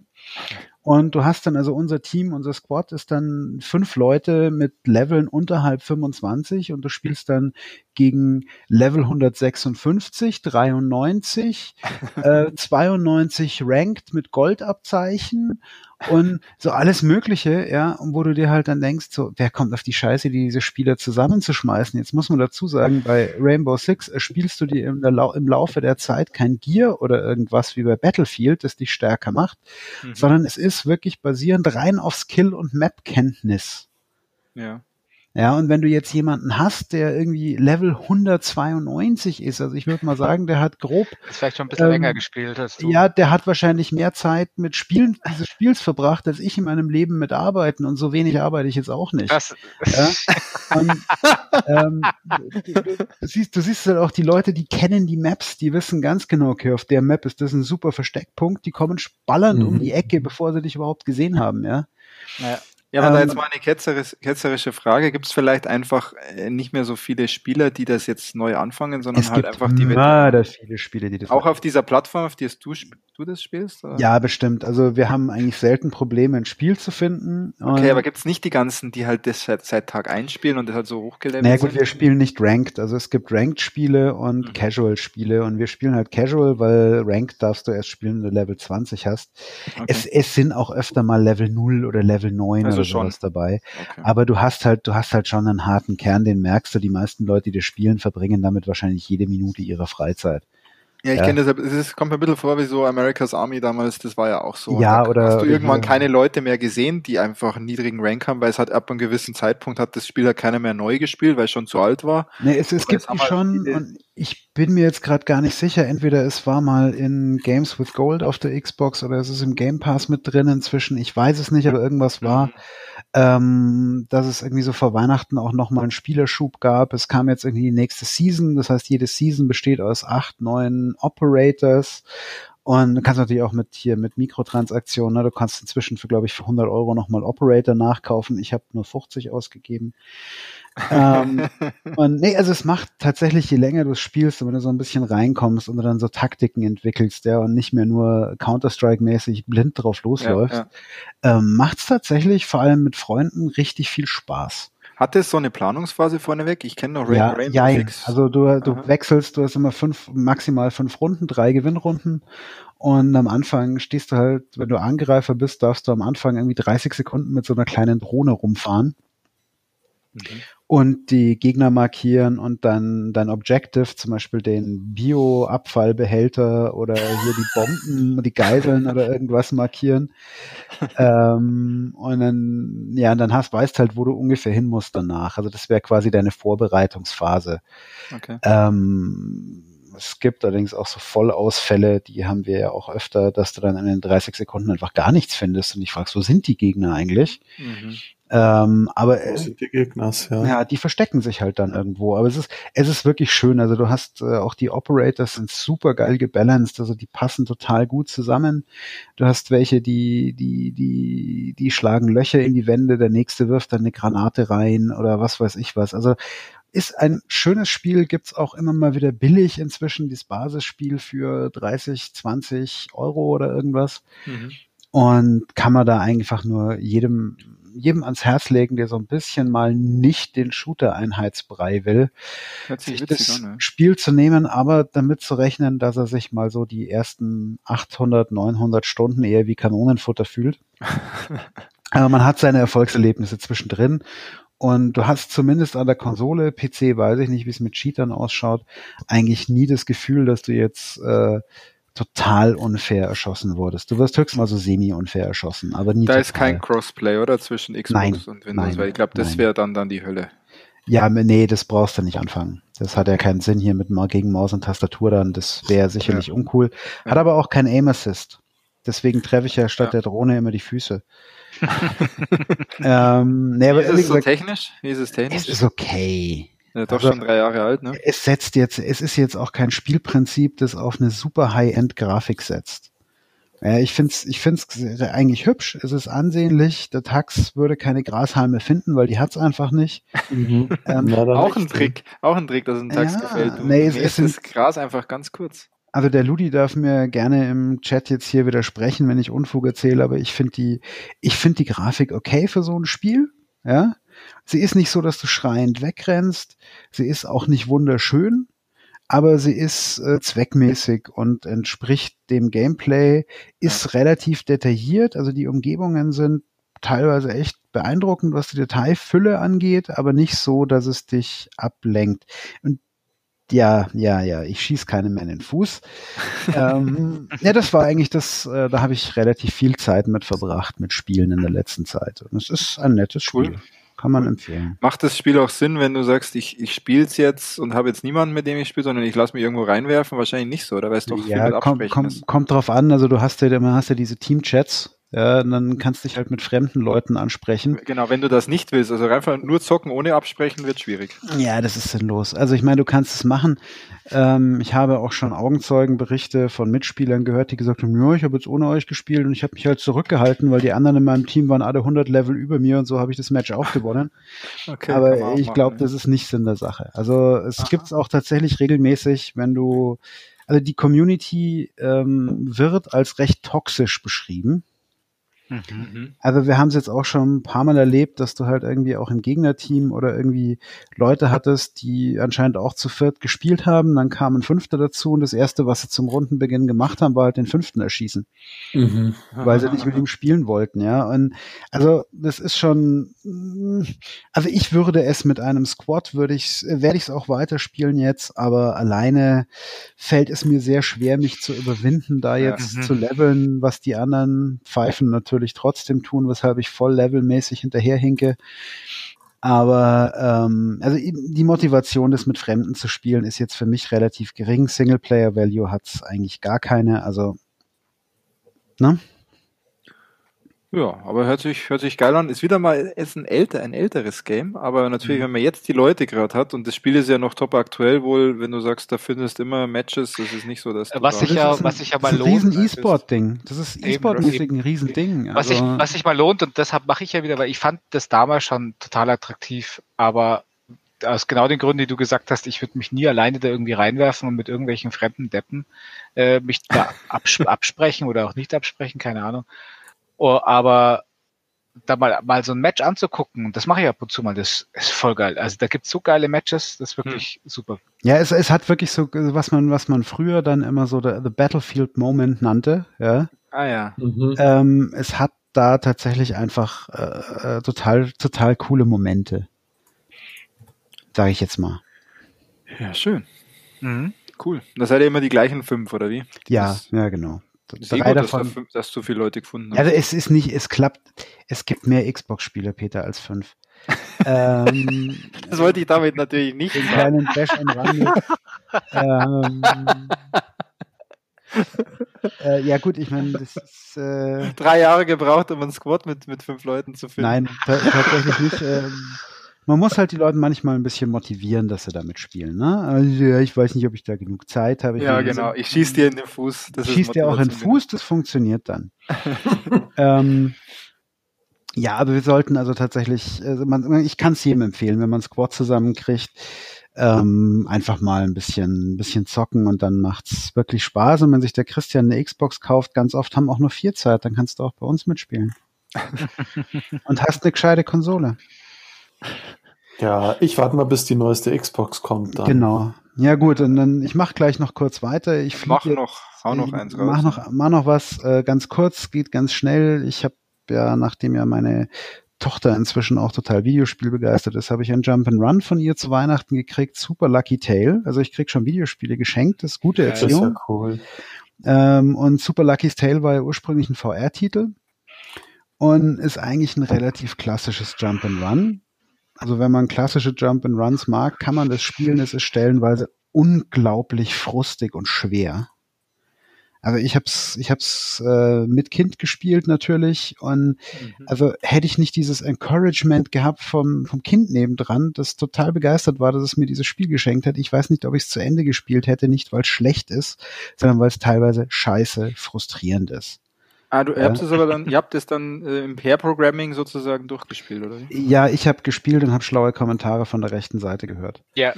Und du hast dann also unser Team, unser Squad ist dann fünf Leute mit Leveln unterhalb 25 und du spielst dann gegen Level 156, 93, äh, 92 Ranked mit Goldabzeichen und so alles Mögliche, ja, und wo du dir halt dann denkst, so, wer kommt auf die Scheiße, diese Spieler zusammenzuschmeißen? Jetzt muss man dazu sagen, bei Rainbow Six äh, spielst du dir im, Lau im Laufe der Zeit kein Gear oder irgendwas wie bei Battlefield, das dich stärker macht, mhm. sondern es ist wirklich basierend rein auf Skill und Map-Kenntnis. Ja. Ja, und wenn du jetzt jemanden hast, der irgendwie Level 192 ist, also ich würde mal sagen, der hat grob. Ist vielleicht schon ein bisschen ähm, länger gespielt als du. Ja, der hat wahrscheinlich mehr Zeit mit Spielen dieses Spiels verbracht, als ich in meinem Leben mit Arbeiten und so wenig arbeite ich jetzt auch nicht. Das, ja? und, ähm, du, du, siehst, du siehst halt auch die Leute, die kennen die Maps, die wissen ganz genau, okay, auf der Map ist das ein super Versteckpunkt, die kommen spallernd mhm. um die Ecke, bevor sie dich überhaupt gesehen haben, ja. ja. Ja, aber ähm, da jetzt mal eine ketzerische, ketzerische Frage. Gibt es vielleicht einfach äh, nicht mehr so viele Spieler, die das jetzt neu anfangen, sondern halt einfach die Veteranen? viele Spiele, die das Auch auf dieser Plattform, auf die du, du das spielst? Oder? Ja, bestimmt. Also wir haben eigentlich selten Probleme, ein Spiel zu finden. Okay, aber gibt es nicht die ganzen, die halt das seit, seit Tag einspielen und das halt so hochgelevelt naja, gut, sind? wir spielen nicht Ranked. Also es gibt Ranked-Spiele und mhm. Casual-Spiele und wir spielen halt Casual, weil Ranked darfst du erst spielen, wenn du Level 20 hast. Okay. Es, es sind auch öfter mal Level 0 oder Level 9 also oder schon. sowas dabei. Okay. Aber du hast halt, du hast halt schon einen harten Kern, den merkst du. Die meisten Leute, die das spielen, verbringen damit wahrscheinlich jede Minute ihrer Freizeit. Ja, ich ja. kenne das, es kommt mir ein bisschen vor wie so America's Army damals, das war ja auch so. Ja, oder. Hast du irgendwann ja. keine Leute mehr gesehen, die einfach einen niedrigen Rank haben, weil es hat ab einem gewissen Zeitpunkt hat das Spiel halt keiner mehr neu gespielt, weil es schon zu alt war. Nee, es, es gibt die schon, und ich bin mir jetzt gerade gar nicht sicher, entweder es war mal in Games with Gold auf der Xbox oder es ist im Game Pass mit drin inzwischen, ich weiß es nicht, aber irgendwas war. Mhm ähm, dass es irgendwie so vor Weihnachten auch nochmal einen Spielerschub gab. Es kam jetzt irgendwie die nächste Season, das heißt, jede Season besteht aus acht neuen Operators und du kannst natürlich auch mit hier mit Mikrotransaktionen, ne? du kannst inzwischen für, glaube ich, für 100 Euro nochmal Operator nachkaufen. Ich habe nur 50 ausgegeben ähm, und nee, also es macht tatsächlich, je länger du spielst und wenn du so ein bisschen reinkommst und du dann so Taktiken entwickelst, ja, und nicht mehr nur Counter-Strike-mäßig blind drauf losläufst, ja, ja. ähm, macht es tatsächlich vor allem mit Freunden richtig viel Spaß. Hat es so eine Planungsphase vorneweg? Ich kenne noch Ray ja, Rainbow ja, Six. Also du, du wechselst, du hast immer fünf, maximal fünf Runden, drei Gewinnrunden. Und am Anfang stehst du halt, wenn du Angreifer bist, darfst du am Anfang irgendwie 30 Sekunden mit so einer kleinen Drohne rumfahren. Mhm und die Gegner markieren und dann dein Objective, zum Beispiel den Bio-Abfallbehälter oder hier die Bomben, die Geiseln oder irgendwas markieren. ähm, und dann, ja, dann hast, weißt halt, wo du ungefähr hin musst danach. Also das wäre quasi deine Vorbereitungsphase. Okay. Ähm, es gibt allerdings auch so Vollausfälle, die haben wir ja auch öfter, dass du dann in den 30 Sekunden einfach gar nichts findest und ich fragst, wo sind die Gegner eigentlich? Mhm. Ähm, aber sind die Gegners, ja. ja, die verstecken sich halt dann irgendwo. Aber es ist, es ist wirklich schön. Also du hast äh, auch die Operators sind super geil gebalanced, also die passen total gut zusammen. Du hast welche, die, die, die, die schlagen Löcher in die Wände, der nächste wirft dann eine Granate rein oder was weiß ich was. Also ist ein schönes Spiel, gibt's auch immer mal wieder billig inzwischen, dieses Basisspiel für 30, 20 Euro oder irgendwas. Mhm. Und kann man da einfach nur jedem jedem ans Herz legen, der so ein bisschen mal nicht den Shooter-Einheitsbrei will, sich das an, ne? Spiel zu nehmen, aber damit zu rechnen, dass er sich mal so die ersten 800, 900 Stunden eher wie Kanonenfutter fühlt. aber man hat seine Erfolgserlebnisse zwischendrin und du hast zumindest an der Konsole, PC weiß ich nicht, wie es mit Cheatern ausschaut, eigentlich nie das Gefühl, dass du jetzt äh, total unfair erschossen wurdest. Du wirst höchstens mal so semi-unfair erschossen, aber nie Da total. ist kein Crossplay, oder? Zwischen Xbox nein, und Windows, nein, weil ich glaube, das wäre dann dann die Hölle. Ja, nee, das brauchst du nicht anfangen. Das hat ja keinen Sinn hier mit gegen Maus und Tastatur dann. Das wäre sicherlich ja. uncool. Hat ja. aber auch kein Aim Assist. Deswegen treffe ich ja statt ja. der Drohne immer die Füße. ähm, nee, aber Wie ist es so technisch? Wie ist es technisch? Es ist okay. Ja, doch also, schon drei Jahre alt, ne? Es setzt jetzt, es ist jetzt auch kein Spielprinzip, das auf eine super High-End-Grafik setzt. Ja, ich find's, ich find's eigentlich hübsch. Es ist ansehnlich. Der Tax würde keine Grashalme finden, weil die hat's einfach nicht. Mhm. Ähm, ja, auch ein Trick, auch ein Trick, dass ein Tax ja, gefällt. Du nee, es, es ist das Gras einfach ganz kurz. Also der Ludi darf mir gerne im Chat jetzt hier widersprechen, wenn ich Unfug erzähle, aber ich finde die, ich finde die Grafik okay für so ein Spiel. Ja, Sie ist nicht so, dass du schreiend wegrennst. Sie ist auch nicht wunderschön, aber sie ist äh, zweckmäßig und entspricht dem Gameplay, ist relativ detailliert. Also die Umgebungen sind teilweise echt beeindruckend, was die Detailfülle angeht, aber nicht so, dass es dich ablenkt. Und ja, ja, ja, ich schieß keinem mehr in den Fuß. ähm, ja, das war eigentlich das, äh, da habe ich relativ viel Zeit mit verbracht, mit Spielen in der letzten Zeit. Und es ist ein nettes Spiel. Cool. Kann man empfehlen. Macht das Spiel auch Sinn, wenn du sagst, ich, ich spiele es jetzt und habe jetzt niemanden, mit dem ich spiele, sondern ich lasse mich irgendwo reinwerfen? Wahrscheinlich nicht so, oder? Weißt du doch ja, viel mit komm, komm, Kommt drauf an, also du hast ja, hast ja diese Team-Chats, ja, dann kannst du dich halt mit fremden Leuten ansprechen. Genau, wenn du das nicht willst, also einfach nur zocken ohne absprechen, wird schwierig. Ja, das ist sinnlos. Also ich meine, du kannst es machen. Ähm, ich habe auch schon Augenzeugenberichte von Mitspielern gehört, die gesagt haben, ja, ich habe jetzt ohne euch gespielt und ich habe mich halt zurückgehalten, weil die anderen in meinem Team waren alle 100 Level über mir und so habe ich das Match auch gewonnen. okay, Aber ich glaube, das ist nicht Sinn der Sache. Also es gibt es auch tatsächlich regelmäßig, wenn du also die Community ähm, wird als recht toxisch beschrieben. Mhm. Also wir haben es jetzt auch schon ein paar Mal erlebt, dass du halt irgendwie auch im Gegnerteam oder irgendwie Leute hattest, die anscheinend auch zu viert gespielt haben. Dann kam ein Fünfter dazu und das Erste, was sie zum Rundenbeginn gemacht haben, war halt den Fünften erschießen. Mhm. Weil sie nicht mit ihm spielen wollten, ja. Und also das ist schon, also ich würde es mit einem Squad, würde ich, werde ich es auch weiterspielen jetzt, aber alleine fällt es mir sehr schwer, mich zu überwinden, da jetzt ja. zu leveln, was die anderen pfeifen natürlich natürlich trotzdem tun, weshalb ich voll levelmäßig hinterherhinke. Aber ähm, also die Motivation, das mit Fremden zu spielen, ist jetzt für mich relativ gering. Singleplayer-Value hat es eigentlich gar keine. Also, ne? Ja, aber hört sich, hört sich geil an. Ist wieder mal ist ein älter, ein älteres Game, aber natürlich, mhm. wenn man jetzt die Leute gerade hat und das Spiel ist ja noch top aktuell wohl, wenn du sagst, da findest immer Matches, das ist nicht so, dass was sich ja, was sich ja mal lohnt. Riesen E-Sport-Ding. Das ist E-Sport-mäßig ein Riesending. Was sich, also was sich mal lohnt und deshalb mache ich ja wieder, weil ich fand das damals schon total attraktiv, aber aus genau den Gründen, die du gesagt hast, ich würde mich nie alleine da irgendwie reinwerfen und mit irgendwelchen fremden Deppen äh, mich da abs absprechen oder auch nicht absprechen, keine Ahnung. Oh, aber da mal, mal so ein Match anzugucken, das mache ich ab und zu mal, das ist voll geil. Also da gibt's so geile Matches, das ist wirklich hm. super. Ja, es, es hat wirklich so, was man, was man früher dann immer so the, the Battlefield Moment nannte, ja. Ah ja. Mhm. Ähm, es hat da tatsächlich einfach äh, äh total, total coole Momente. Sage ich jetzt mal. Ja, schön. Mhm. Cool. Das seid ihr immer die gleichen fünf, oder wie? Ja, das, ja, genau. Drei gut, davon, dass, da, dass so viele Leute gefunden haben. Also es ist nicht, es klappt, es gibt mehr Xbox-Spieler, Peter, als fünf. ähm, das wollte ich damit natürlich nicht den kleinen Bash ähm, äh, ja gut, ich meine, das ist äh, drei Jahre gebraucht, um ein Squad mit mit fünf Leuten zu finden. Nein, tatsächlich nicht. Ähm, man muss halt die Leute manchmal ein bisschen motivieren, dass sie damit spielen. Ne? Also, ich weiß nicht, ob ich da genug Zeit habe. ja, genau. Ich schieß dir in den Fuß. Das schieß dir auch in den Fuß, das funktioniert dann. ähm, ja, aber wir sollten also tatsächlich, also man, ich kann es jedem empfehlen, wenn man Squad zusammenkriegt, ähm, einfach mal ein bisschen, ein bisschen zocken und dann macht's wirklich Spaß. Und wenn sich der Christian eine Xbox kauft, ganz oft haben auch nur vier Zeit, dann kannst du auch bei uns mitspielen. und hast eine gescheite Konsole. Ja, ich warte mal, bis die neueste Xbox kommt. Dann. Genau. Ja gut, und dann ich mache gleich noch kurz weiter. Ich mach noch, hau noch eins raus. Mach noch, mach noch was äh, ganz kurz, geht ganz schnell. Ich habe ja, nachdem ja meine Tochter inzwischen auch total Videospielbegeistert ist, habe ich ein Jump and Run von ihr zu Weihnachten gekriegt. Super Lucky Tale. Also ich krieg schon Videospiele geschenkt. Das ist gute Erziehung. Das ist ja cool. Ähm, und Super Lucky's Tale war ja ursprünglich ein VR-Titel und ist eigentlich ein relativ klassisches Jump and Run. Also wenn man klassische Jump and Runs mag, kann man das spielen. Es ist stellenweise unglaublich frustig und schwer. Also ich hab's, ich hab's äh, mit Kind gespielt natürlich und mhm. also hätte ich nicht dieses Encouragement gehabt vom vom Kind nebendran, das total begeistert war, dass es mir dieses Spiel geschenkt hat. Ich weiß nicht, ob ich es zu Ende gespielt hätte, nicht weil es schlecht ist, sondern weil es teilweise scheiße frustrierend ist. Ah, du habt es aber dann, ihr habt es dann äh, im Pair-Programming sozusagen durchgespielt, oder wie? Ja, ich habe gespielt und habe schlaue Kommentare von der rechten Seite gehört. Ja,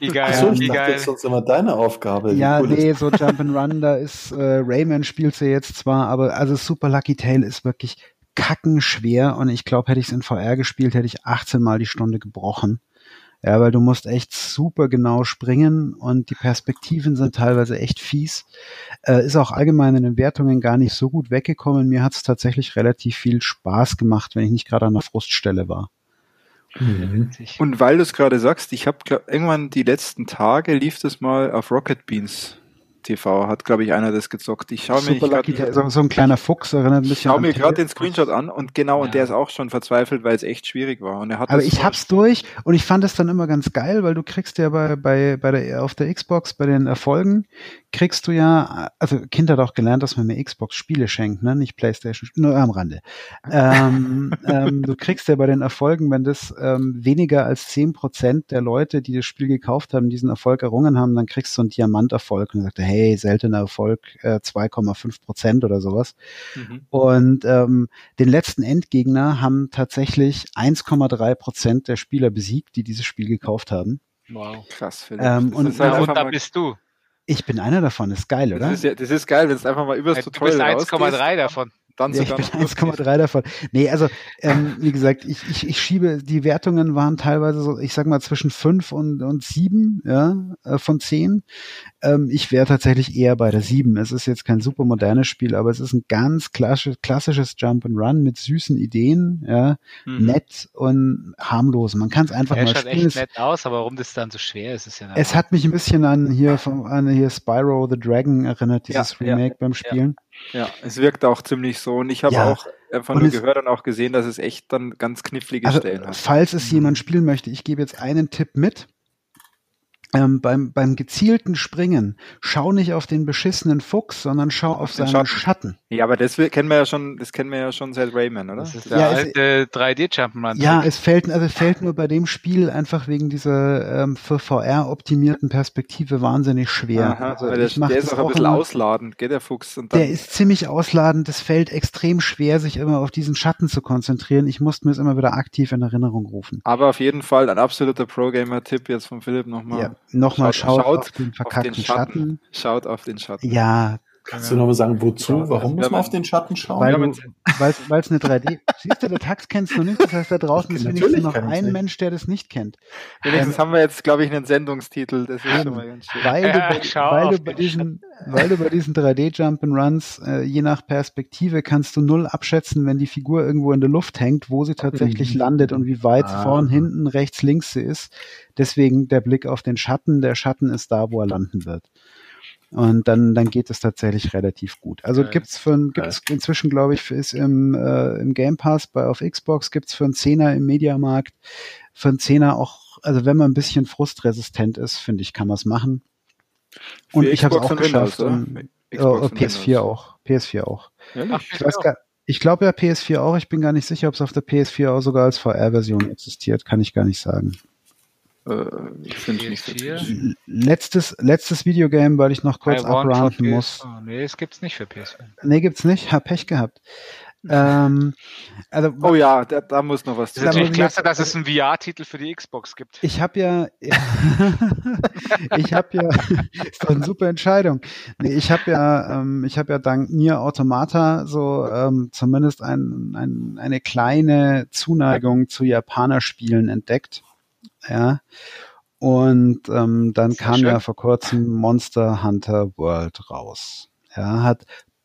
wie geil. Achso, ich wie dachte, geil. das ist sonst immer deine Aufgabe. Ja, cool nee, so Jump'n'Run, da ist äh, Rayman spielt sie jetzt zwar, aber also Super Lucky Tail ist wirklich kackenschwer und ich glaube, hätte ich es in VR gespielt, hätte ich 18 Mal die Stunde gebrochen. Ja, weil du musst echt super genau springen und die Perspektiven sind teilweise echt fies. Äh, ist auch allgemein in den Wertungen gar nicht so gut weggekommen. Mir hat es tatsächlich relativ viel Spaß gemacht, wenn ich nicht gerade an der Fruststelle war. Mhm. Und weil du es gerade sagst, ich habe irgendwann die letzten Tage lief das mal auf Rocket Beans TV hat, glaube ich, einer das gezockt. Ich schaue mir grad, so, so ein kleiner Fuchs erinnert ein bisschen. Ich schaue mir gerade den Screenshot an und genau, ja. und der ist auch schon verzweifelt, weil es echt schwierig war. Und er hat Aber ich hab's durch und ich fand es dann immer ganz geil, weil du kriegst ja bei, bei, bei der, auf der Xbox, bei den Erfolgen, kriegst du ja, also Kind hat auch gelernt, dass man mir Xbox Spiele schenkt, ne, nicht Playstation, nur am Rande. ähm, ähm, du kriegst ja bei den Erfolgen, wenn das ähm, weniger als zehn Prozent der Leute, die das Spiel gekauft haben, diesen Erfolg errungen haben, dann kriegst du einen Diamanterfolg und sagt, hey, hey, seltener Erfolg, äh, 2,5 Prozent oder sowas. Mhm. Und ähm, den letzten Endgegner haben tatsächlich 1,3 Prozent der Spieler besiegt, die dieses Spiel gekauft haben. Wow, krass. Ähm, und, halt und da bist du. Ich bin einer davon, ist geil, oder? Das ist, ja, das ist geil, wenn es einfach mal übers Tutorial Du bist 1,3 davon. Dann ja, bin 1,3 davon. Nee, also ähm, wie gesagt, ich, ich, ich schiebe, die Wertungen waren teilweise so, ich sag mal zwischen 5 und, und 7 ja, äh, von 10. Ähm, ich wäre tatsächlich eher bei der 7. Es ist jetzt kein super modernes Spiel, aber es ist ein ganz klassisch, klassisches Jump and Run mit süßen Ideen, ja, mhm. nett und harmlos. Man kann es einfach ja, mal schaut spielen. echt nett aus, aber warum das dann so schwer ist, ist ja Es hat mich ein bisschen an hier vom, an hier Spyro the Dragon erinnert, dieses ja, Remake beim Spielen. Ja, es wirkt auch ziemlich so. Und ich habe ja. auch einfach nur gehört und auch gesehen, dass es echt dann ganz knifflige also, Stellen hat. Falls es mhm. jemand spielen möchte, ich gebe jetzt einen Tipp mit ähm, beim, beim gezielten Springen, schau nicht auf den beschissenen Fuchs, sondern schau auf, auf seinen Schatten. Schatten. Ja, aber das kennen wir ja schon, das kennen wir ja schon seit Rayman, oder? Das ist der ja, alte 3D-Jump'n'Run. Ja, es fällt, also es fällt nur bei dem Spiel einfach wegen dieser ähm, für VR optimierten Perspektive wahnsinnig schwer. Aha, also der, der ist auch ein bisschen immer, ausladend, geht der Fuchs. Und dann der ist ziemlich ausladend, es fällt extrem schwer, sich immer auf diesen Schatten zu konzentrieren. Ich musste mir es immer wieder aktiv in Erinnerung rufen. Aber auf jeden Fall ein absoluter Pro-Gamer-Tipp jetzt von Philipp nochmal. Ja nochmal schaut, schaut, auf den verkackten auf den Schatten. Schatten. Schaut auf den Schatten. Ja, Kannst du nochmal sagen, wozu? Ja, Warum also muss man auf den Schatten schauen? Weil es eine 3D. Siehst du, der Tax kennst du nicht. Das heißt, da draußen ist wenigstens noch ein Mensch, der das nicht kennt. Wenigstens ähm, haben wir jetzt, glaube ich, einen Sendungstitel. Das ist schon mal ganz schön. Weil du bei, ja, weil du bei diesen, weil du bei diesen 3D Jump'n'Runs, äh, je nach Perspektive kannst du null abschätzen, wenn die Figur irgendwo in der Luft hängt, wo sie tatsächlich mhm. landet und wie weit ah. vorn, hinten, rechts, links sie ist. Deswegen der Blick auf den Schatten. Der Schatten ist da, wo er landen wird. Und dann, dann geht es tatsächlich relativ gut. Also okay. gibt's für gibt's inzwischen, glaube ich, ist im, äh, im Game Pass bei auf Xbox gibt's für einen Zehner im Mediamarkt, für einen Zehner auch, also wenn man ein bisschen frustresistent ist, finde ich, kann man es machen. Und ich habe es auch geschafft. Und, oh, PS4 auch. PS4 auch. Ach, ich weiß gar, ich glaube ja PS4 auch. Ich bin gar nicht sicher, ob es auf der PS4 auch sogar als VR-Version existiert. Kann ich gar nicht sagen. Äh, ich finde nicht so Letztes, letztes Videogame, weil ich noch kurz abrounden muss. Oh, nee, es gibt's nicht für PS4. Nee, gibt's nicht. Hab Pech gehabt. Ähm, also, oh ja, da, da muss noch was zu sein. klasse, dass es einen VR-Titel für die Xbox gibt. Ich habe ja, ich habe ja, ist doch eine super Entscheidung. Nee, ich habe ja, ähm, ich habe ja dank Nier Automata so ähm, zumindest ein, ein, eine kleine Zuneigung zu Japaner-Spielen entdeckt ja. Und ähm, dann Sehr kam schön. ja vor kurzem Monster Hunter World raus. Ja, hat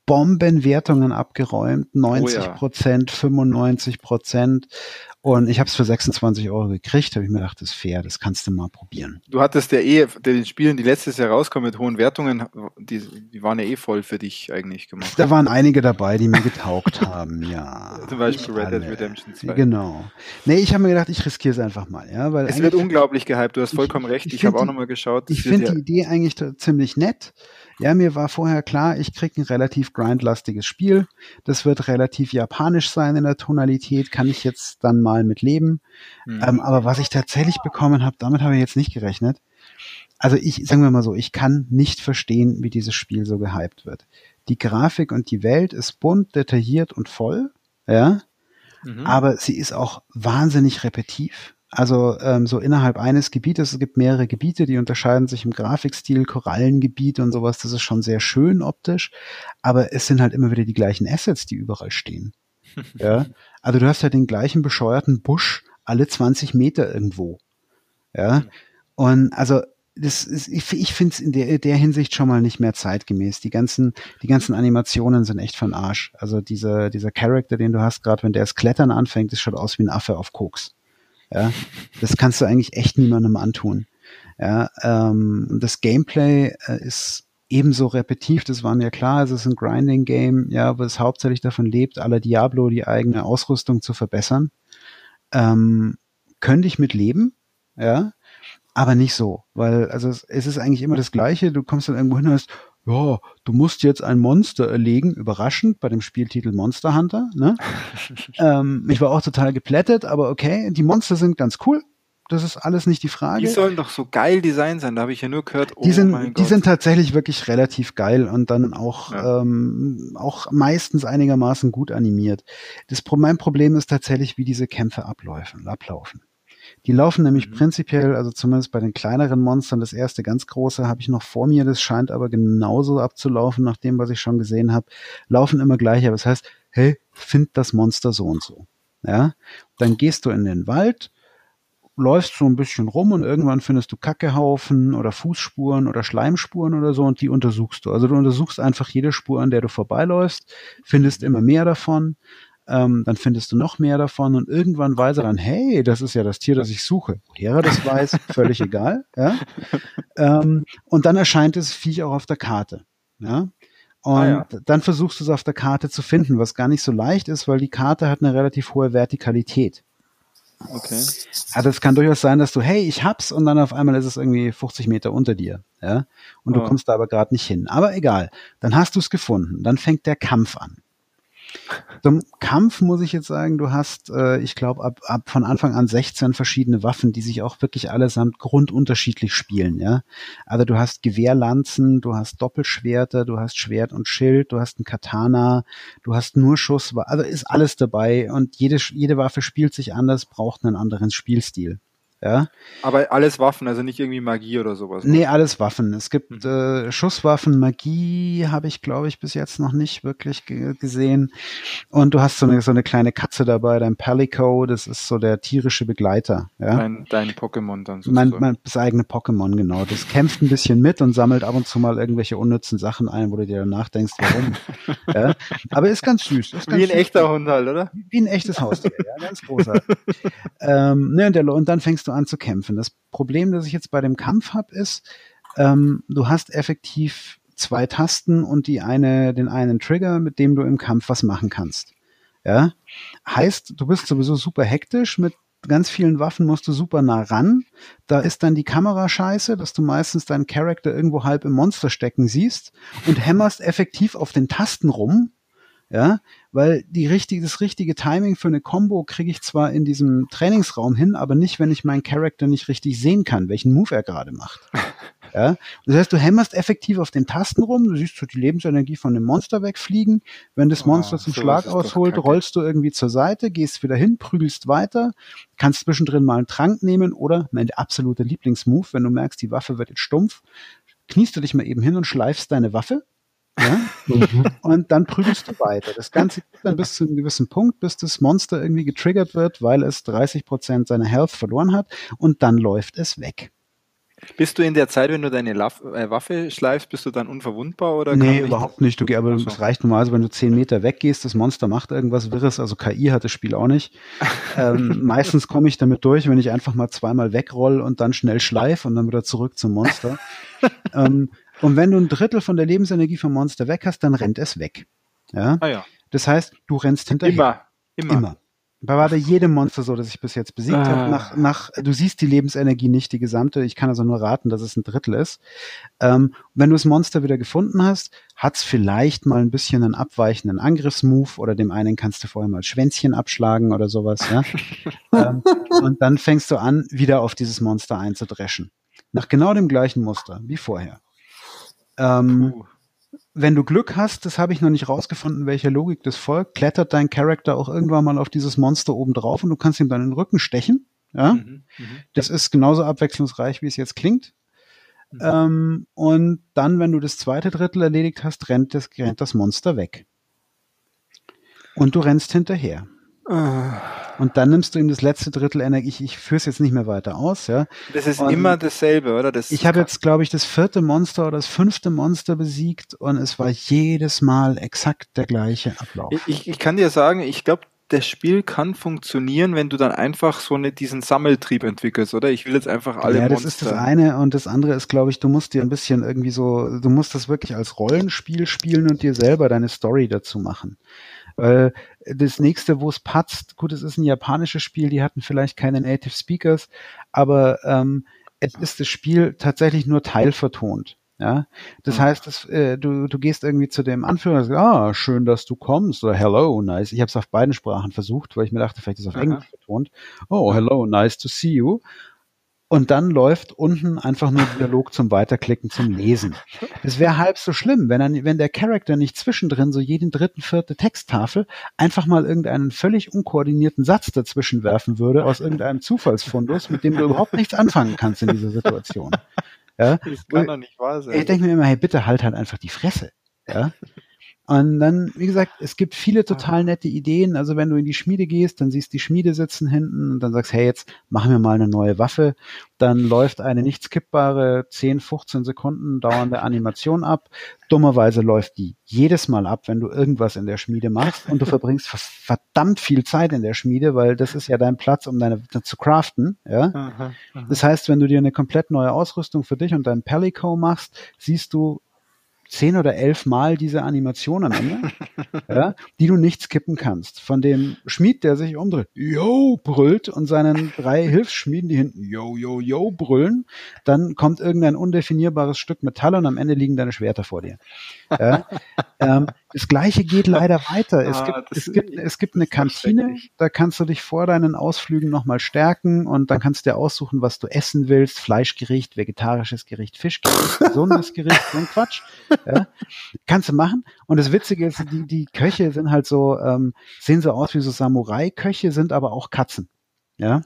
Bombenwertungen abgeräumt, 90 Prozent, oh ja. 95 Prozent. Und ich habe es für 26 Euro gekriegt, habe ich mir gedacht, das ist fair, das kannst du mal probieren. Du hattest ja eh, den Spielen, die letztes Jahr rauskommen mit hohen Wertungen, die, die waren ja eh voll für dich eigentlich gemacht. Da waren einige dabei, die mir getaugt haben, ja. Zum Beispiel Red Dead Redemption 2. Genau. Nee, ich habe mir gedacht, ich riskiere es einfach mal, ja. Weil es wird unglaublich gehypt, du hast vollkommen ich, recht, ich, ich habe auch nochmal geschaut. Ich finde ja die Idee eigentlich ziemlich nett. Ja, mir war vorher klar, ich krieg ein relativ grindlastiges Spiel. Das wird relativ japanisch sein in der Tonalität, kann ich jetzt dann mal mit leben. Mhm. Ähm, aber was ich tatsächlich bekommen habe, damit habe ich jetzt nicht gerechnet. Also ich, sagen wir mal so, ich kann nicht verstehen, wie dieses Spiel so gehypt wird. Die Grafik und die Welt ist bunt, detailliert und voll, ja. Mhm. Aber sie ist auch wahnsinnig repetitiv. Also ähm, so innerhalb eines Gebietes, es gibt mehrere Gebiete, die unterscheiden sich im Grafikstil, Korallengebiet und sowas, das ist schon sehr schön optisch, aber es sind halt immer wieder die gleichen Assets, die überall stehen. ja, also du hast halt den gleichen bescheuerten Busch alle 20 Meter irgendwo. Ja, und also das ist, ich, ich finde es in der, der Hinsicht schon mal nicht mehr zeitgemäß. Die ganzen, die ganzen Animationen sind echt von Arsch. Also dieser, dieser Charakter, den du hast, gerade wenn der das Klettern anfängt, das schaut aus wie ein Affe auf Koks. Ja, das kannst du eigentlich echt niemandem antun. Ja, ähm, das Gameplay äh, ist ebenso repetitiv, das war mir klar, es ist ein Grinding-Game, ja, wo es hauptsächlich davon lebt, aller Diablo die eigene Ausrüstung zu verbessern. Ähm, könnte ich mit leben, ja, aber nicht so, weil also es, es ist eigentlich immer das Gleiche. Du kommst dann irgendwo hin und hast, ja, du musst jetzt ein Monster erlegen, überraschend bei dem Spieltitel Monster Hunter. Ne? ähm, ich war auch total geplättet, aber okay, die Monster sind ganz cool. Das ist alles nicht die Frage. Die sollen doch so geil Design sein, da habe ich ja nur gehört. Oh die sind, die sind tatsächlich wirklich relativ geil und dann auch, ja. ähm, auch meistens einigermaßen gut animiert. Das, mein Problem ist tatsächlich, wie diese Kämpfe ablaufen. ablaufen. Die laufen nämlich mhm. prinzipiell, also zumindest bei den kleineren Monstern, das erste ganz große habe ich noch vor mir, das scheint aber genauso abzulaufen, nach dem, was ich schon gesehen habe, laufen immer gleich, aber das heißt, hey, find das Monster so und so. Ja, dann gehst du in den Wald, läufst so ein bisschen rum und irgendwann findest du Kackehaufen oder Fußspuren oder Schleimspuren oder so und die untersuchst du. Also du untersuchst einfach jede Spur, an der du vorbeiläufst, findest immer mehr davon, ähm, dann findest du noch mehr davon und irgendwann weiß er dann, hey, das ist ja das Tier, das ich suche. Woher er das weiß, völlig egal. Ja? Ähm, und dann erscheint das Viech auch auf der Karte. Ja? Und ah, ja. dann versuchst du es auf der Karte zu finden, was gar nicht so leicht ist, weil die Karte hat eine relativ hohe Vertikalität. Okay. Also es kann durchaus sein, dass du, hey, ich hab's und dann auf einmal ist es irgendwie 50 Meter unter dir, ja, und oh. du kommst da aber gerade nicht hin. Aber egal, dann hast du es gefunden, dann fängt der Kampf an. Zum Kampf muss ich jetzt sagen, du hast, äh, ich glaube, ab, ab von Anfang an 16 verschiedene Waffen, die sich auch wirklich allesamt grundunterschiedlich spielen, ja. Also du hast Gewehrlanzen, du hast Doppelschwerter, du hast Schwert und Schild, du hast ein Katana, du hast nur Schuss, also ist alles dabei und jede, jede Waffe spielt sich anders, braucht einen anderen Spielstil. Ja. Aber alles Waffen, also nicht irgendwie Magie oder sowas. Nee, alles Waffen. Es gibt mhm. äh, Schusswaffen, Magie habe ich, glaube ich, bis jetzt noch nicht wirklich gesehen. Und du hast so eine, so eine kleine Katze dabei, dein Palico, das ist so der tierische Begleiter. Ja? Dein, dein Pokémon dann sozusagen. Mein, mein, das eigene Pokémon, genau. Das kämpft ein bisschen mit und sammelt ab und zu mal irgendwelche unnützen Sachen ein, wo du dir danach denkst, warum. ja? Aber ist ganz süß. Ist ganz Wie ein süß. echter Hund halt, oder? Wie ein echtes Haustier, ja, ganz großartig. ähm, ne, und, der, und dann fängst du an zu kämpfen. Das Problem, das ich jetzt bei dem Kampf habe, ist, ähm, du hast effektiv zwei Tasten und die eine, den einen Trigger, mit dem du im Kampf was machen kannst. Ja, heißt, du bist sowieso super hektisch mit ganz vielen Waffen musst du super nah ran. Da ist dann die Kamera scheiße, dass du meistens deinen Charakter irgendwo halb im Monster stecken siehst und hämmerst effektiv auf den Tasten rum, ja, weil die richtige, das richtige Timing für eine Combo kriege ich zwar in diesem Trainingsraum hin, aber nicht, wenn ich meinen Charakter nicht richtig sehen kann, welchen Move er gerade macht. Ja? Das heißt, du hämmerst effektiv auf den Tasten rum, du siehst so die Lebensenergie von dem Monster wegfliegen. Wenn das Monster oh, zum so Schlag ausholt, rollst du irgendwie zur Seite, gehst wieder hin, prügelst weiter, kannst zwischendrin mal einen Trank nehmen oder mein absoluter Lieblingsmove, wenn du merkst, die Waffe wird jetzt stumpf, kniest du dich mal eben hin und schleifst deine Waffe ja? Mhm. Und dann prügelst du weiter. Das Ganze geht dann bis zu einem gewissen Punkt, bis das Monster irgendwie getriggert wird, weil es 30 Prozent seiner Health verloren hat und dann läuft es weg. Bist du in der Zeit, wenn du deine Laff, äh, Waffe schleifst, bist du dann unverwundbar oder? Nee, überhaupt nicht. Du, aber es reicht normalerweise, wenn du zehn Meter weggehst, das Monster macht irgendwas Wirres, also KI hat das Spiel auch nicht. ähm, meistens komme ich damit durch, wenn ich einfach mal zweimal wegroll und dann schnell schleif und dann wieder zurück zum Monster. ähm, und wenn du ein Drittel von der Lebensenergie vom Monster weg hast, dann rennt es weg. Ja? Ah, ja. Das heißt, du rennst hinterher. Immer. Immer. Immer. Da war bei jedem Monster so, das ich bis jetzt besiegt ah. habe. Nach, nach, du siehst die Lebensenergie nicht, die gesamte. Ich kann also nur raten, dass es ein Drittel ist. Ähm, wenn du das Monster wieder gefunden hast, hat's vielleicht mal ein bisschen einen abweichenden Angriffsmove oder dem einen kannst du vorher mal Schwänzchen abschlagen oder sowas. Ja? ähm, und dann fängst du an, wieder auf dieses Monster einzudreschen. Nach genau dem gleichen Muster wie vorher. Ähm, wenn du Glück hast, das habe ich noch nicht rausgefunden, welche Logik das folgt, klettert dein Charakter auch irgendwann mal auf dieses Monster oben drauf und du kannst ihm dann den Rücken stechen. Ja? Mhm, mh. Das ist genauso abwechslungsreich, wie es jetzt klingt. Mhm. Ähm, und dann, wenn du das zweite Drittel erledigt hast, rennt das, rennt das Monster weg. Und du rennst hinterher. Und dann nimmst du ihm das letzte Drittel Energie. Ich, ich führe es jetzt nicht mehr weiter aus, ja. Das ist und immer dasselbe, oder? Das ich habe jetzt, glaube ich, das vierte Monster oder das fünfte Monster besiegt und es war jedes Mal exakt der gleiche Ablauf. Ich, ich kann dir sagen, ich glaube, das Spiel kann funktionieren, wenn du dann einfach so eine, diesen Sammeltrieb entwickelst, oder? Ich will jetzt einfach alle Ja, das Monster. ist das eine und das andere ist, glaube ich, du musst dir ein bisschen irgendwie so, du musst das wirklich als Rollenspiel spielen und dir selber deine Story dazu machen. Weil das nächste, wo es patzt, gut, es ist ein japanisches Spiel, die hatten vielleicht keine Native Speakers, aber ähm, es ist das Spiel tatsächlich nur teilvertont. Ja, das mhm. heißt, dass, äh, du, du gehst irgendwie zu dem Anführer und sagst, ah, schön, dass du kommst oder hello, nice. Ich habe es auf beiden Sprachen versucht, weil ich mir dachte, vielleicht ist es auf Aha. Englisch betont. Oh, hello, nice to see you. Und dann läuft unten einfach nur Dialog zum Weiterklicken, zum Lesen. Das wäre halb so schlimm, wenn, er, wenn der Charakter nicht zwischendrin so jeden dritten, vierte Texttafel einfach mal irgendeinen völlig unkoordinierten Satz dazwischen werfen würde aus irgendeinem Zufallsfundus, mit dem du überhaupt nichts anfangen kannst in dieser Situation. Ja? Das kann doch nicht wahr sein. Ich denke mir immer, hey, bitte halt halt einfach die Fresse. Ja? Und dann, wie gesagt, es gibt viele total nette Ideen. Also wenn du in die Schmiede gehst, dann siehst die Schmiede sitzen hinten und dann sagst, hey, jetzt machen wir mal eine neue Waffe. Dann läuft eine nicht skippbare 10, 15 Sekunden dauernde Animation ab. Dummerweise läuft die jedes Mal ab, wenn du irgendwas in der Schmiede machst und du verbringst verdammt viel Zeit in der Schmiede, weil das ist ja dein Platz, um deine zu craften. Ja? Aha, aha. Das heißt, wenn du dir eine komplett neue Ausrüstung für dich und dein Pelico machst, siehst du zehn oder elf Mal diese Animation am Ende, ja, die du nicht skippen kannst. Von dem Schmied, der sich umdreht, yo, brüllt und seinen drei Hilfsschmieden, die hinten yo, yo, yo brüllen, dann kommt irgendein undefinierbares Stück Metall und am Ende liegen deine Schwerter vor dir. Ja, ähm, das gleiche geht leider weiter. Es, ah, gibt, es, gibt, es gibt eine Kantine, da kannst du dich vor deinen Ausflügen nochmal stärken und dann kannst du dir aussuchen, was du essen willst. Fleischgericht, vegetarisches Gericht, Fischgericht, gesundes Gericht, so ein Quatsch. Ja, kannst du machen. Und das Witzige ist, die, die Köche sind halt so, ähm, sehen so aus wie so Samurai-Köche, sind aber auch Katzen. Ja.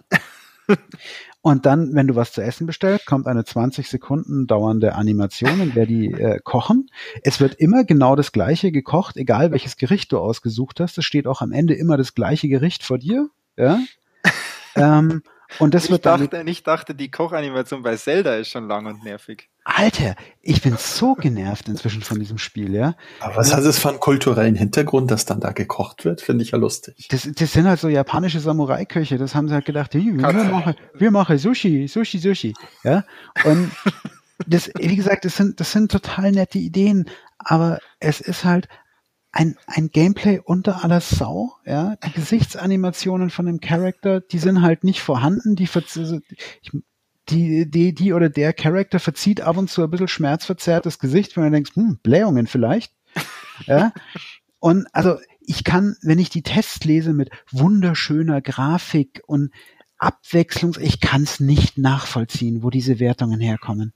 Und dann, wenn du was zu essen bestellst, kommt eine 20 Sekunden dauernde Animation, in der die äh, kochen. Es wird immer genau das gleiche gekocht, egal welches Gericht du ausgesucht hast. Es steht auch am Ende immer das gleiche Gericht vor dir. Ja. ähm, und das ich wird dachte, dann, ich dachte, die Kochanimation bei Zelda ist schon lang und nervig. Alter, ich bin so genervt inzwischen von diesem Spiel, ja. Aber was hat es für einen kulturellen Hintergrund, dass dann da gekocht wird? Finde ich ja lustig. Das, das sind halt so japanische Samurai-Köche. Das haben sie halt gedacht, hey, wir, machen, wir machen Sushi, Sushi, Sushi, ja. Und das, wie gesagt, das sind, das sind total nette Ideen, aber es ist halt ein, ein Gameplay unter aller Sau, ja. Die Gesichtsanimationen von dem Charakter, die sind halt nicht vorhanden, die, ich, die, die, die oder der Charakter verzieht ab und zu ein bisschen schmerzverzerrtes Gesicht, wenn man denkt, hm, Blähungen vielleicht. ja. Und also ich kann, wenn ich die Tests lese mit wunderschöner Grafik und Abwechslungs, ich kann es nicht nachvollziehen, wo diese Wertungen herkommen.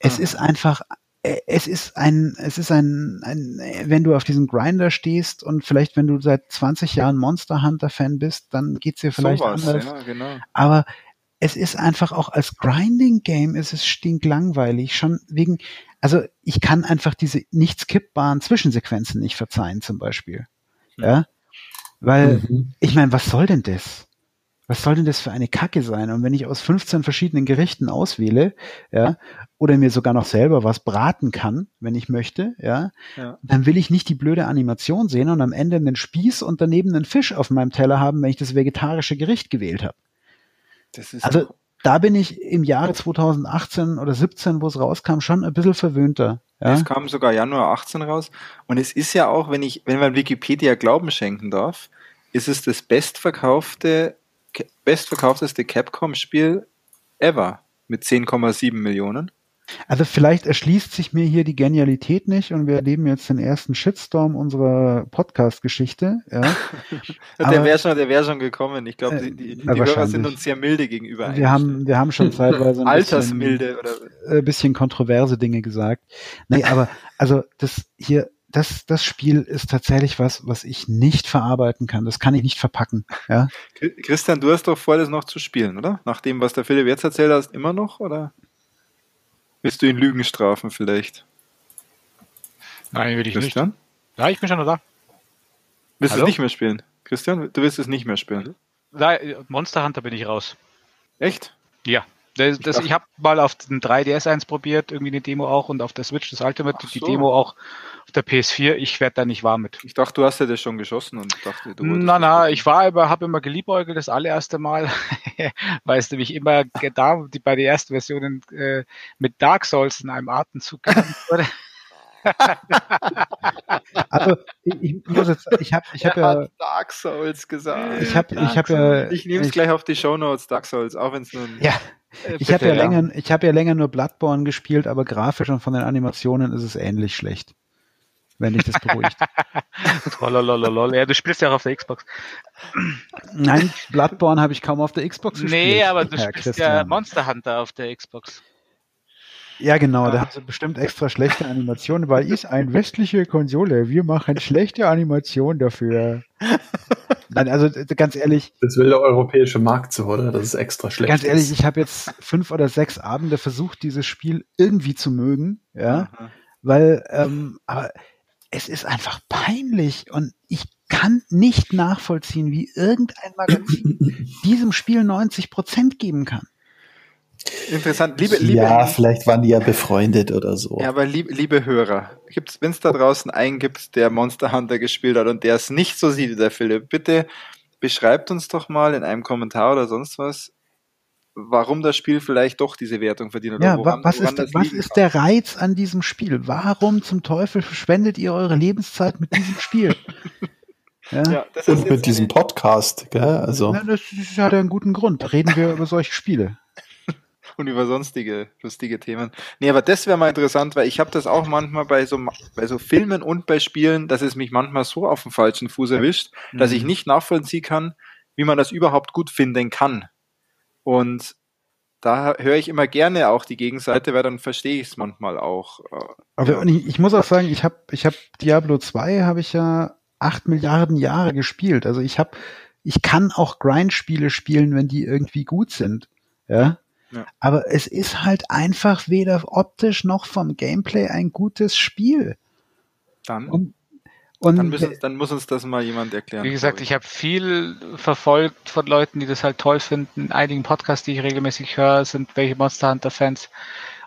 Es mhm. ist einfach es ist ein, es ist ein, ein, wenn du auf diesem Grinder stehst und vielleicht, wenn du seit 20 Jahren Monster Hunter Fan bist, dann geht's dir vielleicht so was, anders. Ja, genau. Aber es ist einfach auch als Grinding Game ist es stinklangweilig. Schon wegen, also ich kann einfach diese nicht skippbaren Zwischensequenzen nicht verzeihen, zum Beispiel. Ja. ja? Weil, mhm. ich meine, was soll denn das? Was soll denn das für eine Kacke sein? Und wenn ich aus 15 verschiedenen Gerichten auswähle, ja, oder mir sogar noch selber was braten kann, wenn ich möchte, ja, ja, dann will ich nicht die blöde Animation sehen und am Ende einen Spieß und daneben einen Fisch auf meinem Teller haben, wenn ich das vegetarische Gericht gewählt habe. also da bin ich im Jahre 2018 oder 17, wo es rauskam, schon ein bisschen verwöhnter. Ja? Es kam sogar Januar 18 raus. Und es ist ja auch, wenn ich, wenn man Wikipedia Glauben schenken darf, ist es das bestverkaufte bestverkaufteste Capcom-Spiel ever mit 10,7 Millionen. Also vielleicht erschließt sich mir hier die Genialität nicht und wir erleben jetzt den ersten Shitstorm unserer Podcast-Geschichte. Ja. der wäre schon, der schon gekommen. Ich glaube, die, die, die Hörer sind uns sehr milde gegenüber. Wir haben, wir haben schon zeitweise ein Altersmilde bisschen, oder ein bisschen kontroverse Dinge gesagt. Nee, aber also das hier das, das Spiel ist tatsächlich was, was ich nicht verarbeiten kann. Das kann ich nicht verpacken. Ja? Christian, du hast doch vor, das noch zu spielen, oder? Nach dem, was der Philipp jetzt erzählt hat, immer noch, oder? Willst du ihn Lügen strafen vielleicht? Nein, will ich Christian? nicht. Ja, ich bin schon noch da. Willst du es nicht mehr spielen? Christian, du willst es nicht mehr spielen? Nein, Monster Hunter bin ich raus. Echt? Ja. Das, das, ich habe mal auf den 3DS 1 probiert, irgendwie eine Demo auch und auf der Switch das Ultimate, so. die Demo auch auf der PS4. Ich werde da nicht warm mit. Ich dachte, du hast ja das schon geschossen und dachte, du Na, na, ich war aber, habe immer geliebäugelt das allererste Mal, weil es nämlich immer da die, bei der ersten Version äh, mit Dark Souls in einem Atemzug genannt wurde. also ich, ich muss jetzt, ich habe, ich habe ja Dark Souls gesagt. Ich habe, ich habe ja. Ich nehme es gleich auf die Show Notes Dark Souls, auch wenn es nur. Ja, äh, ich habe ja, ja, länger, ich habe ja länger nur Bloodborne gespielt, aber grafisch und von den Animationen ist es ähnlich schlecht. Wenn dich das beruhigt. ja, du spielst ja auch auf der Xbox. Nein, Bloodborne habe ich kaum auf der Xbox gespielt. Nee, aber du spielst Christian. ja Monster Hunter auf der Xbox. Ja, genau, da haben sie bestimmt extra schlechte Animationen, weil ist ein westliche Konsole. Wir machen schlechte Animationen dafür. Nein, also ganz ehrlich. Das will der europäische Markt so, oder? Das ist extra schlecht. Ganz ehrlich, ich habe jetzt fünf oder sechs Abende versucht, dieses Spiel irgendwie zu mögen, ja, Aha. weil, ähm, aber es ist einfach peinlich und ich kann nicht nachvollziehen, wie irgendein Magazin diesem Spiel 90 Prozent geben kann. Interessant. Liebe, liebe, ja, vielleicht waren die ja befreundet oder so. Ja, aber lieb, liebe Hörer, wenn es da draußen einen gibt, der Monster Hunter gespielt hat und der es nicht so sieht wie der Philipp, bitte beschreibt uns doch mal in einem Kommentar oder sonst was, warum das Spiel vielleicht doch diese Wertung verdient. Oder ja, woran, was, woran ist, was ist der Reiz an diesem Spiel? Warum zum Teufel verschwendet ihr eure Lebenszeit mit diesem Spiel? Ja. ja und mit diesem Podcast, gell? Also. Ja, das, das hat ja einen guten Grund. Reden wir über solche Spiele und über sonstige lustige Themen. Nee, aber das wäre mal interessant, weil ich habe das auch manchmal bei so, bei so Filmen und bei Spielen, dass es mich manchmal so auf den falschen Fuß erwischt, mhm. dass ich mhm. nicht nachvollziehen kann, wie man das überhaupt gut finden kann. Und da höre ich immer gerne auch die Gegenseite, weil dann verstehe ich es manchmal auch. Äh, aber ich, ich, muss auch sagen, ich habe ich hab Diablo 2 habe ich ja acht Milliarden Jahre gespielt. Also ich habe ich kann auch Grind-Spiele spielen, wenn die irgendwie gut sind. Ja. Ja. Aber es ist halt einfach weder optisch noch vom Gameplay ein gutes Spiel. Dann. Und, und dann, müssen, dann, muss uns das mal jemand erklären. Wie gesagt, ich, ich habe viel verfolgt von Leuten, die das halt toll finden. In einigen Podcasts, die ich regelmäßig höre, sind welche Monster Hunter Fans.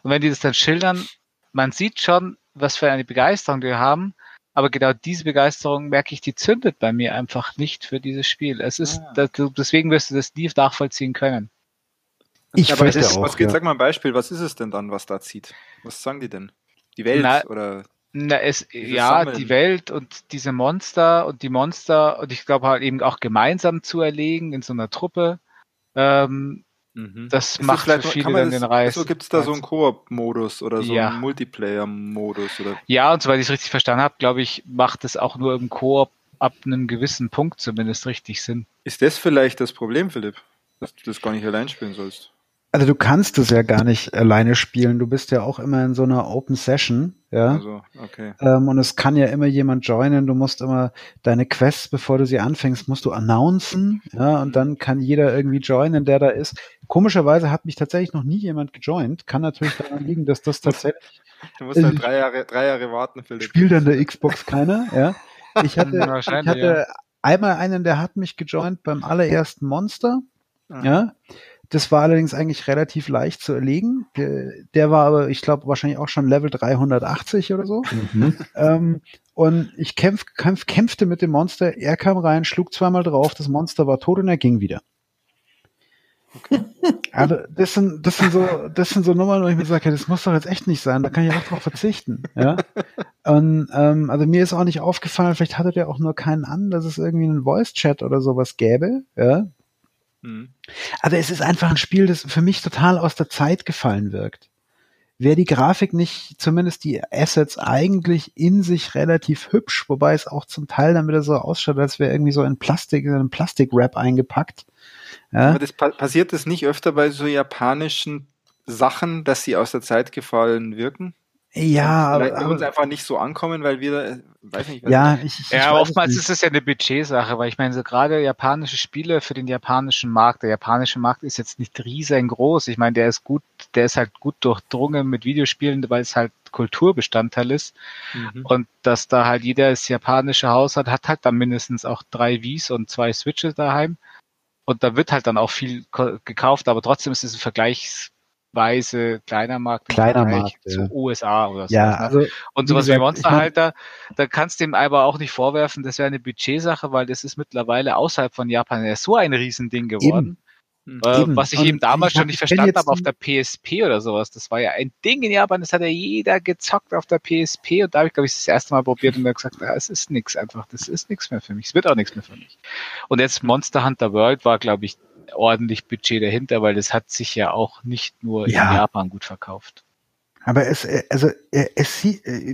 Und wenn die das dann schildern, man sieht schon, was für eine Begeisterung die haben. Aber genau diese Begeisterung merke ich, die zündet bei mir einfach nicht für dieses Spiel. Es ist, ah. deswegen wirst du das nie nachvollziehen können. Ich aber es ist, auch, was geht, ja. sag mal ein Beispiel, was ist es denn dann, was da zieht? Was sagen die denn? Die Welt na, oder? Na, es, ja, Sammeln. die Welt und diese Monster und die Monster und ich glaube halt eben auch gemeinsam zu erlegen in so einer Truppe. Ähm, Mhm. Das ist macht für viele dann den Reiz. So gibt es da so einen Koop-Modus oder so ja. einen Multiplayer-Modus oder? Ja, und soweit ich es richtig verstanden habe, glaube ich, macht es auch nur im Koop ab einem gewissen Punkt zumindest richtig Sinn. Ist das vielleicht das Problem, Philipp, dass du das gar nicht allein spielen sollst? Also du kannst es ja gar nicht alleine spielen. Du bist ja auch immer in so einer Open Session, ja. Also, okay. Ähm, und es kann ja immer jemand joinen. Du musst immer deine Quests, bevor du sie anfängst, musst du announcen, ja. Und dann kann jeder irgendwie joinen, der da ist. Komischerweise hat mich tatsächlich noch nie jemand gejoint. Kann natürlich daran liegen, dass das tatsächlich. Du musst halt drei Jahre, drei Jahre warten, Philipp. Spielt dann der Xbox keiner, ja. Ich hatte, ich hatte ja. einmal einen, der hat mich gejoint beim allerersten Monster, ah. ja. Das war allerdings eigentlich relativ leicht zu erlegen. Der, der war aber, ich glaube, wahrscheinlich auch schon Level 380 oder so. Mhm. Ähm, und ich kämpf, kämpf, kämpfte mit dem Monster. Er kam rein, schlug zweimal drauf, das Monster war tot und er ging wieder. Okay. Aber das sind, das sind so, das sind so Nummern, wo ich mir sage, das muss doch jetzt echt nicht sein, da kann ich auch drauf verzichten. Ja. Und ähm, also mir ist auch nicht aufgefallen, vielleicht hatte der auch nur keinen an, dass es irgendwie einen Voice-Chat oder sowas gäbe, ja. Mhm. Also es ist einfach ein Spiel, das für mich total aus der Zeit gefallen wirkt. Wäre die Grafik nicht, zumindest die Assets eigentlich in sich relativ hübsch, wobei es auch zum Teil dann wieder so ausschaut, als wäre irgendwie so ein Plastik, in einen Plastikwrap eingepackt. Ja. Aber das passiert das nicht öfter bei so japanischen Sachen, dass sie aus der Zeit gefallen wirken? Ja, aber, aber uns einfach nicht so ankommen, weil wir, äh, weiß nicht. Ja, ich, ich ja, oftmals ist es ja eine Budgetsache, weil ich meine, so gerade japanische Spiele für den japanischen Markt, der japanische Markt ist jetzt nicht riesengroß. Ich meine, der ist gut, der ist halt gut durchdrungen mit Videospielen, weil es halt Kulturbestandteil ist. Mhm. Und dass da halt jeder das japanische Haus hat, hat halt dann mindestens auch drei Wies und zwei Switches daheim. Und da wird halt dann auch viel gekauft, aber trotzdem ist es ein Vergleichs Weise kleiner Markt kleiner Markt zu ja. USA oder so. Ja, ne? also, und sowas wie, gesagt, wie Monsterhalter, da kannst du ihm aber auch nicht vorwerfen, das wäre eine Budgetsache, weil das ist mittlerweile außerhalb von Japan so ein Riesending geworden. Eben. Äh, was ich und eben damals ich schon nicht verstanden habe auf der PSP oder sowas. Das war ja ein Ding in Japan, das hat ja jeder gezockt auf der PSP und da habe ich, glaube ich, das erste Mal probiert und mir gesagt, ja, es ist nichts einfach, das ist nichts mehr für mich, es wird auch nichts mehr für mich. Und jetzt Monster Hunter World war, glaube ich, ordentlich Budget dahinter, weil das hat sich ja auch nicht nur ja. in Japan gut verkauft. Aber es, also es,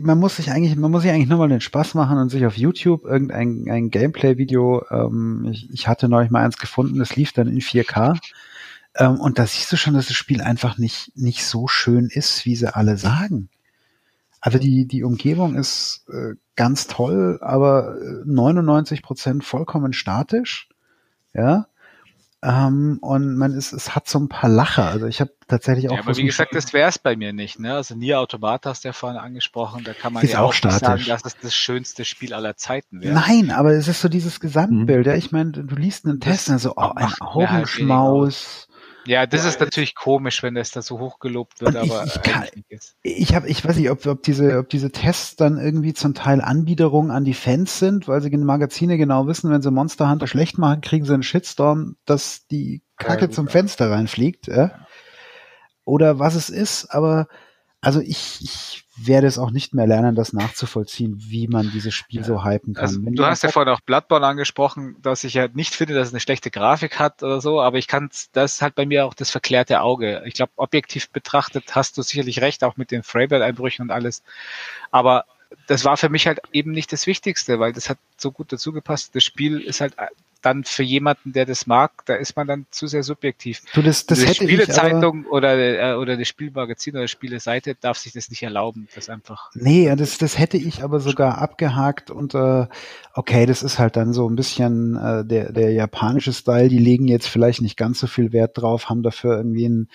man muss sich eigentlich, man muss sich eigentlich nur mal den Spaß machen und sich auf YouTube irgendein ein Gameplay-Video. Ähm, ich, ich hatte neulich mal eins gefunden, das lief dann in 4K. Ähm, und da siehst du schon, dass das Spiel einfach nicht nicht so schön ist, wie sie alle sagen. Also die die Umgebung ist äh, ganz toll, aber 99 äh, Prozent vollkommen statisch. Ja, ähm, und man ist, es hat so ein paar Lacher. Also ich habe tatsächlich auch. Ja, aber wie gesagt, das wäre es bei mir nicht. Ne? Also Nier Automata hast du ja vorhin angesprochen. Da kann man ist ja auch, auch sagen, dass es das schönste Spiel aller Zeiten wäre. Nein, aber es ist so dieses Gesamtbild. Mhm. Ja, ich meine, du liest einen Test und so, oh, ein halt Augenschmaus. Ja, das ist natürlich komisch, wenn das da so hochgelobt wird, aber ich, ich, kann, ich habe, ich weiß nicht, ob, ob diese, ob diese Tests dann irgendwie zum Teil Anbiederungen an die Fans sind, weil sie in Magazine genau wissen, wenn sie Monster Hunter schlecht machen, kriegen sie einen Shitstorm, dass die Kacke ja, zum Fenster reinfliegt, ja? oder was es ist, aber also ich, ich werde es auch nicht mehr lernen, das nachzuvollziehen, wie man dieses Spiel ja. so hypen kann. Also, du hast ja vorhin auch Bloodborne angesprochen, dass ich ja nicht finde, dass es eine schlechte Grafik hat oder so, aber ich kann, das ist halt bei mir auch das verklärte Auge. Ich glaube, objektiv betrachtet hast du sicherlich recht, auch mit den Framerate-Einbrüchen und alles. Aber das war für mich halt eben nicht das Wichtigste, weil das hat so gut dazu gepasst. Das Spiel ist halt dann für jemanden, der das mag, da ist man dann zu sehr subjektiv. Du, das, das hätte Spielezeitung oder, äh, oder das Spielmagazin oder Spieleseite darf sich das nicht erlauben, das einfach. Nee, das, das hätte ich aber sogar abgehakt und äh, okay, das ist halt dann so ein bisschen äh, der, der japanische Style, die legen jetzt vielleicht nicht ganz so viel Wert drauf, haben dafür irgendwie ein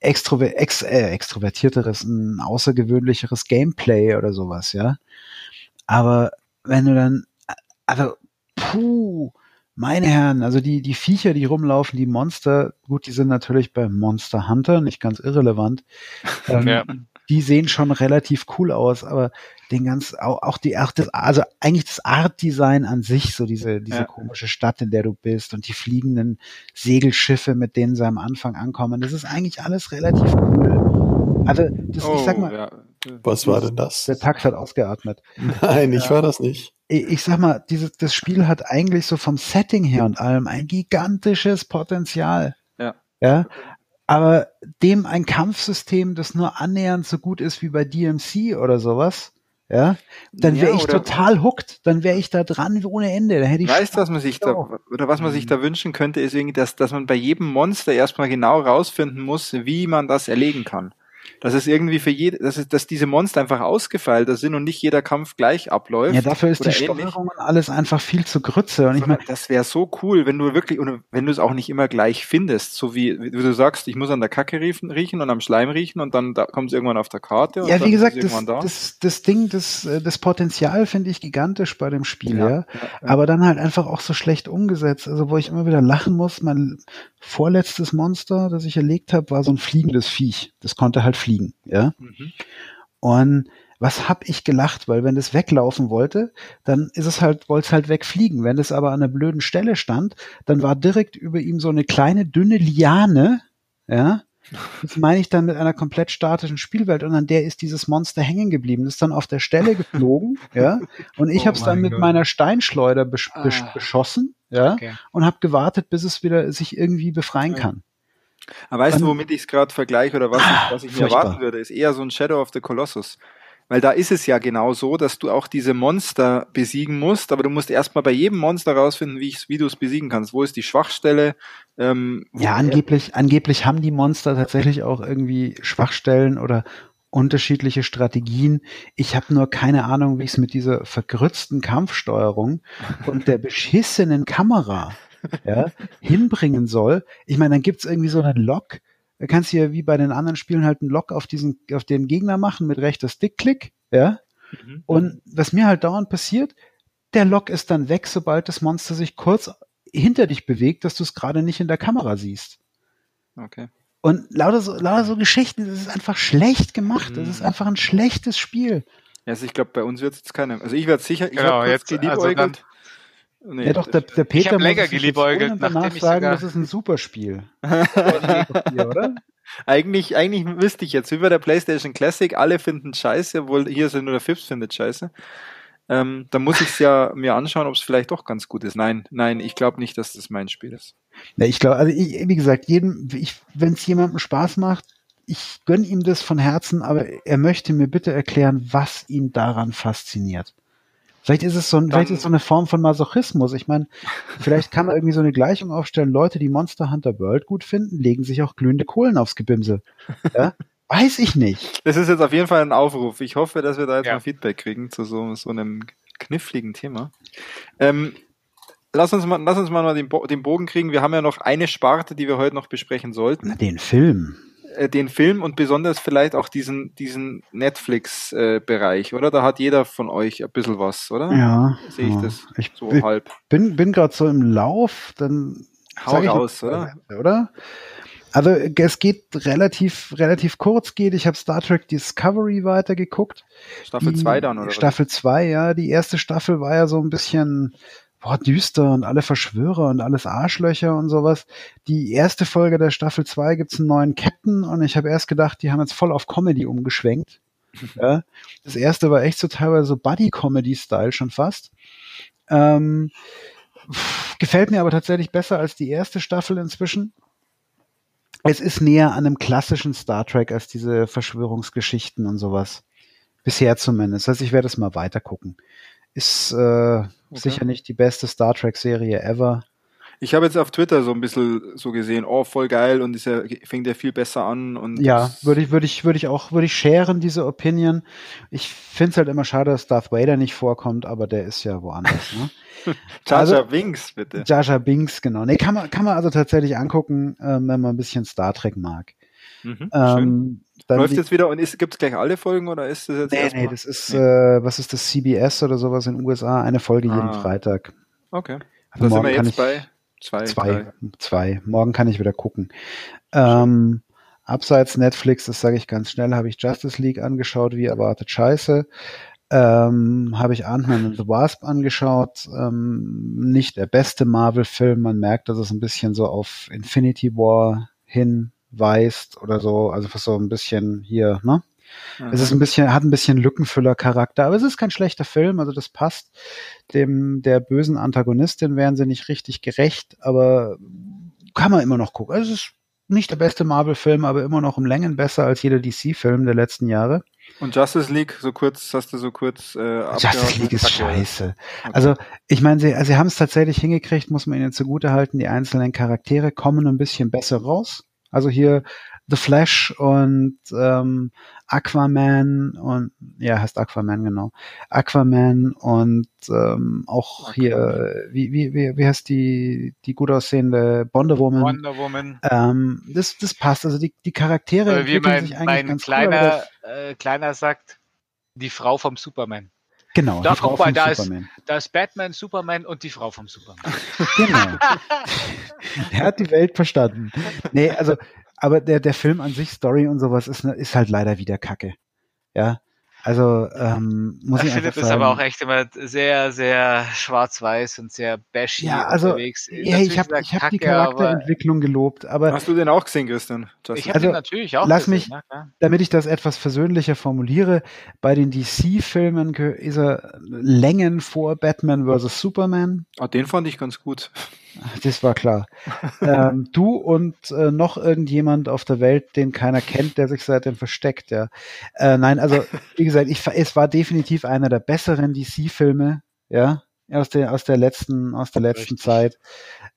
extrover ex, äh, extrovertierteres, ein außergewöhnlicheres Gameplay oder sowas, ja. Aber wenn du dann, also, puh, meine Herren, also die, die Viecher, die rumlaufen, die Monster, gut, die sind natürlich bei Monster Hunter nicht ganz irrelevant. Ähm, ja. Die sehen schon relativ cool aus, aber den ganz, auch, auch die, auch das, also eigentlich das Art-Design an sich, so diese, diese ja. komische Stadt, in der du bist und die fliegenden Segelschiffe, mit denen sie am Anfang ankommen, das ist eigentlich alles relativ cool. Also, das, oh, ich sag oh, mal, ja. Was war denn das? Der Tax hat ausgeatmet. Nein, ich ja. war das nicht ich sag mal, dieses, das Spiel hat eigentlich so vom Setting her und allem ein gigantisches Potenzial. Ja. Ja. Aber dem ein Kampfsystem, das nur annähernd so gut ist wie bei DMC oder sowas, ja, dann wäre ja, ich total hooked, dann wäre ich da dran ohne Ende. Da hätte ich weißt, was man sich da, oder was man sich da wünschen könnte, ist irgendwie, dass, dass man bei jedem Monster erstmal genau rausfinden muss, wie man das erlegen kann dass es irgendwie für jede, dass, es, dass diese Monster einfach ausgefeilter sind und nicht jeder Kampf gleich abläuft. Ja, dafür ist die Steuerung und alles einfach viel zu Grütze. Und ich meine, das wäre so cool, wenn du wirklich, und wenn du es auch nicht immer gleich findest, so wie, wie du sagst, ich muss an der Kacke riechen, riechen und am Schleim riechen und dann da kommt es irgendwann auf der Karte. ja, wie gesagt, das, da. das, das Ding, das, äh, das Potenzial finde ich gigantisch bei dem Spiel, ja. ja, aber dann halt einfach auch so schlecht umgesetzt. Also wo ich immer wieder lachen muss, mein vorletztes Monster, das ich erlegt habe, war so ein fliegendes Viech. Das konnte halt fliegen, ja. Mhm. Und was hab ich gelacht, weil wenn das weglaufen wollte, dann ist es halt, wollte es halt wegfliegen. Wenn es aber an einer blöden Stelle stand, dann war direkt über ihm so eine kleine dünne Liane, ja. Das meine ich dann mit einer komplett statischen Spielwelt und an der ist dieses Monster hängen geblieben. Das ist dann auf der Stelle geflogen, ja. Und ich oh habe es dann mit Gott. meiner Steinschleuder besch ah. beschossen, ja, okay. und habe gewartet, bis es wieder sich irgendwie befreien kann. Aber weißt du, womit ich es gerade vergleiche oder was, ich, was ich mir erwarten würde, ist eher so ein Shadow of the Colossus. Weil da ist es ja genau so, dass du auch diese Monster besiegen musst, aber du musst erstmal bei jedem Monster rausfinden, wie, wie du es besiegen kannst. Wo ist die Schwachstelle? Ähm, ja, angeblich, angeblich haben die Monster tatsächlich auch irgendwie Schwachstellen oder unterschiedliche Strategien. Ich habe nur keine Ahnung, wie ich es mit dieser vergrützten Kampfsteuerung und der beschissenen Kamera ja, hinbringen soll. Ich meine, dann gibt's irgendwie so einen Lock. Da kannst du ja wie bei den anderen Spielen halt einen Lock auf diesen, auf den Gegner machen mit rechter Stickklick, ja. Mhm. Und was mir halt dauernd passiert, der Lock ist dann weg, sobald das Monster sich kurz hinter dich bewegt, dass du es gerade nicht in der Kamera siehst. Okay. Und lauter so, lauter so Geschichten, das ist einfach schlecht gemacht. Das ist mhm. einfach ein schlechtes Spiel. Also ich glaube, bei uns wird es jetzt keiner. Also ich werde sicher, ich genau, habe jetzt. Also Nee, ja, doch, der, der Peter ich habe länger geliebäugelt, danach ich sagen, das ist ein super Spiel. oder? Eigentlich, eigentlich wüsste ich jetzt, wie bei der PlayStation Classic, alle finden scheiße, obwohl hier sind nur der Fips findet scheiße. Ähm, da muss ich es ja mir anschauen, ob es vielleicht doch ganz gut ist. Nein, nein, ich glaube nicht, dass das mein Spiel ist. Ja, ich glaube, also ich, wie gesagt, jedem, wenn es jemandem Spaß macht, ich gönne ihm das von Herzen, aber er möchte mir bitte erklären, was ihn daran fasziniert. Vielleicht ist es so, ein, vielleicht ist es so eine Form von Masochismus. Ich meine, vielleicht kann man irgendwie so eine Gleichung aufstellen. Leute, die Monster Hunter World gut finden, legen sich auch glühende Kohlen aufs Gebimse. Ja? Weiß ich nicht. Das ist jetzt auf jeden Fall ein Aufruf. Ich hoffe, dass wir da jetzt ja. mal Feedback kriegen zu so, so einem kniffligen Thema. Ähm, lass uns mal, lass uns mal den, Bo den Bogen kriegen. Wir haben ja noch eine Sparte, die wir heute noch besprechen sollten. Den Film. Äh, den Film und besonders vielleicht auch diesen, diesen Netflix-Bereich, äh, oder? Da hat jeder von euch ein bisschen was, oder? Ja. Sehe ich ja. das ich so ich halb. Bin, bin gerade so im Lauf, dann Hau raus, oder? Oder? Also es geht relativ relativ kurz geht. Ich habe Star Trek Discovery weitergeguckt. Staffel 2 dann oder? Staffel 2, ja. Die erste Staffel war ja so ein bisschen boah, düster und alle Verschwörer und alles Arschlöcher und sowas. Die erste Folge der Staffel 2 gibt's einen neuen Captain und ich habe erst gedacht, die haben jetzt voll auf Comedy umgeschwenkt. ja. Das erste war echt so teilweise so Buddy-Comedy-Style schon fast. Ähm, gefällt mir aber tatsächlich besser als die erste Staffel inzwischen. Es ist näher an einem klassischen Star Trek als diese Verschwörungsgeschichten und sowas Bisher zumindest. Also ich werde es mal weiter gucken. Ist äh, okay. sicher nicht die beste Star Trek-Serie ever. Ich habe jetzt auf Twitter so ein bisschen so gesehen, oh, voll geil und ist ja, fängt ja viel besser an. Und ja, würde ich, würde ich, würde ich auch, würde ich sharen, diese Opinion. Ich finde es halt immer schade, dass Darth Vader nicht vorkommt, aber der ist ja woanders. Ne? Jaja also, Binks, bitte. Jaja Binks, genau. Nee, kann man, kann man also tatsächlich angucken, ähm, wenn man ein bisschen Star Trek mag. Mhm, ähm, Läuft jetzt wieder und gibt es gleich alle Folgen oder ist das jetzt Nee, nee, das ist, nee. Äh, was ist das, CBS oder sowas in den USA? Eine Folge ah. jeden Freitag. Okay. Also da sind wir jetzt bei Zwei, zwei, zwei. Morgen kann ich wieder gucken. Ähm, abseits Netflix, das sage ich ganz schnell, habe ich Justice League angeschaut, wie erwartet scheiße. Ähm, habe ich Ant-Man and the Wasp angeschaut. Ähm, nicht der beste Marvel-Film. Man merkt, dass es ein bisschen so auf Infinity War hinweist oder so. Also so ein bisschen hier, ne? Mhm. Es ist ein bisschen, hat ein bisschen Lückenfüller-Charakter, aber es ist kein schlechter Film, also das passt. Dem der bösen Antagonistin wären sie nicht richtig gerecht, aber kann man immer noch gucken. Also es ist nicht der beste Marvel-Film, aber immer noch um Längen besser als jeder DC-Film der letzten Jahre. Und Justice League, so kurz, hast du so kurz äh, Justice League ist scheiße. Okay. Also ich meine, sie, also sie haben es tatsächlich hingekriegt, muss man ihnen zugute halten. Die einzelnen Charaktere kommen ein bisschen besser raus. Also hier The Flash und ähm, Aquaman und ja, heißt Aquaman, genau. Aquaman und ähm, auch okay. hier, wie, wie, wie, wie heißt die, die gut aussehende Wonder Woman? Wonder Woman. Ähm, das, das passt. Also die, die Charaktere wie mein, sich eigentlich mein ganz kleiner, cool, äh, kleiner sagt, die Frau vom Superman. Genau. Da guck mal, da ist, da ist Batman, Superman und die Frau vom Superman. Genau. er hat die Welt verstanden. Nee, also aber der, der Film an sich, Story und sowas, ist, ist halt leider wieder Kacke. Ja. Also ähm, muss ich, ich finde das sagen, aber auch echt immer sehr, sehr schwarz-weiß und sehr bashy ja, also, unterwegs. Ja, ich habe ich hab die Charakterentwicklung gelobt, aber hast du den auch gesehen, Christian? Ich habe also, den natürlich auch lass gesehen, mich, ja, damit ich das etwas versöhnlicher formuliere, bei den DC-Filmen ist er Längen vor Batman vs Superman. Ah, den fand ich ganz gut. Das war klar. ähm, du und äh, noch irgendjemand auf der Welt, den keiner kennt, der sich seitdem versteckt, ja. Äh, nein, also wie gesagt, ich, es war definitiv einer der besseren DC-Filme, ja, aus der aus der letzten aus der letzten Richtig. Zeit.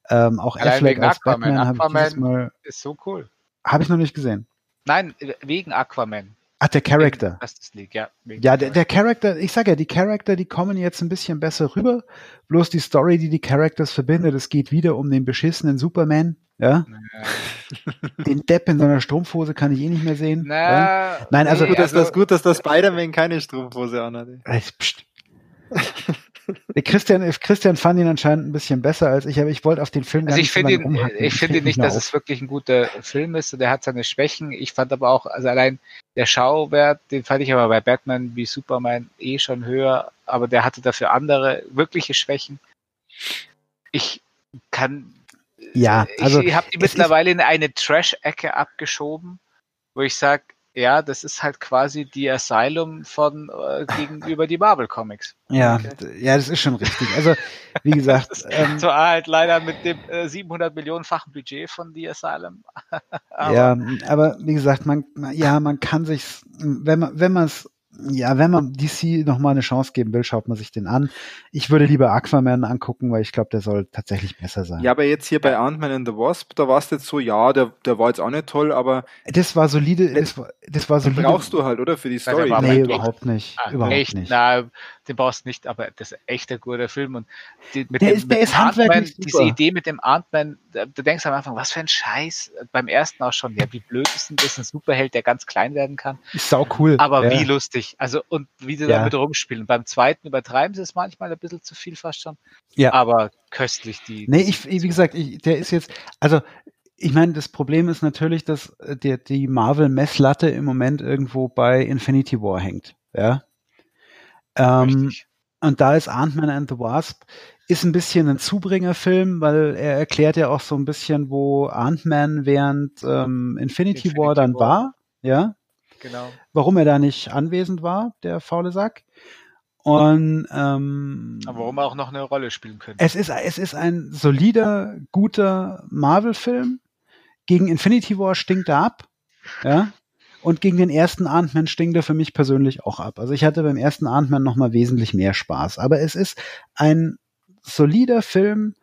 Ähm, auch Allein Affleck als Aquaman. Batman habe ich Mal ist so cool. Habe ich noch nicht gesehen. Nein, wegen Aquaman. Ach, der Charakter. League, ja. Ja, der, der Charakter, ich sag ja, die Charakter, die kommen jetzt ein bisschen besser rüber. Bloß die Story, die die Characters verbindet, es geht wieder um den beschissenen Superman. Ja. Den Depp in seiner Strumpfhose kann ich eh nicht mehr sehen. Na, ja? Nein, also, nee, gut, dass also, das gut, dass das Spider-Man keine Strumpfhose anhat. Psst. Christian, Christian fand ihn anscheinend ein bisschen besser als ich, aber ich wollte auf den Film also ich finde ihn, ich finde nicht, dass auf. es wirklich ein guter Film ist. Der hat seine Schwächen. Ich fand aber auch, also allein der Schauwert, den fand ich aber bei Batman wie Superman eh schon höher, aber der hatte dafür andere wirkliche Schwächen. Ich kann, ja, also ich habe die mittlerweile in eine Trash-Ecke abgeschoben, wo ich sage, ja, das ist halt quasi die Asylum von äh, gegenüber die Marvel Comics. Ja, okay. ja, das ist schon richtig. Also wie gesagt, das ähm, zwar halt leider mit dem äh, 700 Millionenfachen Budget von The Asylum. aber, ja, aber wie gesagt, man, ja, man kann sich, wenn man, wenn man es ja, wenn man DC nochmal eine Chance geben will, schaut man sich den an. Ich würde lieber Aquaman angucken, weil ich glaube, der soll tatsächlich besser sein. Ja, aber jetzt hier bei Ant-Man and the Wasp, da war es jetzt so, ja, der, der war jetzt auch nicht toll, aber. Das war solide, das war, das war solide. brauchst du halt, oder? Für die Story. Nee, überhaupt nicht. Ah, überhaupt echt, nicht. Na, den brauchst du nicht, aber das ist echt ein guter Film und die, mit der dem, ist, der ist handwerklich diese Idee mit dem Ant-Man, du denkst am Anfang, was für ein Scheiß, beim ersten auch schon, ja, wie blöd ist denn das, ein Superheld, der ganz klein werden kann. Ist sau cool. Aber ja. wie lustig, also und wie sie ja. damit rumspielen. Beim zweiten übertreiben sie es manchmal ein bisschen zu viel fast schon, ja. aber köstlich die. Nee, ich, wie gesagt, ich, der ist jetzt, also ich meine, das Problem ist natürlich, dass äh, der, die Marvel-Messlatte im Moment irgendwo bei Infinity War hängt. Ja, ähm, und da ist Ant-Man and the Wasp ist ein bisschen ein Zubringerfilm, weil er erklärt ja auch so ein bisschen, wo Ant-Man während ähm, Infinity, Infinity, War dann War. war. Ja. Genau. Warum er da nicht anwesend war, der faule Sack. Und ähm, Aber warum er auch noch eine Rolle spielen könnte. Es ist, es ist ein solider, guter Marvel-Film. Gegen Infinity War stinkt er ab. Ja. Und gegen den ersten Ant-Man stinkt er für mich persönlich auch ab. Also ich hatte beim ersten Ant-Man noch mal wesentlich mehr Spaß. Aber es ist ein solider Film,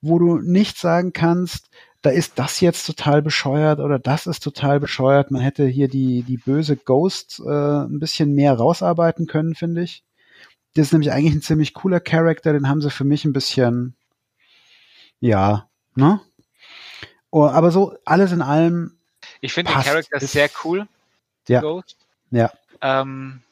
wo du nicht sagen kannst, da ist das jetzt total bescheuert oder das ist total bescheuert. Man hätte hier die, die böse Ghost äh, ein bisschen mehr rausarbeiten können, finde ich. Das ist nämlich eigentlich ein ziemlich cooler Charakter, den haben sie für mich ein bisschen, ja, ne? Oh, aber so alles in allem. Ich finde den Charakter sehr cool. Ja. Ghost. Ja. Ähm,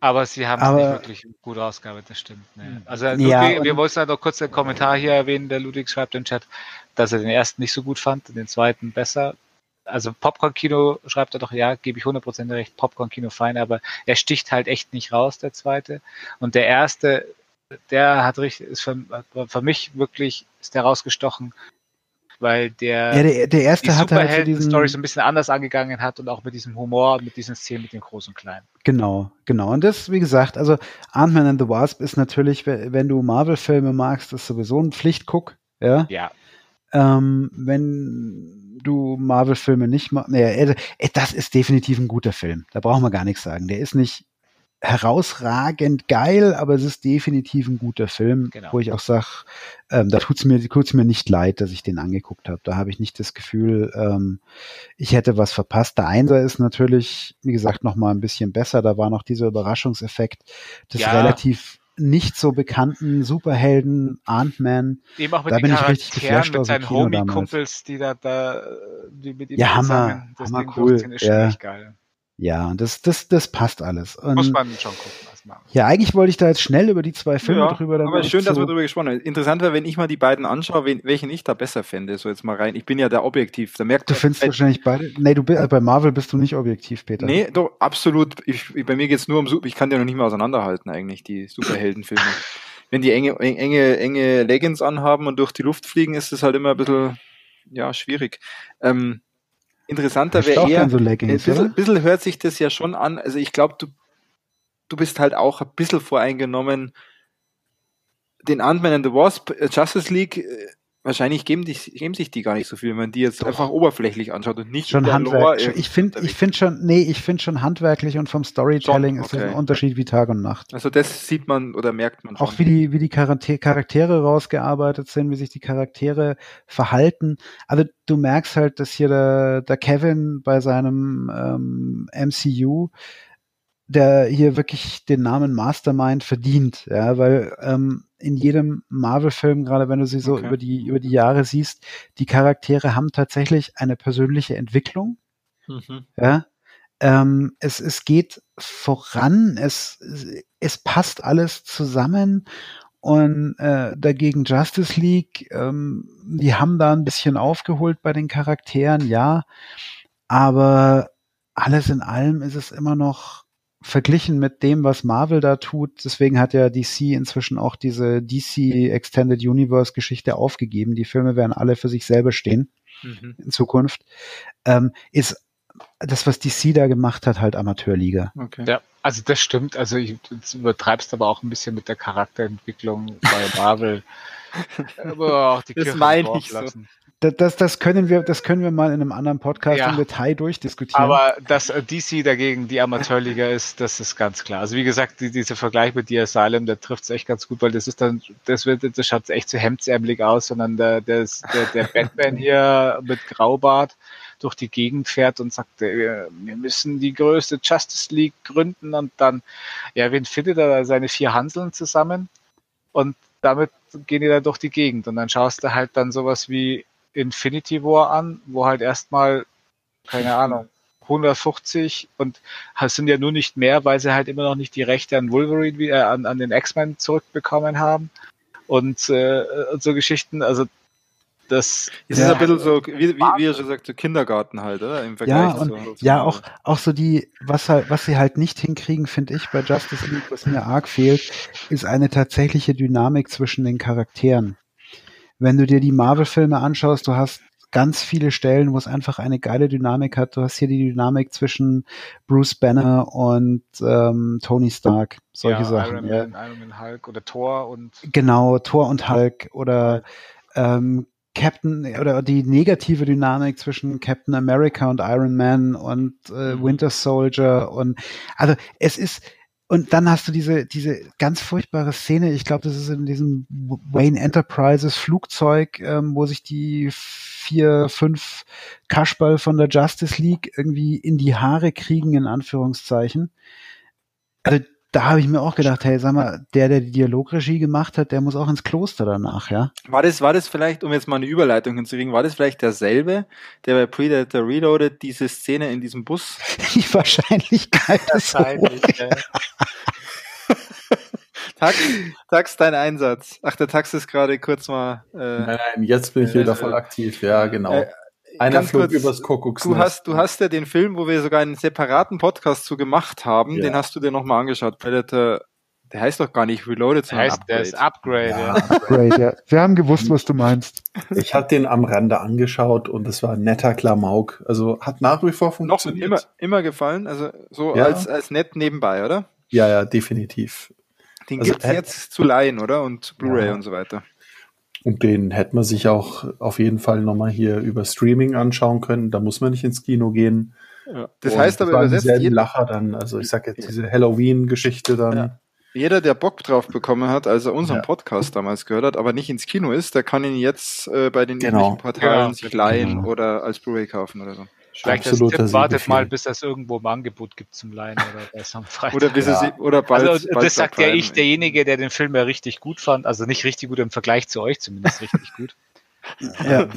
aber sie haben es nicht wirklich gut ausgearbeitet, das stimmt. Ne. Also Ludwig, ja, wir wollten noch kurz einen Kommentar hier erwähnen, der Ludwig schreibt im Chat, dass er den ersten nicht so gut fand, den zweiten besser. Also Popcorn-Kino schreibt er doch, ja, gebe ich 100% recht, Popcorn-Kino fein, aber er sticht halt echt nicht raus, der zweite. Und der erste, der hat richtig, ist für, für mich wirklich, ist der rausgestochen, weil der, ja, der, der erste die hat halt so diesen Story so ein bisschen anders angegangen hat und auch mit diesem Humor, mit diesen Szenen mit den Großen und Kleinen. Genau, genau. Und das, wie gesagt, also Ant-Man and the Wasp ist natürlich, wenn du Marvel-Filme magst, ist sowieso ein Pflichtguck, ja. Ja. Ähm, wenn du Marvel-Filme nicht magst, naja, äh, das ist definitiv ein guter Film. Da brauchen wir gar nichts sagen. Der ist nicht herausragend geil, aber es ist definitiv ein guter Film, genau. wo ich auch sage, ähm, da tut's mir, tut's mir nicht leid, dass ich den angeguckt habe. Da habe ich nicht das Gefühl, ähm, ich hätte was verpasst. Der Einser ist natürlich, wie gesagt, noch mal ein bisschen besser. Da war noch dieser Überraschungseffekt des ja. relativ nicht so bekannten Superhelden Ant-Man. Eben auch mit da bin ich richtig geflasht mit seinen Homie-Kumpels, die da, da die mit ihm ja, Hammer, Hammer cool. Ist ja. geil. Ja, das, das, das passt alles. Und Muss man schon gucken. Ja, eigentlich wollte ich da jetzt schnell über die zwei Filme ja, drüber. Aber schön, dass wir drüber gesprochen haben. Interessant wäre, wenn ich mal die beiden anschaue, wen, welchen ich da besser fände. So jetzt mal rein. Ich bin ja der objektiv. Da merkt du findest wahrscheinlich beide. Nee, du bist, bei Marvel bist du nicht objektiv, Peter. Nee, doch, absolut. Ich, bei mir geht's nur um, ich kann ja noch nicht mehr auseinanderhalten eigentlich, die Superheldenfilme. wenn die enge, enge, enge Leggings anhaben und durch die Luft fliegen, ist das halt immer ein bisschen, ja, schwierig. Ähm, Interessanter wäre eher, so Leggings, ein bisschen, bisschen, hört sich das ja schon an. Also ich glaube, du, du bist halt auch ein bisschen voreingenommen. Den Ant-Man and the Wasp, äh, Justice League, äh, wahrscheinlich geben, die, geben sich die gar nicht so viel, wenn man die jetzt Doch. einfach oberflächlich anschaut und nicht schon handwerklich. Ich finde, ich finde schon, nee, ich finde schon handwerklich und vom Storytelling schon, okay. ist es ein Unterschied wie Tag und Nacht. Also das sieht man oder merkt man schon. Auch wie die, wie die Charaktere rausgearbeitet sind, wie sich die Charaktere verhalten. Also du merkst halt, dass hier der, der Kevin bei seinem ähm, MCU der hier wirklich den Namen Mastermind verdient, ja, weil ähm, in jedem Marvel-Film, gerade wenn du sie so okay. über die über die Jahre siehst, die Charaktere haben tatsächlich eine persönliche Entwicklung, mhm. ja. Ähm, es, es geht voran, es, es passt alles zusammen und äh, dagegen Justice League, ähm, die haben da ein bisschen aufgeholt bei den Charakteren, ja, aber alles in allem ist es immer noch verglichen mit dem, was Marvel da tut, deswegen hat ja DC inzwischen auch diese DC Extended Universe Geschichte aufgegeben. Die Filme werden alle für sich selber stehen mhm. in Zukunft. Ähm, ist das, was DC da gemacht hat, halt Amateurliga. Okay. Ja, also das stimmt. Also ich, du übertreibst aber auch ein bisschen mit der Charakterentwicklung bei Marvel. aber auch die das meine ich so das, das können wir, das können wir mal in einem anderen Podcast ja. im Detail durchdiskutieren. Aber dass äh, DC dagegen die Amateurliga ist, das ist ganz klar. Also wie gesagt, die, dieser Vergleich mit The Asylum, der trifft es echt ganz gut, weil das ist dann, das wird, das schaut echt so hemdsärmelig aus, sondern der, der, der, Batman hier mit Graubart durch die Gegend fährt und sagt, äh, wir müssen die größte Justice League gründen und dann, ja, wen findet er seine vier Hanseln zusammen? Und damit gehen die dann durch die Gegend und dann schaust du halt dann sowas wie Infinity War an, wo halt erstmal, keine Ahnung, 150 und sind ja nur nicht mehr, weil sie halt immer noch nicht die Rechte an Wolverine, äh, an, an den X-Men zurückbekommen haben und, äh, und so Geschichten. Also das es ja. ist ein bisschen so, wie, wie, wie er schon sagt, so Kindergarten halt, oder? Im Vergleich ja, und, so, ja, auch, auch so die, was halt, was sie halt nicht hinkriegen, finde ich, bei Justice League, was mir arg fehlt, ist eine tatsächliche Dynamik zwischen den Charakteren wenn du dir die Marvel-Filme anschaust, du hast ganz viele Stellen, wo es einfach eine geile Dynamik hat. Du hast hier die Dynamik zwischen Bruce Banner und ähm, Tony Stark, solche ja, Sachen. Iron Man, ja. Iron Man, Hulk oder Thor und genau Thor und Hulk oder ähm, Captain oder die negative Dynamik zwischen Captain America und Iron Man und äh, mhm. Winter Soldier und also es ist und dann hast du diese diese ganz furchtbare Szene. Ich glaube, das ist in diesem Wayne Enterprises Flugzeug, ähm, wo sich die vier fünf Kaschball von der Justice League irgendwie in die Haare kriegen in Anführungszeichen. Also da habe ich mir auch gedacht, hey, sag mal, der, der die Dialogregie gemacht hat, der muss auch ins Kloster danach, ja? War das, war das vielleicht, um jetzt mal eine Überleitung hinzukriegen, war das vielleicht derselbe, der bei Predator Reloaded diese Szene in diesem Bus? Die Wahrscheinlichkeit ist Wahrscheinlich, ja. Tax, Tax, dein Einsatz. Ach, der Tax ist gerade kurz mal. Äh, nein, nein, jetzt bin ich wieder voll aktiv, ja, genau. Äh, einer flog kurz, übers Kuckucksnest. Du hast, du hast ja den Film, wo wir sogar einen separaten Podcast zu gemacht haben, ja. den hast du dir nochmal angeschaut. Predator, der heißt doch gar nicht Reloaded, sondern der heißt, Upgrade. Der ist Upgrade. Ja, Upgrade, ja. Wir haben gewusst, was du meinst. Ich hatte den am Rande angeschaut und es war ein netter Klamauk. Also hat nach wie vor funktioniert. Noch immer, immer gefallen, also so ja. als, als nett nebenbei, oder? Ja, ja, definitiv. Den also, gibt's jetzt zu leihen, oder? Und Blu-ray ja. und so weiter. Und den hätte man sich auch auf jeden Fall nochmal hier über Streaming anschauen können. Da muss man nicht ins Kino gehen. Ja. Das heißt aber übersetzt jeden Lacher dann. Also ich sag jetzt diese Halloween-Geschichte dann. Ja. Jeder, der Bock drauf bekommen hat, als er unseren ja. Podcast damals gehört hat, aber nicht ins Kino ist, der kann ihn jetzt äh, bei den genau. Portalen genau. sich leihen genau. oder als Blu-ray kaufen oder so. Vielleicht Absolut, Tipp, wartet mal, bis das irgendwo im Angebot gibt zum Leihen oder bei am Freitag. Oder, bis ja. es, oder bald. Also, bald das sagt ja ich, derjenige, der den Film ja richtig gut fand. Also nicht richtig gut im Vergleich zu euch, zumindest richtig gut. ja.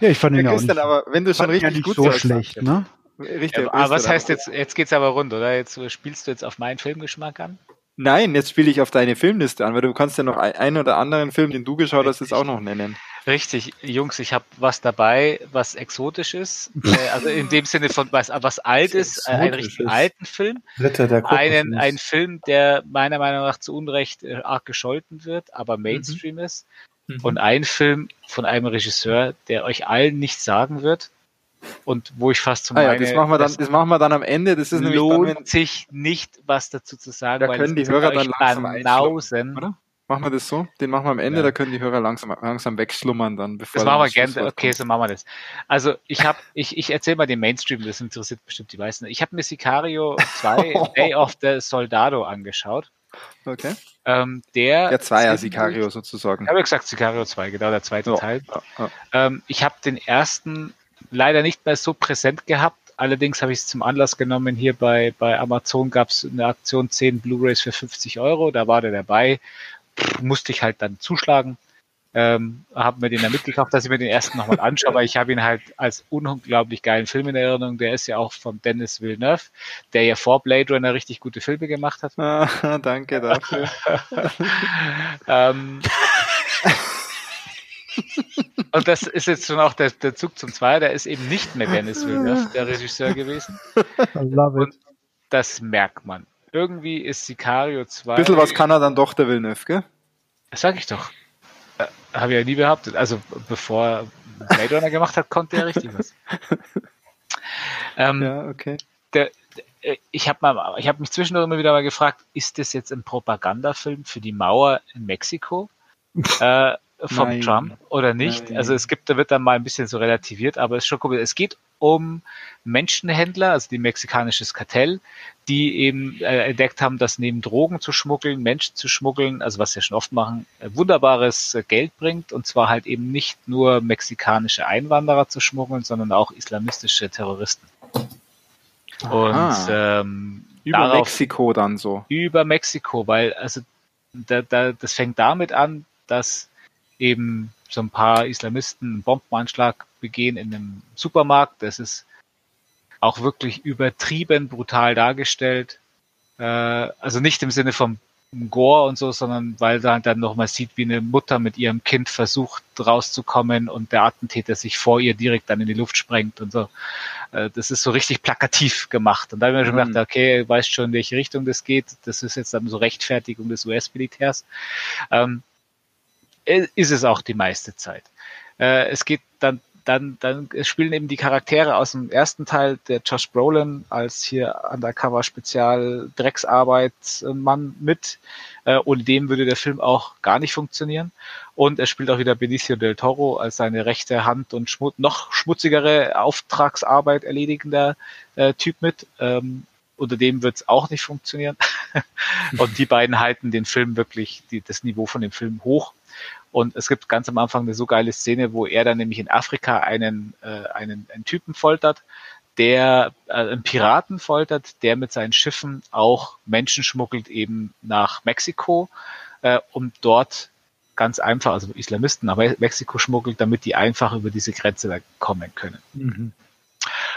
ja, ich fand ihn ja, auch nicht, aber wenn du schon richtig ja gut so schlecht, ne? Richtig, ja, aber was heißt jetzt, jetzt geht's aber rund, oder? Jetzt spielst du jetzt auf meinen Filmgeschmack an? Nein, jetzt spiele ich auf deine Filmliste an, weil du kannst ja noch einen oder anderen Film, den du geschaut hast, jetzt auch noch nennen. Richtig, Jungs, ich habe was dabei, was exotisch ist. äh, also in dem Sinne von was, was alt ist, äh, einen richtig alten Film. Ritter der einen, einen Film, der meiner Meinung nach zu Unrecht äh, arg gescholten wird, aber mhm. Mainstream mhm. ist. Mhm. Und ein Film von einem Regisseur, der euch allen nichts sagen wird, und wo ich fast zum ah, ja, das machen wir dann, das machen wir dann am Ende. Das ist lohnt nämlich sich nicht, was dazu zu sagen. Da können die Hörer dann langsam oder? Machen wir das so? Den machen wir am Ende, ja. da können die Hörer langsam, langsam wegschlummern dann. Bevor das machen wir gerne. Okay, so machen wir das. Also ich habe, ich, ich erzähle mal den Mainstream, das interessiert bestimmt die meisten. Ich habe mir Sicario 2 Day of the Soldado angeschaut. Okay. Ähm, der der Zweier Sicario sozusagen. Ich habe gesagt Sicario 2, genau, der zweite oh, Teil. Oh. Ähm, ich habe den ersten leider nicht mehr so präsent gehabt. Allerdings habe ich es zum Anlass genommen. Hier bei, bei Amazon gab es eine Aktion 10 Blu-rays für 50 Euro. Da war der dabei. Musste ich halt dann zuschlagen. Ähm, habe mir den dann mitgekauft, dass ich mir den ersten nochmal anschaue, aber ich habe ihn halt als unglaublich geilen Film in Erinnerung. Der ist ja auch von Dennis Villeneuve, der ja vor Blade Runner richtig gute Filme gemacht hat. Ah, danke dafür. ähm, Und das ist jetzt schon auch der, der Zug zum Zwei, der ist eben nicht mehr Dennis Villeneuve, der Regisseur gewesen. Und das merkt man. Irgendwie ist Sicario 2. Ein bisschen was kann er dann doch, der Villeneuve, gell? Das sag ich doch. Äh, Habe ich ja nie behauptet. Also bevor Blade Runner gemacht hat, konnte er richtig was. ähm, ja, okay. Der, der, ich habe habe mich zwischendurch immer wieder mal gefragt, ist das jetzt ein Propagandafilm für die Mauer in Mexiko? äh, vom Nein. Trump oder nicht. Nein. Also es gibt, da wird dann mal ein bisschen so relativiert, aber es ist schon komisch. Es geht um Menschenhändler, also die mexikanisches Kartell, die eben äh, entdeckt haben, dass neben Drogen zu schmuggeln, Menschen zu schmuggeln, also was sie schon oft machen, äh, wunderbares äh, Geld bringt und zwar halt eben nicht nur mexikanische Einwanderer zu schmuggeln, sondern auch islamistische Terroristen. Und ähm, über darauf, Mexiko dann so. Über Mexiko, weil also da, da, das fängt damit an, dass eben so ein paar Islamisten einen Bombenanschlag begehen in einem Supermarkt. Das ist auch wirklich übertrieben brutal dargestellt. Äh, also nicht im Sinne vom Gore und so, sondern weil da dann nochmal sieht, wie eine Mutter mit ihrem Kind versucht rauszukommen und der Attentäter sich vor ihr direkt dann in die Luft sprengt und so. Äh, das ist so richtig plakativ gemacht. Und da habe ich mir schon gedacht, mhm. okay, weißt schon, in welche Richtung das geht. Das ist jetzt dann so Rechtfertigung des US-Militärs. Ähm, ist es auch die meiste Zeit. Äh, es geht dann dann, dann spielen eben die Charaktere aus dem ersten Teil, der Josh Brolin als hier Undercover Spezial Drecksarbeitsmann mit. Äh, ohne dem würde der Film auch gar nicht funktionieren. Und er spielt auch wieder Benicio del Toro als seine rechte Hand und schmut noch schmutzigere Auftragsarbeit erledigender äh, Typ mit. Ähm, unter dem wird es auch nicht funktionieren. und die beiden halten den Film wirklich, die, das Niveau von dem Film hoch. Und es gibt ganz am Anfang eine so geile Szene, wo er dann nämlich in Afrika einen, äh, einen, einen Typen foltert, der äh, einen Piraten foltert, der mit seinen Schiffen auch Menschen schmuggelt eben nach Mexiko, äh, um dort ganz einfach, also Islamisten nach Mexiko schmuggelt, damit die einfach über diese Grenze kommen können. Mhm.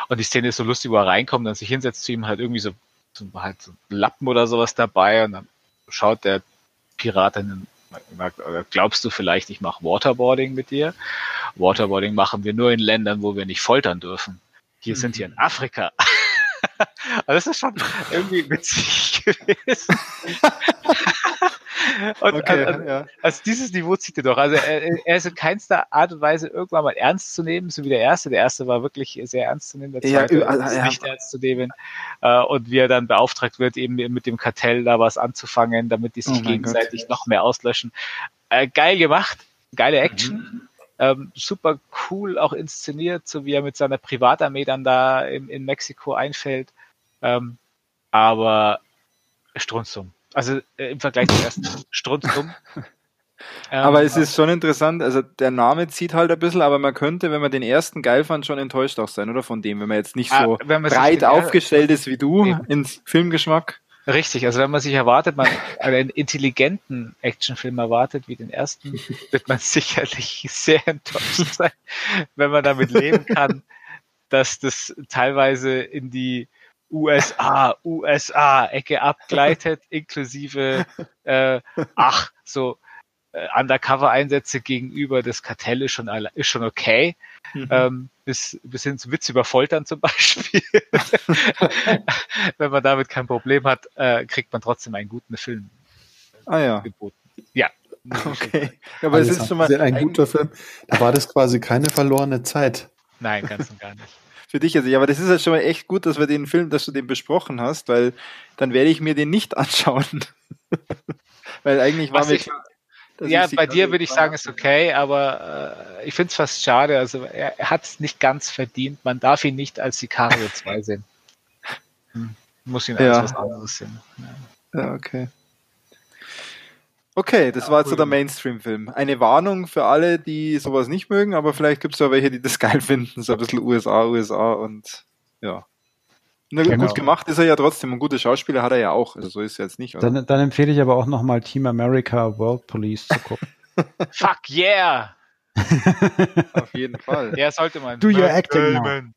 Und die Szene ist so lustig, wo er reinkommt und sich hinsetzt zu ihm halt irgendwie so, so halt so Lappen oder sowas dabei und dann schaut der Pirat in glaubst du vielleicht, ich mache Waterboarding mit dir? Waterboarding machen wir nur in Ländern, wo wir nicht foltern dürfen. Hier mhm. sind wir in Afrika. also das ist schon irgendwie witzig gewesen. Und okay, also, ja. also, dieses Niveau zieht er doch. Also er, er, ist in keinster Art und Weise irgendwann mal ernst zu nehmen, so wie der erste. Der erste war wirklich sehr ernst zu nehmen, der zweite ja, ist ja. nicht ernst zu nehmen. Äh, und wie er dann beauftragt wird, eben mit dem Kartell da was anzufangen, damit die sich oh gegenseitig Gott. noch mehr auslöschen. Äh, geil gemacht, geile Action. Mhm. Ähm, super cool auch inszeniert, so wie er mit seiner Privatarmee dann da in, in Mexiko einfällt. Ähm, aber strunzdumm. Also äh, im Vergleich zum ersten strunzdumm. Ähm, aber es ist schon interessant, also der Name zieht halt ein bisschen, aber man könnte, wenn man den ersten geil fand, schon enttäuscht auch sein, oder von dem, wenn man jetzt nicht ah, so breit aufgestellt ist wie du eben. ins Filmgeschmack. Richtig, also wenn man sich erwartet, man einen intelligenten Actionfilm erwartet wie den ersten, wird man sicherlich sehr enttäuscht sein, wenn man damit leben kann, dass das teilweise in die USA, USA-Ecke abgleitet, inklusive, äh, ach, so äh, Undercover-Einsätze gegenüber des Kartell ist schon, ist schon okay. Mhm. Ähm, bis, bis hin zu Witz über Foltern zum Beispiel. Wenn man damit kein Problem hat, äh, kriegt man trotzdem einen guten Film ah, ja. geboten. Ja. Okay. Aber es ist schon mal ein, ein guter Film. Da war das quasi keine verlorene Zeit. Nein, ganz und gar nicht für dich jetzt nicht. Aber das ist ja schon mal echt gut, dass wir den Film, dass du den besprochen hast, weil dann werde ich mir den nicht anschauen. weil eigentlich war mir. Ja, bei dir würde ich sagen, ist okay, aber äh, ich finde es fast schade. Also er, er hat es nicht ganz verdient. Man darf ihn nicht als Sicario 2 sehen. Hm. Muss ihn als ja. was anderes sehen. Ja, ja okay. Okay, das ja, war jetzt so der Mainstream-Film. Eine Warnung für alle, die sowas nicht mögen, aber vielleicht gibt es ja welche, die das geil finden. So ein bisschen USA, USA und ja. Na, genau. Gut gemacht ist er ja trotzdem. Ein guter Schauspieler hat er ja auch. Also so ist er jetzt nicht. Dann, dann, empfehle ich aber auch nochmal Team America World Police zu gucken. Fuck yeah! Auf jeden Fall. Der sollte man. Do your acting Damon.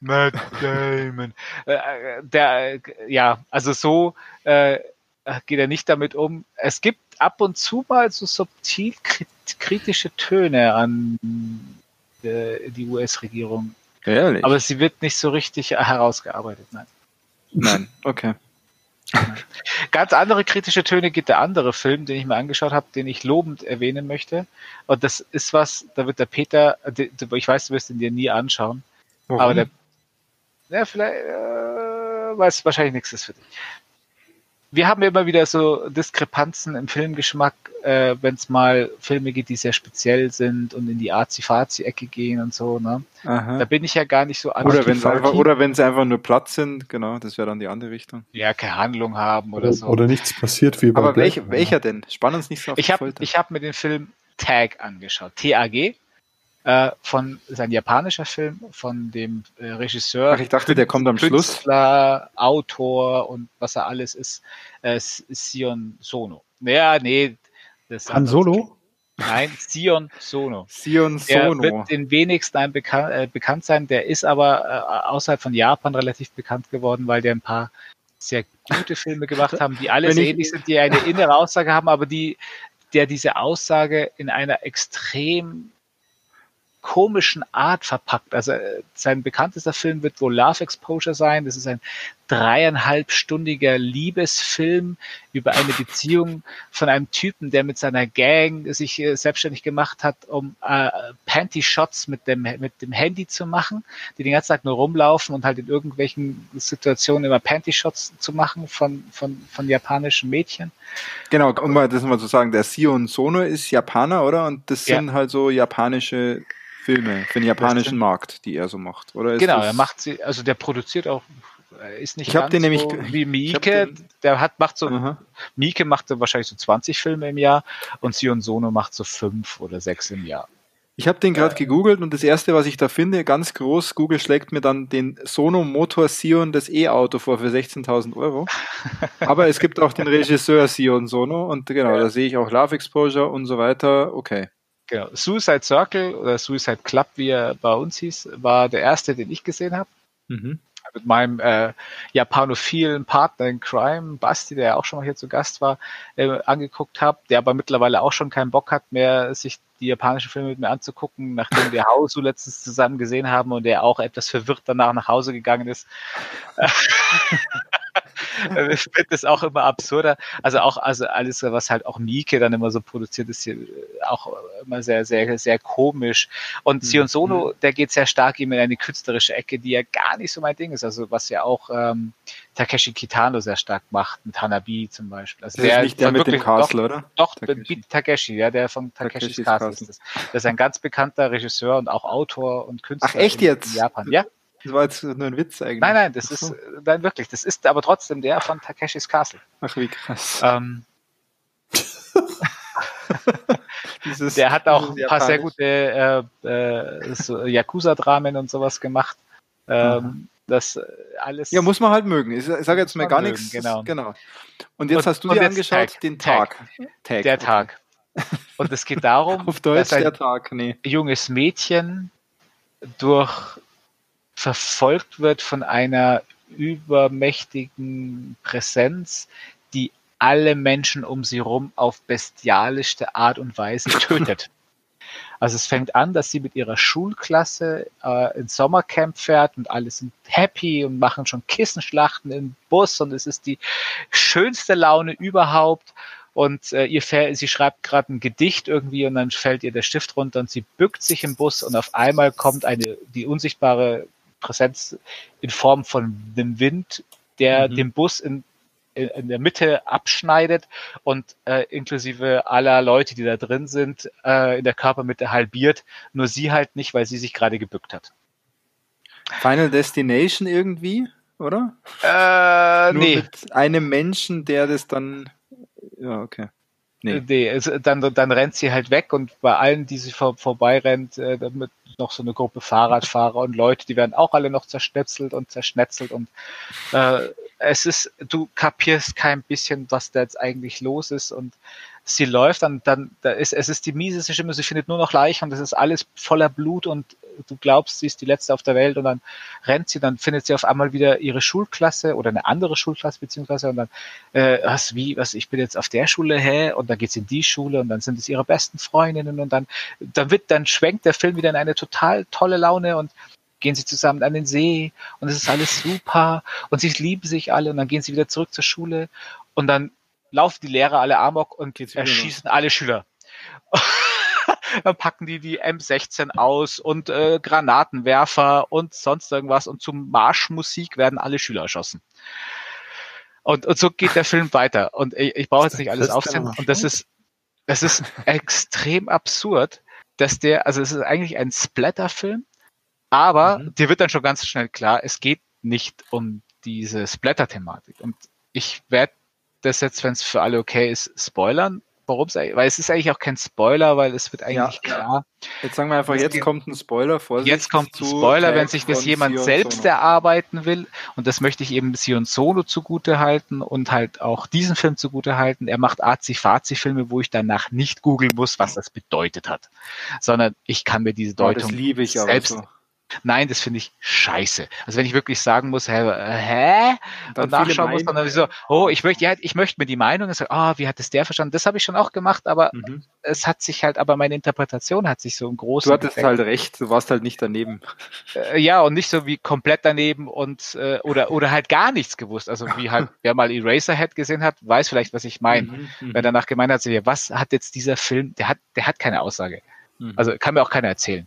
Matt Damon. Äh, äh, der, äh, ja, also so äh, geht er nicht damit um. Es gibt ab und zu mal so subtil kritische Töne an äh, die US-Regierung. Ehrlich? Aber sie wird nicht so richtig herausgearbeitet, nein. Nein, okay. Ganz andere kritische Töne gibt der andere Film, den ich mir angeschaut habe, den ich lobend erwähnen möchte. Und das ist was, da wird der Peter, ich weiß, du wirst ihn dir nie anschauen, Warum? aber der, ja, vielleicht, äh, weiß wahrscheinlich nichts ist für dich wir haben immer wieder so Diskrepanzen im Filmgeschmack, äh, wenn es mal Filme gibt, die sehr speziell sind und in die Azi-Fazi-Ecke gehen und so. Ne? Da bin ich ja gar nicht so Oder wenn einfach, oder wenn sie einfach nur Platz sind, genau, das wäre dann die andere Richtung. Ja, keine Handlung haben oder, oder so. Oder nichts passiert wie bei Aber welch, welcher denn? Spann uns nicht so auf Ich habe hab mir den Film Tag angeschaut. T-A-G äh, von ist ein japanischer Film von dem äh, Regisseur. Ach, ich dachte, der kommt am Künstler, Schluss. Autor und was er alles ist, äh, Sion Sono. Naja, nee, das Han Solo. Nein, Sion Sono. Sion Sono. Der wird den wenigsten ein bekan äh, bekannt sein. Der ist aber äh, außerhalb von Japan relativ bekannt geworden, weil der ein paar sehr gute Filme gemacht haben, die alle ähnlich sind, die eine innere Aussage haben, aber die, der diese Aussage in einer extrem komischen Art verpackt. Also äh, sein bekanntester Film wird wohl Love Exposure sein. Das ist ein dreieinhalbstündiger Liebesfilm über eine Beziehung von einem Typen, der mit seiner Gang sich äh, selbstständig gemacht hat, um äh, Panty-Shots mit dem, mit dem Handy zu machen, die den ganzen Tag nur rumlaufen und halt in irgendwelchen Situationen immer Panty-Shots zu machen von, von, von japanischen Mädchen. Genau, um mal das mal zu sagen, der Sion Sono ist Japaner, oder? Und das sind ja. halt so japanische Filme für den japanischen Markt, die er so macht, oder? genau, er macht sie, also der produziert auch ist nicht ich ganz den nämlich, so wie Mieke, der hat, macht so, aha. Mieke macht wahrscheinlich so 20 Filme im Jahr und Sion Sono macht so fünf oder sechs im Jahr. Ich habe den gerade äh, gegoogelt und das erste, was ich da finde, ganz groß, Google schlägt mir dann den Sono Motor Sion, das E-Auto vor für 16.000 Euro. Aber es gibt auch den Regisseur Sion Sono und genau, ja. da sehe ich auch Love Exposure und so weiter. Okay. Genau. Suicide Circle oder Suicide Club, wie er bei uns hieß, war der erste, den ich gesehen habe. Mhm mit meinem äh, japanophilen Partner in Crime, Basti, der ja auch schon mal hier zu Gast war, äh, angeguckt habe, der aber mittlerweile auch schon keinen Bock hat mehr, sich die japanischen Filme mit mir anzugucken, nachdem wir Hausu letztens zusammen gesehen haben und der auch etwas verwirrt danach nach Hause gegangen ist. ich finde das auch immer absurder. Also auch, also alles, was halt auch Mieke dann immer so produziert, ist hier auch immer sehr, sehr, sehr komisch. Und Sion mhm. Sono, mhm. der geht sehr stark eben in eine künstlerische Ecke, die ja gar nicht so mein Ding ist. Also was ja auch ähm, Takeshi Kitano sehr stark macht, mit Hanabi zum Beispiel. Also das der ist nicht der mit dem Castle, oder? Doch, Takeshi. Takeshi, ja, der von Takeshis Takeshis Castle ist das. Das ist ein ganz bekannter Regisseur und auch Autor und Künstler Ach, echt jetzt? in Japan. Ja, das war jetzt nur ein Witz eigentlich. Nein, nein, das ist, nein, wirklich, das ist aber trotzdem der von Takeshis Castle. Ach, wie krass. Ähm, Dieses, der hat auch ein paar sehr gute äh, äh, so Yakuza-Dramen und sowas gemacht. Ähm, das alles. Ja, muss man halt mögen. Ich sage jetzt mal gar mögen, nichts. Genau. genau. Und jetzt und, hast du dir angeschaut Tag, den Tag. Tag. Der Tag. Und es geht darum, Auf Deutsch dass ein der Tag, nee. junges Mädchen durch verfolgt wird von einer übermächtigen Präsenz, die alle Menschen um sie herum auf bestialischste Art und Weise tötet. Also es fängt an, dass sie mit ihrer Schulklasse äh, ins Sommercamp fährt und alle sind happy und machen schon Kissenschlachten im Bus und es ist die schönste Laune überhaupt. Und äh, ihr sie schreibt gerade ein Gedicht irgendwie und dann fällt ihr der Stift runter und sie bückt sich im Bus und auf einmal kommt eine die unsichtbare Präsenz in Form von dem Wind, der mhm. den Bus in, in, der Mitte abschneidet und äh, inklusive aller Leute, die da drin sind, äh, in der Körpermitte halbiert. Nur sie halt nicht, weil sie sich gerade gebückt hat. Final Destination irgendwie, oder? Äh, Nur nee. Mit einem Menschen, der das dann. Ja, okay. Nee. nee dann, dann rennt sie halt weg und bei allen, die sie vor, vorbeirennt, äh, noch so eine Gruppe Fahrradfahrer und Leute, die werden auch alle noch zerschnetzelt und zerschnetzelt und äh, es ist, du kapierst kein bisschen, was da jetzt eigentlich los ist und sie läuft, dann, dann da ist, es ist die mieseste Stimme, sie findet nur noch Leichen und es ist alles voller Blut und du glaubst, sie ist die letzte auf der Welt und dann rennt sie, dann findet sie auf einmal wieder ihre Schulklasse oder eine andere Schulklasse beziehungsweise und dann, äh, was, wie, was, ich bin jetzt auf der Schule, hä? Und dann geht sie in die Schule und dann sind es ihre besten Freundinnen und dann, dann wird, dann schwenkt der Film wieder in eine total tolle Laune und gehen sie zusammen an den See und es ist alles super und sie lieben sich alle und dann gehen sie wieder zurück zur Schule und dann laufen die Lehrer alle Amok und erschießen alle Schüler. dann packen die die M16 aus und äh, Granatenwerfer und sonst irgendwas und zum Marschmusik werden alle Schüler erschossen. Und, und so geht der Film weiter. Und ich, ich brauche jetzt nicht alles aufzählen. Und das ist, das ist extrem absurd, dass der, also es ist eigentlich ein Splatter-Film, aber mhm. dir wird dann schon ganz schnell klar, es geht nicht um diese Splatter-Thematik. Und ich werde das jetzt, wenn es für alle okay ist, spoilern, warum es weil es ist eigentlich auch kein Spoiler, weil es wird eigentlich ja. klar. Jetzt sagen wir einfach, jetzt kommt ein Spoiler, Vorsicht. Jetzt kommt ein Spoiler, wenn sich das jemand Sion selbst Sono. erarbeiten will und das möchte ich eben Sion Solo zugute halten und halt auch diesen Film zugute halten. Er macht Azi-Fazi-Filme, wo ich danach nicht googeln muss, was das bedeutet hat, sondern ich kann mir diese Deutung oh, selbst, so. Nein, das finde ich scheiße. Also wenn ich wirklich sagen muss, hä, hä? Und, nachschauen muss, dann so, oh, ich möchte, ja, ich möchte mir die Meinung, so, oh, wie hat es der verstanden? Das habe ich schon auch gemacht, aber mhm. es hat sich halt, aber meine Interpretation hat sich so im Großen. Du hattest Effekt. halt recht, du warst halt nicht daneben. Äh, ja, und nicht so wie komplett daneben und äh, oder oder halt gar nichts gewusst. Also wie halt, wer mal Eraserhead gesehen hat, weiß vielleicht, was ich meine. Mhm, mhm. Wer danach gemeint hat, so, was hat jetzt dieser Film, der hat, der hat keine Aussage. Mhm. Also kann mir auch keiner erzählen.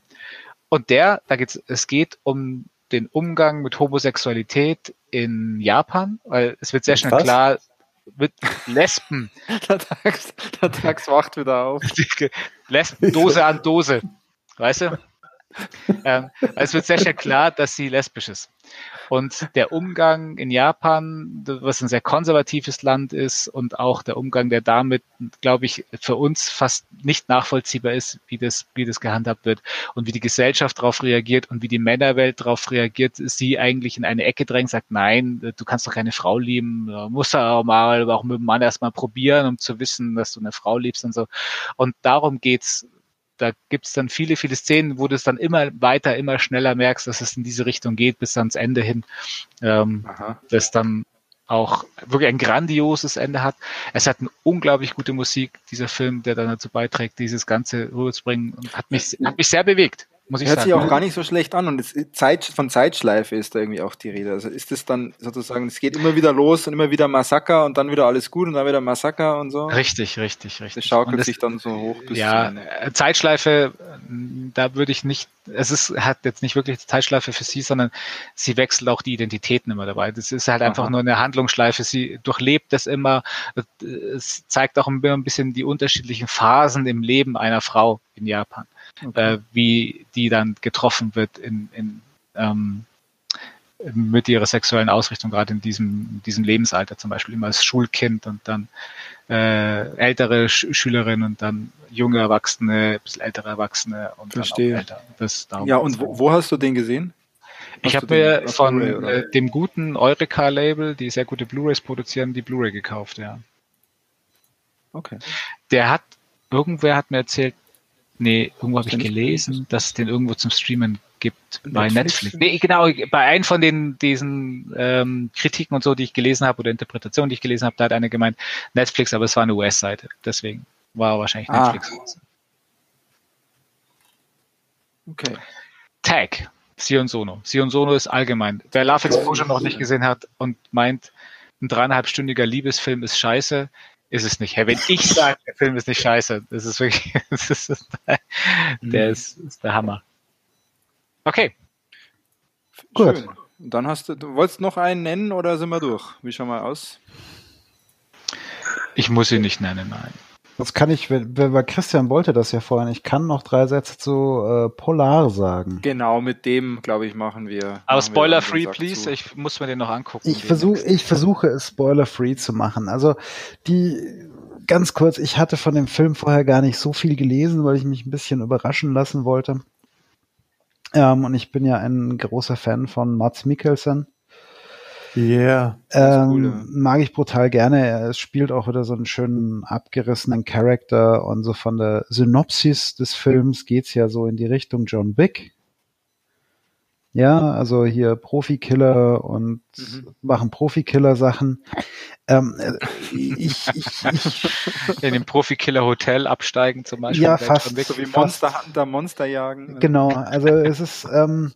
Und der, da geht's, es geht um den Umgang mit Homosexualität in Japan, weil es wird sehr schnell Was? klar, mit Lesben. der, Tags, der Tags wacht wieder auf. Lesben, Dose an Dose. Weißt du? ähm, es wird sehr schnell klar, dass sie lesbisch ist. Und der Umgang in Japan, was ein sehr konservatives Land ist und auch der Umgang, der damit, glaube ich, für uns fast nicht nachvollziehbar ist, wie das, wie das gehandhabt wird und wie die Gesellschaft darauf reagiert und wie die Männerwelt darauf reagiert, sie eigentlich in eine Ecke drängt, sagt, nein, du kannst doch keine Frau lieben, du musst auch mal auch mit dem Mann erstmal probieren, um zu wissen, dass du eine Frau liebst und so. Und darum geht's da gibt es dann viele, viele Szenen, wo du es dann immer weiter, immer schneller merkst, dass es in diese Richtung geht, bis ans Ende hin. Ähm, das dann auch wirklich ein grandioses Ende hat. Es hat eine unglaublich gute Musik, dieser Film, der dann dazu beiträgt, dieses Ganze rüberzubringen und hat mich, hat mich sehr bewegt muss ich Hört sagen. Hört sich auch gar nicht so schlecht an und es, Zeit, von Zeitschleife ist da irgendwie auch die Rede. Also ist es dann sozusagen, es geht immer wieder los und immer wieder Massaker und dann wieder alles gut und dann wieder Massaker und so? Richtig, richtig, richtig. Das schaukelt das, sich dann so hoch bis Ja, äh, Zeitschleife, da würde ich nicht, es ist, hat jetzt nicht wirklich Zeitschleife für sie, sondern sie wechselt auch die Identitäten immer dabei. Das ist halt einfach Aha. nur eine Handlungsschleife. Sie durchlebt das immer. Es zeigt auch ein bisschen die unterschiedlichen Phasen im Leben einer Frau in Japan okay. äh, wie die dann getroffen wird in, in ähm, mit ihrer sexuellen Ausrichtung, gerade in diesem, diesem Lebensalter, zum Beispiel immer als Schulkind und dann äh, ältere Sch Schülerinnen und dann junge Erwachsene, ein bisschen ältere Erwachsene und Verstehe. dann auch älter. Das, ja, und wo, wo hast du den gesehen? ich habe mir von äh, dem guten Eureka-Label, die sehr gute Blu-rays produzieren, die Blu-ray gekauft, ja. Okay. Der hat, irgendwer hat mir erzählt, Nee, irgendwo habe ich gelesen, dass es den irgendwo zum Streamen gibt bei Netflix. Nee, genau, bei einem von den diesen ähm, Kritiken und so, die ich gelesen habe oder Interpretationen, die ich gelesen habe, da hat einer gemeint Netflix, aber es war eine US-Seite. Deswegen war wahrscheinlich ah. Netflix. Okay. Tag, Sion Sono. Sion Sono ist allgemein. Wer Love Exposure noch nicht gesehen hat und meint, ein dreieinhalbstündiger Liebesfilm ist scheiße, ist es nicht. Hey, wenn ich sage, der Film ist nicht scheiße, das ist wirklich, das ist, der mhm. ist, ist der Hammer. Okay. Gut. Schön. Dann hast du, du wolltest noch einen nennen oder sind wir durch? Wie schauen wir aus? Ich muss ihn nicht nennen, nein. Das kann ich, weil Christian wollte das ja vorhin. Ich kann noch drei Sätze zu äh, Polar sagen. Genau, mit dem, glaube ich, machen wir. Aber Spoiler-free, please. Zu. Ich muss mir den noch angucken. Ich versuche, ich versuche es Spoiler-free zu machen. Also die ganz kurz. Ich hatte von dem Film vorher gar nicht so viel gelesen, weil ich mich ein bisschen überraschen lassen wollte. Ähm, und ich bin ja ein großer Fan von Mats Mikkelsen. Yeah. Ähm, cool, ja. Mag ich brutal gerne. Er spielt auch wieder so einen schönen abgerissenen Charakter und so von der Synopsis des Films geht's ja so in die Richtung John Wick. Ja, also hier Profikiller und mhm. machen Profikiller-Sachen. Ähm, ich, ich, ich, in dem Profikiller-Hotel absteigen zum Beispiel. Ja, fast. So wie Monster Hunter, Monster jagen. Genau, also es ist, ähm,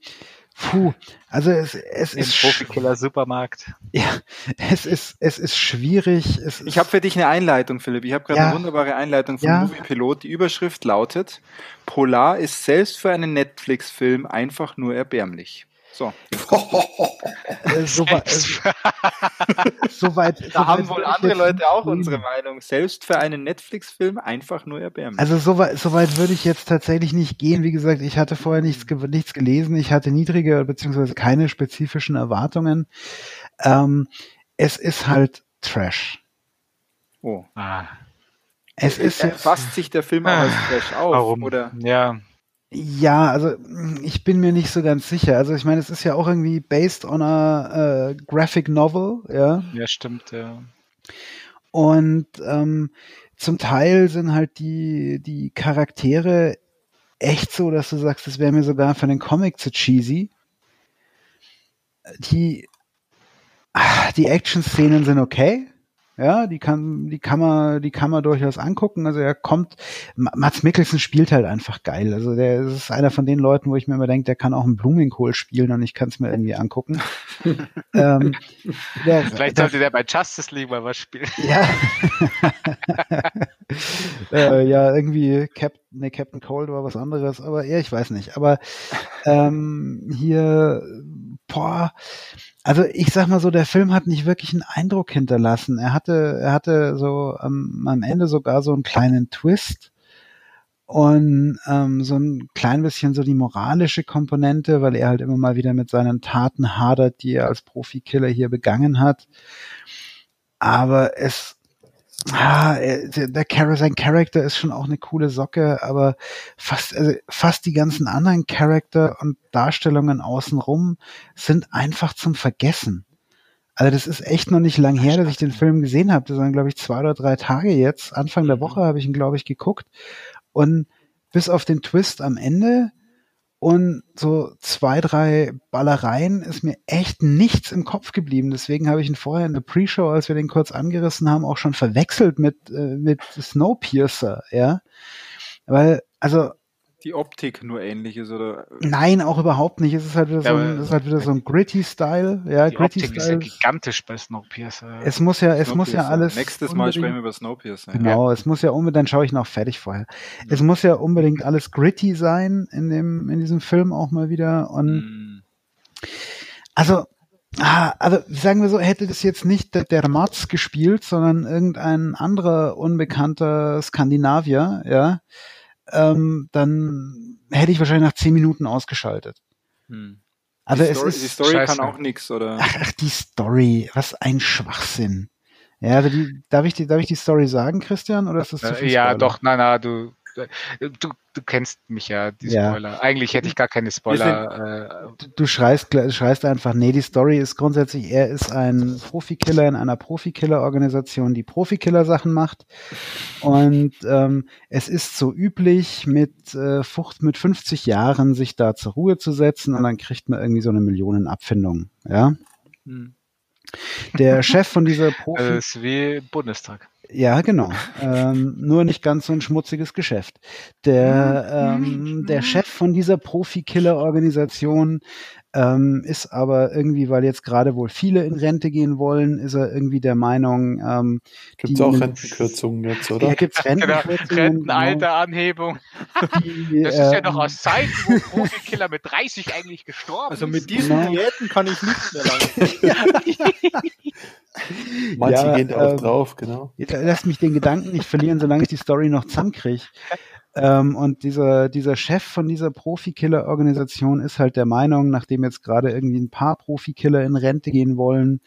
Puh, also es, es Im ist Profikiller Supermarkt. Ja, es ist es ist schwierig. Es ich habe für dich eine Einleitung, Philipp. Ich habe gerade ja, eine wunderbare Einleitung vom ja. Movie Pilot. Die Überschrift lautet: Polar ist selbst für einen Netflix-Film einfach nur erbärmlich. So. äh, so, weit, äh, so weit. Da so haben wohl andere Leute auch unsere Meinung. Selbst für einen Netflix-Film einfach nur erbärmlich. Also so weit, so weit würde ich jetzt tatsächlich nicht gehen. Wie gesagt, ich hatte vorher nichts, nichts gelesen. Ich hatte niedrige beziehungsweise keine spezifischen Erwartungen. Ähm, es ist halt Trash. Oh. Ah. Es ist. Fasst sich der Film auch als Trash auf, Warum? oder? Ja. Ja, also ich bin mir nicht so ganz sicher. Also ich meine, es ist ja auch irgendwie based on a uh, graphic novel, ja. Ja, stimmt, ja. Und ähm, zum Teil sind halt die die Charaktere echt so, dass du sagst, das wäre mir sogar für den Comic zu cheesy. Die, die Action-Szenen sind okay. Ja, die kann, die kann man, die kann man durchaus angucken. Also er kommt, Mats Mikkelsen spielt halt einfach geil. Also der ist einer von den Leuten, wo ich mir immer denke, der kann auch einen Blumenkohl spielen und ich kann es mir irgendwie angucken. ähm, der, Vielleicht sollte der bei Justice League mal was spielen. Ja. äh, ja, irgendwie Cap, nee, Captain Cold war was anderes, aber ja, ich weiß nicht. Aber ähm, hier, boah, also ich sag mal so, der Film hat nicht wirklich einen Eindruck hinterlassen. Er hatte, er hatte so ähm, am Ende sogar so einen kleinen Twist und ähm, so ein klein bisschen so die moralische Komponente, weil er halt immer mal wieder mit seinen Taten hadert, die er als Profikiller hier begangen hat. Aber es ah, der, der sein Charakter ist schon auch eine coole Socke, aber fast, also fast die ganzen anderen Charakter und Darstellungen außenrum sind einfach zum Vergessen. Also das ist echt noch nicht lang her, dass ich den Film gesehen habe. Das waren, glaube ich, zwei oder drei Tage jetzt. Anfang der mhm. Woche habe ich ihn, glaube ich, geguckt. Und bis auf den Twist am Ende und so zwei, drei Ballereien ist mir echt nichts im Kopf geblieben. Deswegen habe ich ihn vorher in der Pre-Show, als wir den kurz angerissen haben, auch schon verwechselt mit, äh, mit Snowpiercer, ja. Weil, also die Optik nur ähnlich ist oder? Nein, auch überhaupt nicht. Es ist halt wieder so ein, es ist halt wieder so ein gritty Style. Ja, die gritty Optik Style. ist ja gigantisch bei Snowpiercer. Es muss ja, es muss ja alles. Nächstes Mal sprechen wir über Snowpiercer. Genau, ja. es muss ja unbedingt, dann schaue ich noch fertig vorher. Es muss ja unbedingt alles gritty sein in dem, in diesem Film auch mal wieder und, mm. also, Ah, also sagen wir so, hätte das jetzt nicht der, der Mats gespielt, sondern irgendein anderer unbekannter Skandinavier, ja, ähm, dann hätte ich wahrscheinlich nach zehn Minuten ausgeschaltet. Hm. Also die Story, es ist, die Story kann auch nichts, oder? Ach, ach, die Story, was ein Schwachsinn. Ja, die, darf ich die, darf ich die Story sagen, Christian, oder ist das zu viel Ja, doch, nein, nein, du, du, du kennst mich ja, die Spoiler. Ja. Eigentlich hätte ich gar keine Spoiler. Äh, du, du schreist, schreist einfach, nee, die Story ist grundsätzlich, er ist ein Profikiller in einer Profikiller-Organisation, die Profikiller-Sachen macht. Und ähm, es ist so üblich, mit äh, Fucht mit 50 Jahren sich da zur Ruhe zu setzen und dann kriegt man irgendwie so eine Millionenabfindung. Ja. Hm. Der Chef von dieser Profi. Das ist wie Bundestag. Ja, genau. ähm, nur nicht ganz so ein schmutziges Geschäft. Der, ähm, der Chef von dieser Profi-Killer-Organisation ähm, ist aber irgendwie, weil jetzt gerade wohl viele in Rente gehen wollen, ist er irgendwie der Meinung, ähm, gibt es auch Rentenkürzungen jetzt, oder? Ja, gibt es Rentenkürzungen. Rentenalteranhebung. Die, das ist ja noch aus Zeiten, wo Profikiller mit 30 eigentlich gestorben Also mit diesen genau. Diäten kann ich nicht mehr lange. Manche ja, gehen darauf äh, drauf, genau. Lass mich den Gedanken nicht verlieren, solange ich die Story noch zusammenkriege. Ähm, und dieser, dieser Chef von dieser Profikiller-Organisation ist halt der Meinung, nachdem jetzt gerade irgendwie ein paar Profikiller in Rente gehen wollen,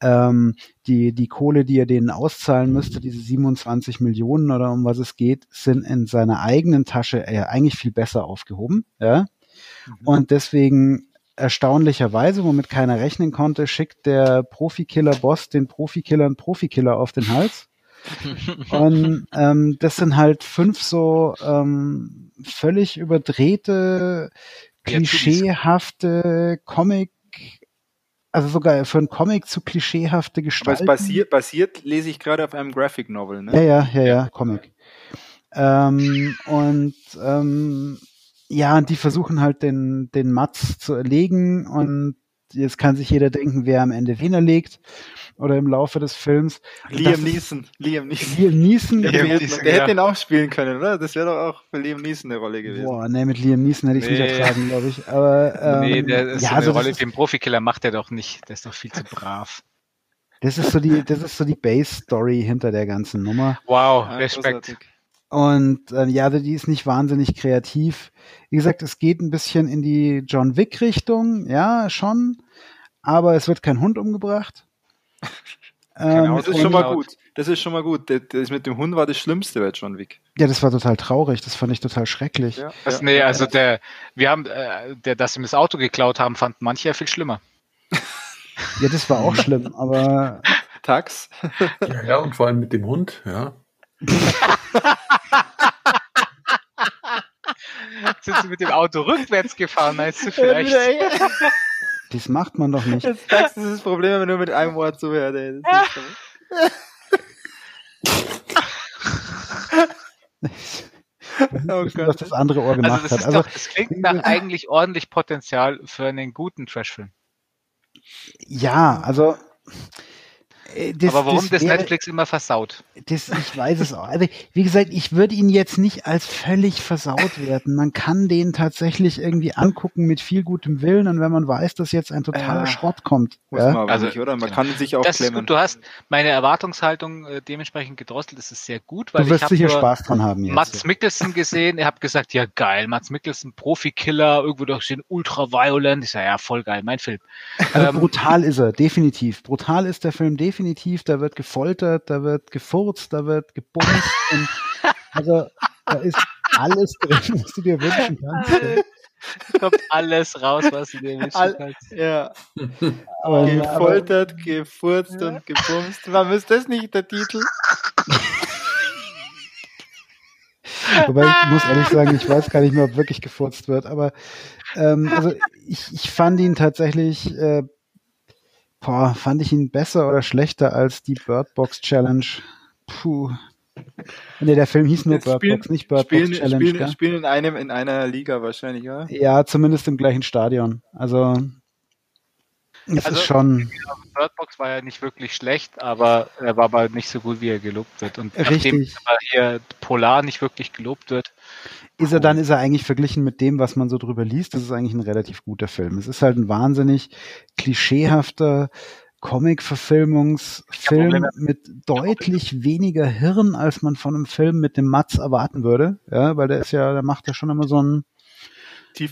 ähm, die, die Kohle, die er denen auszahlen müsste, diese 27 Millionen oder um was es geht, sind in seiner eigenen Tasche äh, eigentlich viel besser aufgehoben. Ja? Mhm. Und deswegen erstaunlicherweise, womit keiner rechnen konnte, schickt der Profikiller-Boss den Profikillern Profikiller auf den Hals. Und ähm, das sind halt fünf so ähm, völlig überdrehte, klischeehafte Comic, also sogar für einen Comic zu klischeehafte Gestalten. Aber es basiert, basiert lese ich gerade auf einem Graphic Novel, ne? Ja, ja, ja, ja, Comic. Ähm, und ähm, ja, und die versuchen halt den, den Mats zu erlegen und jetzt kann sich jeder denken, wer am Ende wen erlegt oder im Laufe des Films. Liam Neeson. Liam Neeson. Liam Neeson. Liam Neeson der ja. hätte ihn auch spielen können, oder? Das wäre doch auch für Liam Neeson eine Rolle gewesen. Boah, nee, mit Liam Neeson hätte ich es nee. nicht ertragen, glaube ich. Aber, ähm, nee, der ist ja, so eine also Rolle, den Profikiller macht er doch nicht. Der ist doch viel zu brav. Das ist so die, das ist so die Base-Story hinter der ganzen Nummer. Wow, Respekt. Und äh, ja, die ist nicht wahnsinnig kreativ. Wie gesagt, es geht ein bisschen in die John Wick-Richtung, ja, schon. Aber es wird kein Hund umgebracht. Ähm, das ist schon mal gut. Das ist schon mal gut. Das mit dem Hund war das Schlimmste bei John Wick. Ja, das war total traurig. Das fand ich total schrecklich. Ja, das, nee, also der, wir haben, äh, der, dass sie ihm das Auto geklaut haben, fand manche ja viel schlimmer. ja, das war auch schlimm, aber. Tax. ja, ja, und vor allem mit dem Hund, ja. sind sie mit dem Auto rückwärts gefahren, meinst du vielleicht? Das macht man doch nicht. Jetzt sagst du, das ist das Problem, wenn man nur mit einem Wort zuhört. Ey. Oh Gott. was das andere Ohr gemacht also das hat. Also, doch, das klingt nach eigentlich ordentlich Potenzial für einen guten Trashfilm. Ja, also das, Aber warum das, das wäre, Netflix immer versaut? Das, ich weiß es auch. Also, wie gesagt, ich würde ihn jetzt nicht als völlig versaut werden. Man kann den tatsächlich irgendwie angucken mit viel gutem Willen und wenn man weiß, dass jetzt ein totaler äh, Schrott kommt. Muss ja? man aber also, nicht, oder? Man kann sich auch das klemmen. Ist gut. Du hast meine Erwartungshaltung äh, dementsprechend gedrosselt. Das ist sehr gut, weil du wirst ich sicher Spaß dran haben jetzt. Mats Mikkelsen gesehen. Ich habe gesagt, ja geil, Mats Mikkelsen, Profikiller, irgendwo doch stehen ultra violent. Ich sage, ja voll geil, mein Film. Also ähm, brutal ist er, definitiv. Brutal ist der Film definitiv definitiv, da wird gefoltert, da wird gefurzt, da wird gebumst. und, also da ist alles drin, was du dir wünschen kannst. Kommt alles raus, was du dir wünschen All, kannst. Ja. Aber, Gefoltert, aber, gefurzt ja. und gebumst. Warum ist das nicht der Titel? Wobei ich muss ehrlich sagen, ich weiß gar nicht mehr, ob wirklich gefurzt wird, aber ähm, also ich, ich fand ihn tatsächlich äh, Boah, fand ich ihn besser oder schlechter als die Bird Box Challenge? Puh. Nee, der Film hieß nur Jetzt Bird spielen, Box, nicht Bird spielen, Box Challenge. Spielen, spielen in einem, in einer Liga wahrscheinlich, oder? Ja, zumindest im gleichen Stadion. Also, es also, ist schon. Bird Box war ja nicht wirklich schlecht, aber er war aber nicht so gut, wie er gelobt wird. Und Richtig. nachdem hier Polar nicht wirklich gelobt wird, ist er dann, ist er eigentlich verglichen mit dem, was man so drüber liest, das ist eigentlich ein relativ guter Film. Es ist halt ein wahnsinnig klischeehafter Comic-Verfilmungsfilm mit deutlich weniger Hirn, als man von einem Film mit dem Matz erwarten würde. Ja, weil der ist ja, der macht ja schon immer so einen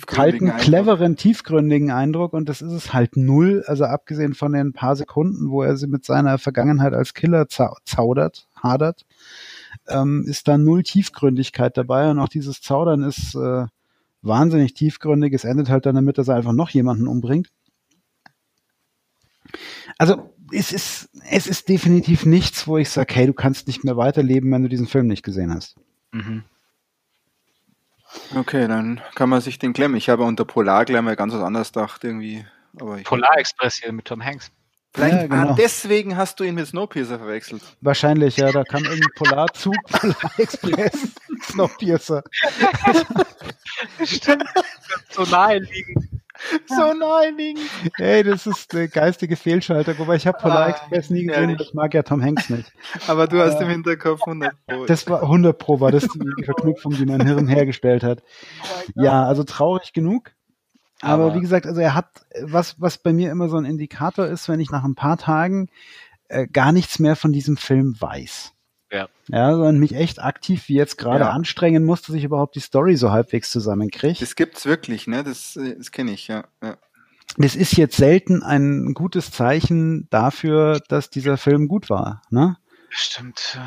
kalten, cleveren, tiefgründigen Eindruck und das ist es halt null. Also abgesehen von den paar Sekunden, wo er sie mit seiner Vergangenheit als Killer zaudert, hadert, ähm, ist da null Tiefgründigkeit dabei und auch dieses Zaudern ist äh, wahnsinnig tiefgründig. Es endet halt dann damit, dass er einfach noch jemanden umbringt. Also es ist, es ist definitiv nichts, wo ich sage, hey, du kannst nicht mehr weiterleben, wenn du diesen Film nicht gesehen hast. Mhm. Okay, dann kann man sich den klemmen. Ich habe unter Polar gleich mal ganz was anderes gedacht irgendwie. Aber Polar Express hier mit Tom Hanks. Vielleicht ja, genau. ah, deswegen hast du ihn mit Snowpiercer verwechselt. Wahrscheinlich, ja. Da kam irgendwie Polarzug, Polarexpress, Snowpiercer. Stimmt. So naheliegend. So naheliegend. Hey, das ist eine geistige Fehlschaltung. Wobei ich habe Polar Express nie gesehen und ich mag ja Tom Hanks nicht. Aber du hast äh, im Hinterkopf 100 Pro. Das war 100 Pro, war das die Verknüpfung, die mein Hirn hergestellt hat. Oh ja, also traurig genug. Aber, Aber, wie gesagt, also er hat, was, was bei mir immer so ein Indikator ist, wenn ich nach ein paar Tagen äh, gar nichts mehr von diesem Film weiß. Ja. Ja, sondern mich echt aktiv wie jetzt gerade ja. anstrengen muss, dass ich überhaupt die Story so halbwegs zusammenkriege. Das gibt's wirklich, ne? Das, äh, das kenne ich, ja. ja. Das ist jetzt selten ein gutes Zeichen dafür, dass dieser Film gut war, ne? Stimmt.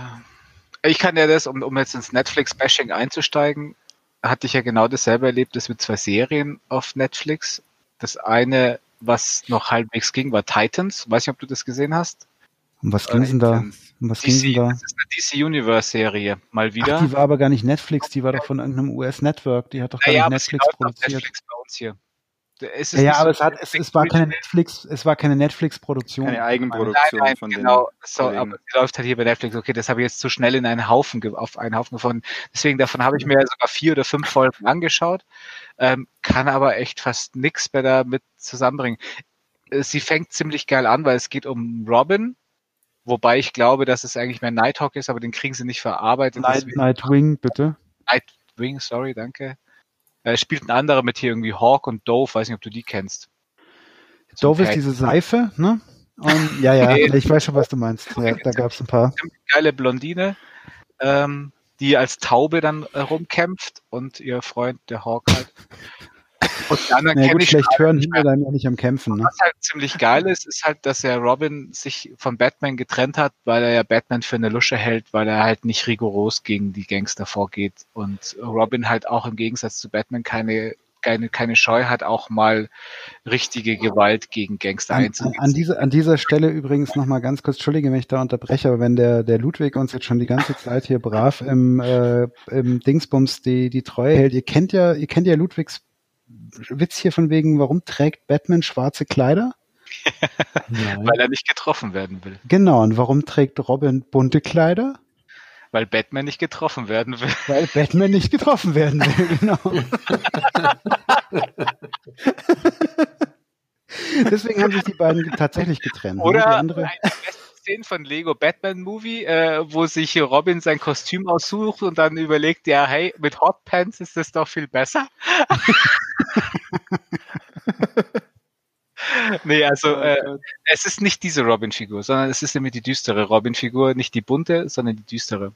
Ich kann ja das, um, um jetzt ins Netflix-Bashing einzusteigen, hatte ich ja genau dasselbe erlebt, das mit zwei Serien auf Netflix. Das eine, was noch halbwegs ging, war Titans. Weiß nicht, ob du das gesehen hast. Um was ging denn da? Um was DC, ging da? Das ist eine DC Universe Serie. Mal wieder. Ach, die war aber gar nicht Netflix, die war doch von irgendeinem US-Network. Die hat doch gar naja, nicht Netflix produziert. Netflix bei uns hier. Es ja, aber es, hat, es, es, war keine Netflix, es war keine Netflix-Produktion. Keine Eigenproduktion nein, nein, von genau. So, aber die läuft halt hier bei Netflix. Okay, das habe ich jetzt zu schnell in einen Haufen auf einen Haufen gefunden. Deswegen davon habe ich mir sogar vier oder fünf Folgen angeschaut, ähm, kann aber echt fast nichts mehr damit zusammenbringen. Äh, sie fängt ziemlich geil an, weil es geht um Robin, wobei ich glaube, dass es eigentlich mehr Nighthawk ist, aber den kriegen sie nicht verarbeitet. Night, Nightwing, bitte. Nightwing, sorry, danke. Äh, spielt ein anderer mit hier irgendwie Hawk und Dove, weiß nicht, ob du die kennst. Dove ist diese Seife, ne? Und, ja, ja, ich weiß schon, was du meinst. Ja, da gab es ein paar. Geile Blondine, ähm, die als Taube dann äh, rumkämpft und ihr Freund, der Hawk halt. Und die anderen gut, schlecht hören hinter dann auch nicht am Kämpfen. Ne? Was halt ziemlich geil ist, ist halt, dass er Robin sich von Batman getrennt hat, weil er ja Batman für eine Lusche hält, weil er halt nicht rigoros gegen die Gangster vorgeht und Robin halt auch im Gegensatz zu Batman keine keine, keine Scheu hat, auch mal richtige Gewalt gegen Gangster einzusetzen. An, an, diese, an dieser Stelle übrigens nochmal ganz kurz, entschuldige, wenn ich da unterbreche, aber wenn der, der Ludwig uns jetzt schon die ganze Zeit hier brav im, äh, im Dingsbums die, die Treue hält, ihr kennt ja, ihr kennt ja Ludwigs Witz hier von wegen, warum trägt Batman schwarze Kleider? Weil er nicht getroffen werden will. Genau, und warum trägt Robin bunte Kleider? Weil Batman nicht getroffen werden will. Weil Batman nicht getroffen werden will, genau. Deswegen haben sich die beiden tatsächlich getrennt. Ne? Oder andere... Szenen von Lego Batman Movie, äh, wo sich Robin sein Kostüm aussucht und dann überlegt, ja, hey, mit Hot Pants ist das doch viel besser. nee, also äh, es ist nicht diese Robin-Figur, sondern es ist nämlich die düstere Robin-Figur, nicht die bunte, sondern die düstere.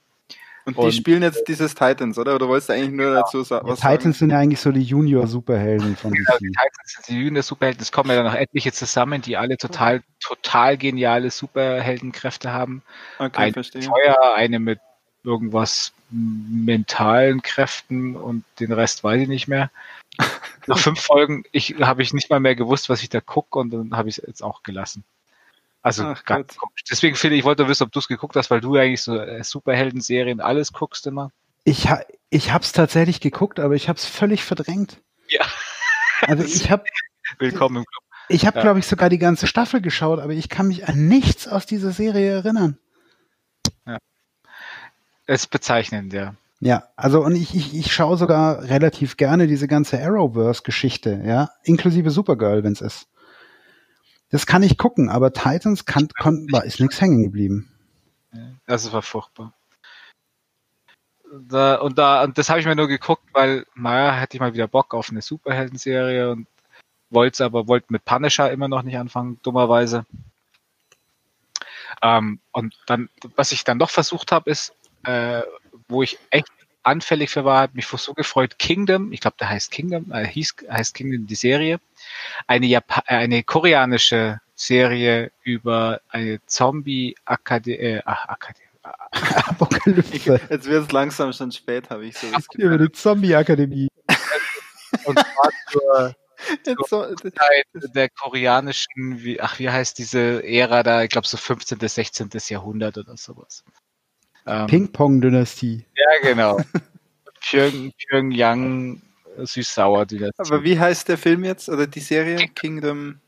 Und, und die spielen jetzt dieses Titans, oder? Oder wolltest du eigentlich nur genau. dazu sagen? Was Titans sagen? sind ja eigentlich so die Junior-Superhelden von genau, DC. Die Titans sind die Junior-Superhelden. Es kommen ja dann noch etliche zusammen, die alle total, total geniale Superheldenkräfte haben. Okay, eine verstehe. Feuer, eine mit irgendwas mentalen Kräften und den Rest weiß ich nicht mehr. Nach fünf Folgen ich, habe ich nicht mal mehr gewusst, was ich da gucke und dann habe ich es jetzt auch gelassen. Also Ach, ganz komisch. Deswegen finde ich, ich wollte wissen, ob du es geguckt hast, weil du eigentlich so äh, Superhelden-Serien alles guckst immer. Ich, ha ich habe es tatsächlich geguckt, aber ich habe es völlig verdrängt. Ja. Also ich habe Willkommen im Club. Ich habe, ja. glaube ich, sogar die ganze Staffel geschaut, aber ich kann mich an nichts aus dieser Serie erinnern. Ja. Es ist bezeichnend, ja. Ja, also und ich, ich, ich schaue sogar relativ gerne diese ganze Arrowverse-Geschichte, ja, inklusive Supergirl, wenn es ist. Das kann ich gucken, aber Titans kann, kann, war, ist nichts hängen geblieben. Das war furchtbar. Da, und da, und das habe ich mir nur geguckt, weil, naja, hätte ich mal wieder Bock auf eine Superhelden-Serie und wollte aber, wollte mit Punisher immer noch nicht anfangen, dummerweise. Ähm, und dann, was ich dann doch versucht habe, ist, äh, wo ich echt anfällig für war, hat mich so gefreut, Kingdom, ich glaube, der heißt Kingdom, äh, hieß, heißt Kingdom die Serie, eine, Jap äh, eine koreanische Serie über eine Zombie-Akademie, äh, Akademie, Apokalypse. Jetzt wird es langsam schon spät, habe ich so das Gefühl. Über die Zombie-Akademie. Und zwar zur, zur Zeit der koreanischen, wie, ach, wie heißt diese Ära da, ich glaube so 15. 16. Jahrhundert oder sowas. Ähm, Ping-Pong-Dynastie. Ja, genau. Pyong, Pyongyang süß-sauer-Dynastie. Aber wie heißt der Film jetzt oder die Serie? Kingdom.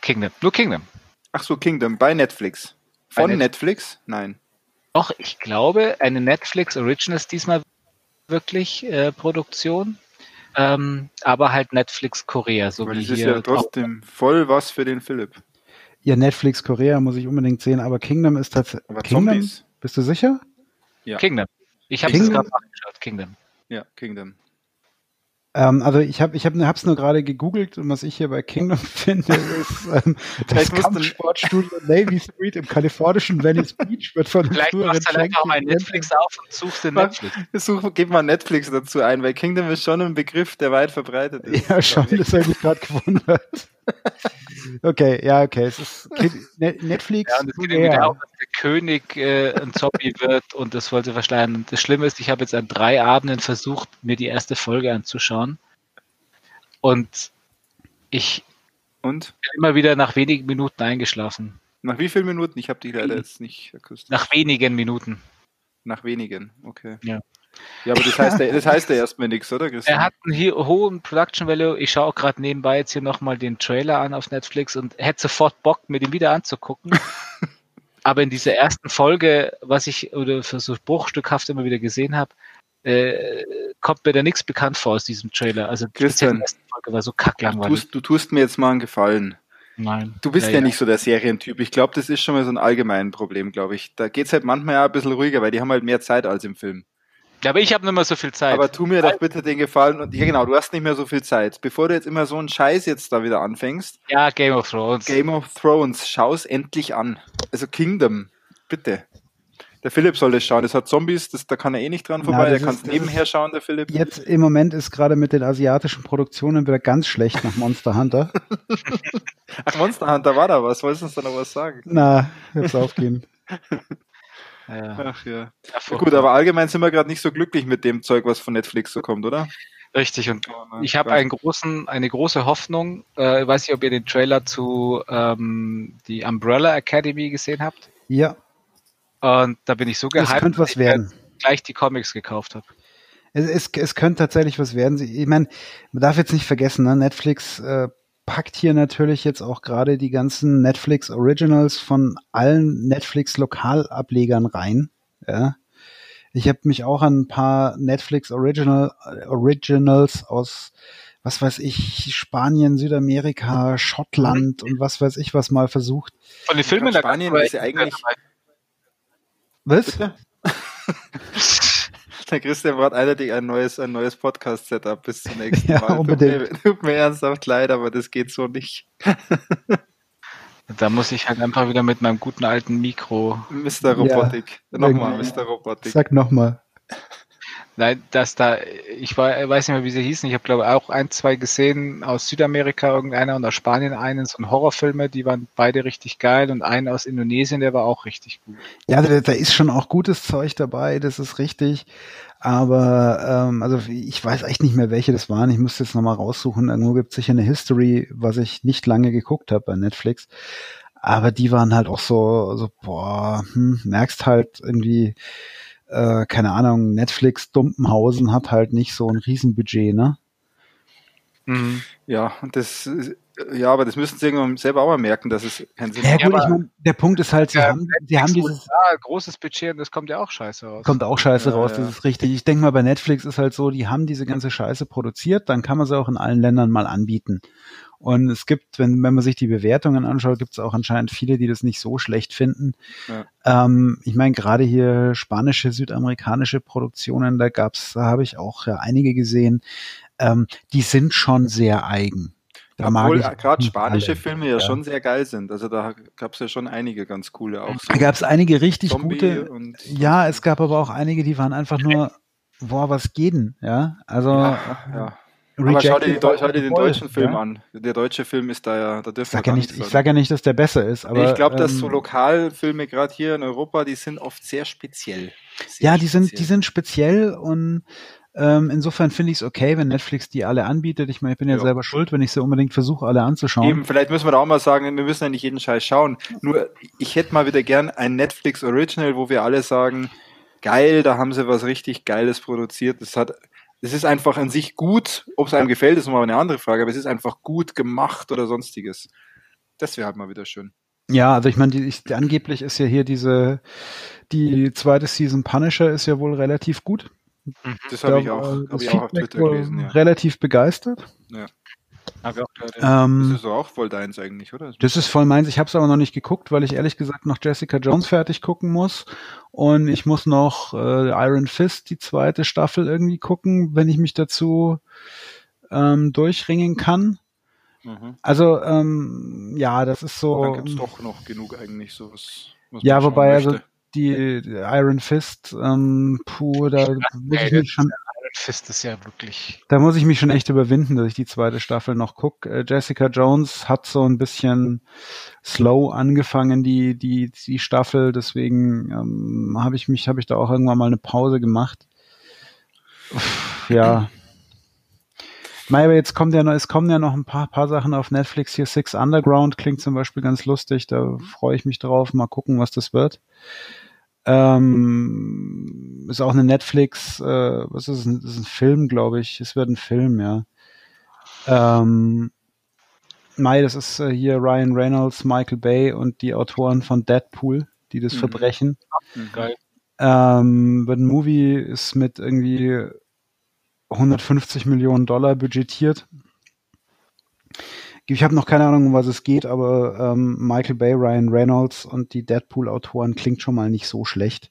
Kingdom. Nur Kingdom. Ach so, Kingdom bei Netflix. Von bei Netflix? Nein. Doch, ich glaube, eine Netflix Originals diesmal wirklich äh, Produktion. Ähm, aber halt Netflix Korea. So aber das ist ja trotzdem voll was für den Philipp. Ja, Netflix Korea muss ich unbedingt sehen, aber Kingdom ist tatsächlich. Aber Kingdom? Zombies? Bist du sicher? Ja. Kingdom. Ich habe es gerade nachgeschaut. Kingdom. Ja, Kingdom. Ähm, also ich habe ich hab, hab's nur gerade gegoogelt und was ich hier bei Kingdom finde, ist ähm, das Kampfsportstudio Navy Street im kalifornischen Venice Beach wird von Vielleicht machst du einfach mal Netflix auf und suchst den Netflix. Such, gib mal Netflix dazu ein, weil Kingdom ist schon ein Begriff, der weit verbreitet ist. Ja, schon, das habe ich gerade gefunden. okay, ja, okay. Es ist Netflix. Ja, und es geht irgendwie darum, dass der König äh, ein Zombie wird und das wollte verschleiern. Das Schlimme ist, ich habe jetzt an drei Abenden versucht, mir die erste Folge anzuschauen. Und ich und? bin immer wieder nach wenigen Minuten eingeschlafen. Nach wie vielen Minuten? Ich habe die leider jetzt nicht akustisch. Nach wenigen Minuten. Nach wenigen, okay. Ja. Ja, aber das heißt, das heißt ja erstmal nichts, oder Christian? Er hat einen hohen Production Value. Ich schaue auch gerade nebenbei jetzt hier nochmal den Trailer an auf Netflix und hätte sofort Bock, mir den wieder anzugucken. aber in dieser ersten Folge, was ich oder für so bruchstückhaft immer wieder gesehen habe, äh, kommt mir da nichts bekannt vor aus diesem Trailer. Also Christian, die erste Folge war so kacklangweilig. Du tust, du tust mir jetzt mal einen Gefallen. Nein. Du bist ja, ja, nicht so der Serientyp. Ich glaube, das ist schon mal so ein allgemeines Problem, glaube ich. Da geht es halt manchmal ja ein bisschen ruhiger, weil die haben halt mehr Zeit als im Film. Ja, aber ich habe nicht mehr so viel Zeit. Aber tu mir doch bitte den Gefallen. Und, ja, genau, du hast nicht mehr so viel Zeit. Bevor du jetzt immer so einen Scheiß jetzt da wieder anfängst. Ja, Game of Thrones. Game of Thrones, schau's endlich an. Also Kingdom, bitte. Der Philipp soll das schauen. Das hat Zombies, das, da kann er eh nicht dran vorbei. Na, der kann es nebenher schauen, der Philipp. Jetzt im Moment ist gerade mit den asiatischen Produktionen wieder ganz schlecht nach Monster Hunter. Ach, Monster Hunter war da was. Wolltest du uns da noch was sagen? Na, jetzt aufgeben. Ja. Ach ja. ja Gut, aber allgemein sind wir gerade nicht so glücklich mit dem Zeug, was von Netflix so kommt, oder? Richtig, und ich habe einen großen, eine große Hoffnung. Äh, ich weiß nicht, ob ihr den Trailer zu ähm, die Umbrella Academy gesehen habt. Ja. Und da bin ich so gehypt, das könnte was werden. gleich die Comics gekauft habe. Es, es, es könnte tatsächlich was werden. Ich meine, man darf jetzt nicht vergessen, ne? Netflix äh, packt hier natürlich jetzt auch gerade die ganzen Netflix Originals von allen Netflix Lokalablegern rein. Ja. Ich habe mich auch an ein paar Netflix Original Originals aus was weiß ich, Spanien, Südamerika, Schottland und was weiß ich was mal versucht. Von den Filmen Spanien ist ja eigentlich. Was? Der Christian braucht eindeutig ein neues, ein neues Podcast-Setup bis zum nächsten Ja, Mal. unbedingt. Tut, mir, tut mir ernsthaft leid, aber das geht so nicht. Da muss ich halt einfach wieder mit meinem guten alten Mikro. Mr. Robotik. Nochmal, Mr. Robotik. Sag nochmal. Nein, dass da, ich war, weiß nicht mehr, wie sie hießen. Ich habe, glaube auch ein, zwei gesehen aus Südamerika, irgendeiner und aus Spanien einen, so ein Horrorfilme, die waren beide richtig geil und einen aus Indonesien, der war auch richtig gut. Ja, da, da ist schon auch gutes Zeug dabei, das ist richtig. Aber ähm, also ich weiß echt nicht mehr, welche das waren. Ich müsste jetzt nochmal raussuchen. Irgendwo gibt es sicher eine History, was ich nicht lange geguckt habe bei Netflix. Aber die waren halt auch so, so boah, hm, merkst halt irgendwie, äh, keine Ahnung, Netflix Dumpenhausen hat halt nicht so ein Riesenbudget, ne? Mhm. Ja, und das, ja, aber das müssen sie irgendwann selber auch mal merken, dass es keinen Sinn Ja gut, ich mein, der Punkt ist halt, sie Ja, haben, sie haben dieses, Ja, großes Budget und das kommt ja auch scheiße raus. kommt auch scheiße Ja, raus, ja. das ist richtig. Ich denke mal, bei Netflix ist halt so, die haben diese ganze Scheiße produziert, dann kann man sie auch in allen Ländern mal anbieten. Und es gibt, wenn, wenn man sich die Bewertungen anschaut, gibt es auch anscheinend viele, die das nicht so schlecht finden. Ähm, ich meine, gerade hier spanische, südamerikanische Produktionen, da gab's, da habe ich auch ja, einige gesehen, ähm, die sind schon sehr eigen. Da Obwohl ich gerade spanische alle. Filme ja, Ja. schon sehr geil sind. Also da gab es ja schon einige ganz coole auch. So Da gab es einige richtig Zombie gute. und Ja, es gab aber auch einige, die waren einfach nur, boah, was geht denn? Ja, also ja, ja. Aber schau dir, die, Rejected schau dir den deutschen Film ja. an. Der deutsche Film ist da ja, da Ich dürfen wir sag, ja nicht, ich sagen. sag ja nicht, dass der besser ist, aber ich glaube, dass ähm, so Lokalfilme gerade hier in Europa, die sind oft sehr speziell. Sehr ja, die sind, speziell. die sind speziell und ähm, insofern finde ich es okay, wenn Netflix die alle anbietet. Ich meine, ich bin ja, Ja. selber schuld, wenn ich sie unbedingt versuche, alle anzuschauen. Eben, vielleicht müssen wir da auch mal sagen, wir müssen ja nicht jeden Scheiß schauen. Nur, ich hätte mal wieder gern ein Netflix Original, wo wir alle sagen, geil, da haben sie was richtig Geiles produziert. Das hat, es ist einfach an sich gut. Ob es einem gefällt, ist nochmal eine andere Frage, aber es ist einfach gut gemacht oder sonstiges. Das wäre halt mal wieder schön. Ja, also ich meine, angeblich ist ja hier diese, die zweite Season Punisher ist ja wohl relativ gut. Das habe ich auch, hab ich auch auf Twitter gelesen. Ja. Relativ begeistert. Hab ich auch gehört, ja. Ähm, Das ist auch voll deins eigentlich, oder? Das ist voll meins. Ich habe es aber noch nicht geguckt, weil ich ehrlich gesagt noch Jessica Jones fertig gucken muss. Und ich muss noch äh, Iron Fist, die zweite Staffel, irgendwie gucken, wenn ich mich dazu ähm, durchringen kann. Mhm. Also, ähm, ja, das ist so. Dann gibt's doch noch genug eigentlich so was. was Ja, wobei, also möchte. die, die Iron Fist, ähm, puh, da muss ich mich schon, Fist ist ja wirklich. da muss ich mich schon echt überwinden, dass ich die zweite Staffel noch guck. Äh, Jessica Jones hat so ein bisschen slow angefangen, die, die, die Staffel, deswegen ähm, habe ich mich, habe ich da auch irgendwann mal eine Pause gemacht. Uff, Ja. Mei, jetzt kommt ja noch, es kommen ja noch ein paar, paar Sachen auf Netflix hier. Six Underground klingt zum Beispiel ganz lustig, da freue ich mich drauf. Mal gucken, was das wird. Ähm, ist auch eine Netflix, äh, was ist es? Ist ein Film, glaube ich. Es wird ein Film, ja. Ähm, Mai, das ist äh, hier Ryan Reynolds, Michael Bay und die Autoren von Deadpool, die das Mhm. Verbrechen. Geil. Ähm, wird ein Movie ist mit irgendwie 150 Millionen Dollar budgetiert. Ich habe noch keine Ahnung, um was es geht, aber ähm, Michael Bay, Ryan Reynolds und die Deadpool-Autoren klingt schon mal nicht so schlecht.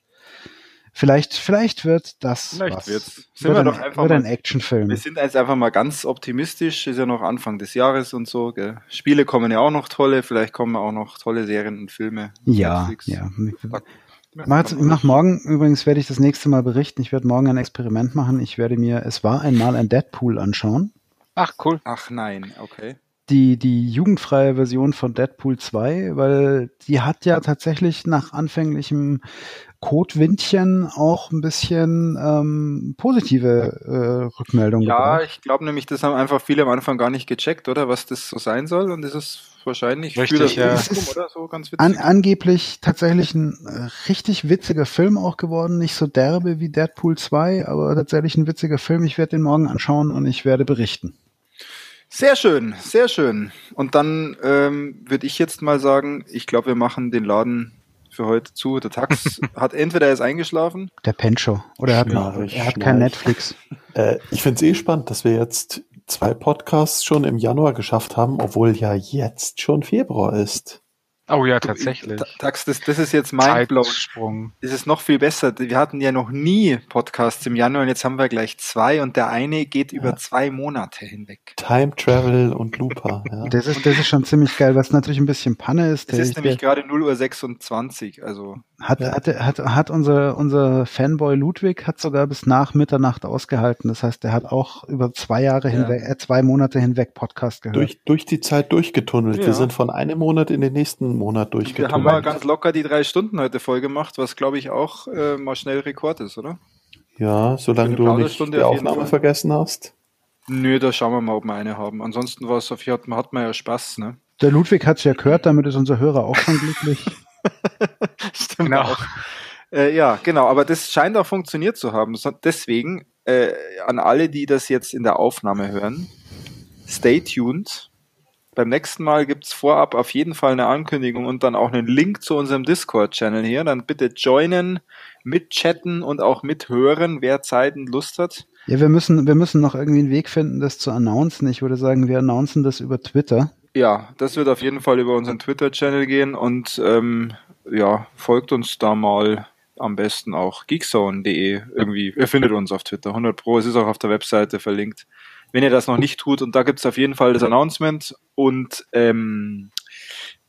Vielleicht, vielleicht wird das Vielleicht was. wird's. Sind wird wir ein, doch einfach wird ein Actionfilm. Wir sind jetzt einfach mal ganz optimistisch. Ist ja noch Anfang des Jahres und so. Gell? Spiele kommen ja auch noch tolle. Vielleicht kommen auch noch tolle Serien und Filme. Ja, Netflix. ja. Ja, Mach, jetzt, mach morgen, übrigens werde ich das nächste Mal berichten. Ich werde morgen ein Experiment machen. Ich werde mir Es war einmal ein Deadpool anschauen. Ach, cool. Ach nein, okay. Die, die jugendfreie Version von Deadpool 2, weil die hat ja tatsächlich nach anfänglichem Kotwindchen auch ein bisschen ähm, positive äh, Rückmeldungen Ja, gebracht. ich glaube nämlich, das haben einfach viele am Anfang gar nicht gecheckt, oder? Was das so sein soll. Und das ist wahrscheinlich richtig, für das ja. Publikum, oder? So ganz witzig. An, angeblich tatsächlich ein äh, richtig witziger Film auch geworden. Nicht so derbe wie Deadpool 2, aber tatsächlich ein witziger Film. Ich werde den morgen anschauen und ich werde berichten. Sehr schön, sehr schön. Und dann ähm, würde ich jetzt mal sagen, ich glaube, wir machen den Laden für heute zu. Der Tax hat entweder er ist eingeschlafen. Der Pencho. Oder er hat, er hat kein Netflix. Äh, ich finde es eh spannend, dass wir jetzt zwei Podcasts schon im Januar geschafft haben, obwohl ja jetzt schon Februar ist. Oh ja, tatsächlich. Tax, das, das ist jetzt mein Zeitsprung. Das ist noch viel besser. Wir hatten ja noch nie Podcasts im Januar und jetzt haben wir gleich zwei und der eine geht ja. über zwei Monate hinweg. Time Travel und Looper. Ja. Das, ist, das ist schon ziemlich geil, was natürlich ein bisschen Panne ist. Es ist nämlich gerade 0 Uhr 26, also. Hat, ja. hat, hat, hat unser, unser Fanboy Ludwig hat sogar bis nach Mitternacht ausgehalten. Das heißt, er hat auch über zwei Jahre ja. hinweg, äh, zwei Monate hinweg Podcast gehört. Durch, durch die Zeit durchgetunnelt. Wir sind von einem Monat in den nächsten Monat durchgetunnelt. Wir haben mal ganz locker die drei Stunden heute voll gemacht, was glaube ich auch äh, mal schnell Rekord ist, oder? Ja, solange du nicht die Aufnahme vergessen hast. Nö, da schauen wir mal, ob wir eine haben. Ansonsten war es auf hat, hat man ja Spaß, ne? Der Ludwig hat es ja gehört, damit ist unser Hörer auch schon glücklich. Stimmt genau. auch. Äh, ja, genau, aber das scheint auch funktioniert zu haben. Deswegen äh, an alle, die das jetzt in der Aufnahme hören, stay tuned. Beim nächsten Mal gibt's vorab auf jeden Fall eine Ankündigung und dann auch einen Link zu unserem Discord-Channel hier. Dann bitte joinen, mitchatten und auch mithören, wer Zeit und Lust hat. Ja, wir müssen, wir müssen noch irgendwie einen Weg finden, das zu announcen. Ich würde sagen, wir announcen das über Twitter. Ja, das wird auf jeden Fall über unseren Twitter-Channel gehen und ähm, ja, folgt uns da mal am besten auch geekzone.de irgendwie. Ihr findet uns auf Twitter, 100 Pro. Es ist auch auf der Webseite verlinkt. Wenn ihr das noch nicht tut, und da gibt's auf jeden Fall das Announcement. Und ähm,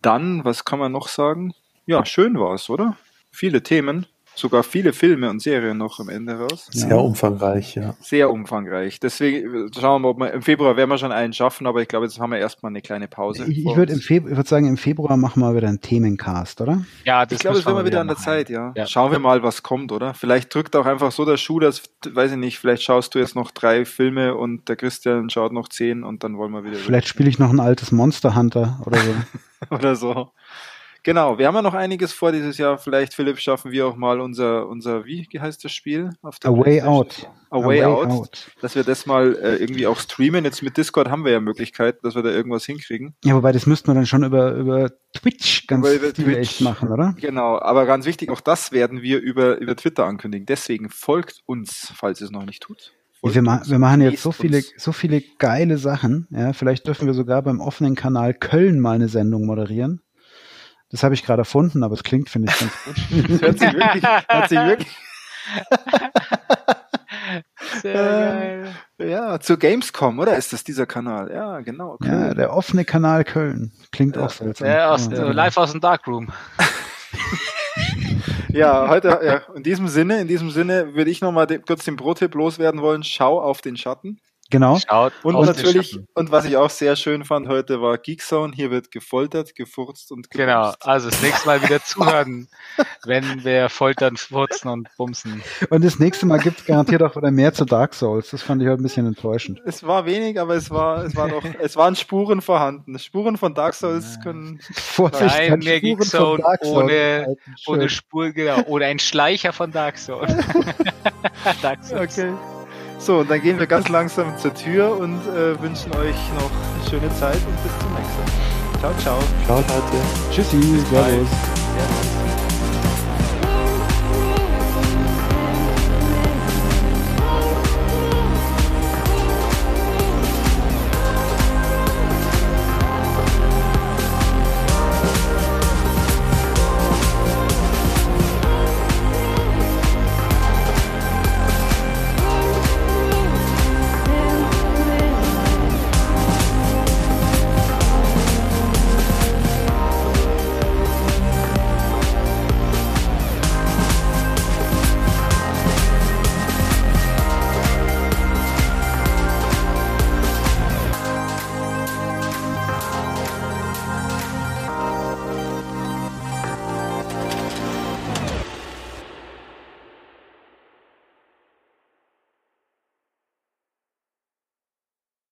dann, was kann man noch sagen? Ja, schön war's, oder? Viele Themen sogar viele Filme und Serien noch am Ende raus. Sehr ja. umfangreich, ja. Sehr umfangreich. Deswegen schauen wir mal, ob wir im Februar werden wir schon einen schaffen, aber ich glaube, jetzt haben wir erstmal eine kleine Pause. Ich, ich würde würd sagen, im Februar machen wir wieder einen Themencast, oder? Ja, das ich glaube, es wird mal wieder an der Zeit, ja. ja. Schauen wir mal, was kommt, oder? Vielleicht drückt auch einfach so der Schuh, dass, weiß ich nicht, vielleicht schaust du jetzt noch drei Filme und der Christian schaut noch zehn und dann wollen wir wieder. Vielleicht spiele ich noch ein altes Monster Hunter oder so. oder so. Genau, wir haben ja noch einiges vor dieses Jahr. Vielleicht, Philipp, schaffen wir auch mal unser, unser wie heißt das Spiel? Auf der A Way Out. A, A way, out, out, Dass wir das mal äh, irgendwie auch streamen. Jetzt mit Discord haben wir ja Möglichkeiten, dass wir da irgendwas hinkriegen. Ja, wobei das müssten wir dann schon über, über Twitch ganz über Twitch machen, oder? Genau, aber ganz wichtig, auch das werden wir über, über Twitter ankündigen. Deswegen folgt uns, falls ihr es noch nicht tut. Wir, ma wir, machen jetzt so viele, so viele geile Sachen. Ja, vielleicht dürfen wir sogar beim offenen Kanal Köln mal eine Sendung moderieren. Das habe ich gerade erfunden, aber es klingt, finde ich, ganz gut. das hört sich wirklich, hört sich wirklich. Sehr geil. Ja, zur Gamescom, oder? Ist das dieser Kanal? Ja, genau. Köln. Ja, der offene Kanal Köln. Klingt ja. auch seltsam. Ja, aus, ja. live aus dem Darkroom. ja, heute, ja, in diesem Sinne, in diesem Sinne würde ich nochmal kurz den Pro-Tipp loswerden wollen. Schau auf den Schatten. Genau. Schaut und natürlich, und was ich auch sehr schön fand heute war Geekzone. Hier wird gefoltert, gefurzt und gebumst. Genau, also das nächste Mal wieder zuhören, wenn wir foltern, furzen und bumsen. Und das nächste Mal gibt es garantiert auch wieder mehr zu Dark Souls. Das fand ich heute ein bisschen enttäuschend. Es war wenig, aber es war, es war doch, es waren Spuren vorhanden. Spuren von Dark Souls können. Vorsicht, Nein, mehr Geekzone ohne, ohne Spur, genau. Oder ein Schleicher von Dark Souls. Dark Souls. Okay. So, und dann gehen wir ganz langsam zur Tür und äh, wünschen euch noch eine schöne Zeit und bis zum nächsten Mal. Ciao, ciao. Ciao, Leute. Tschüssi. Servus.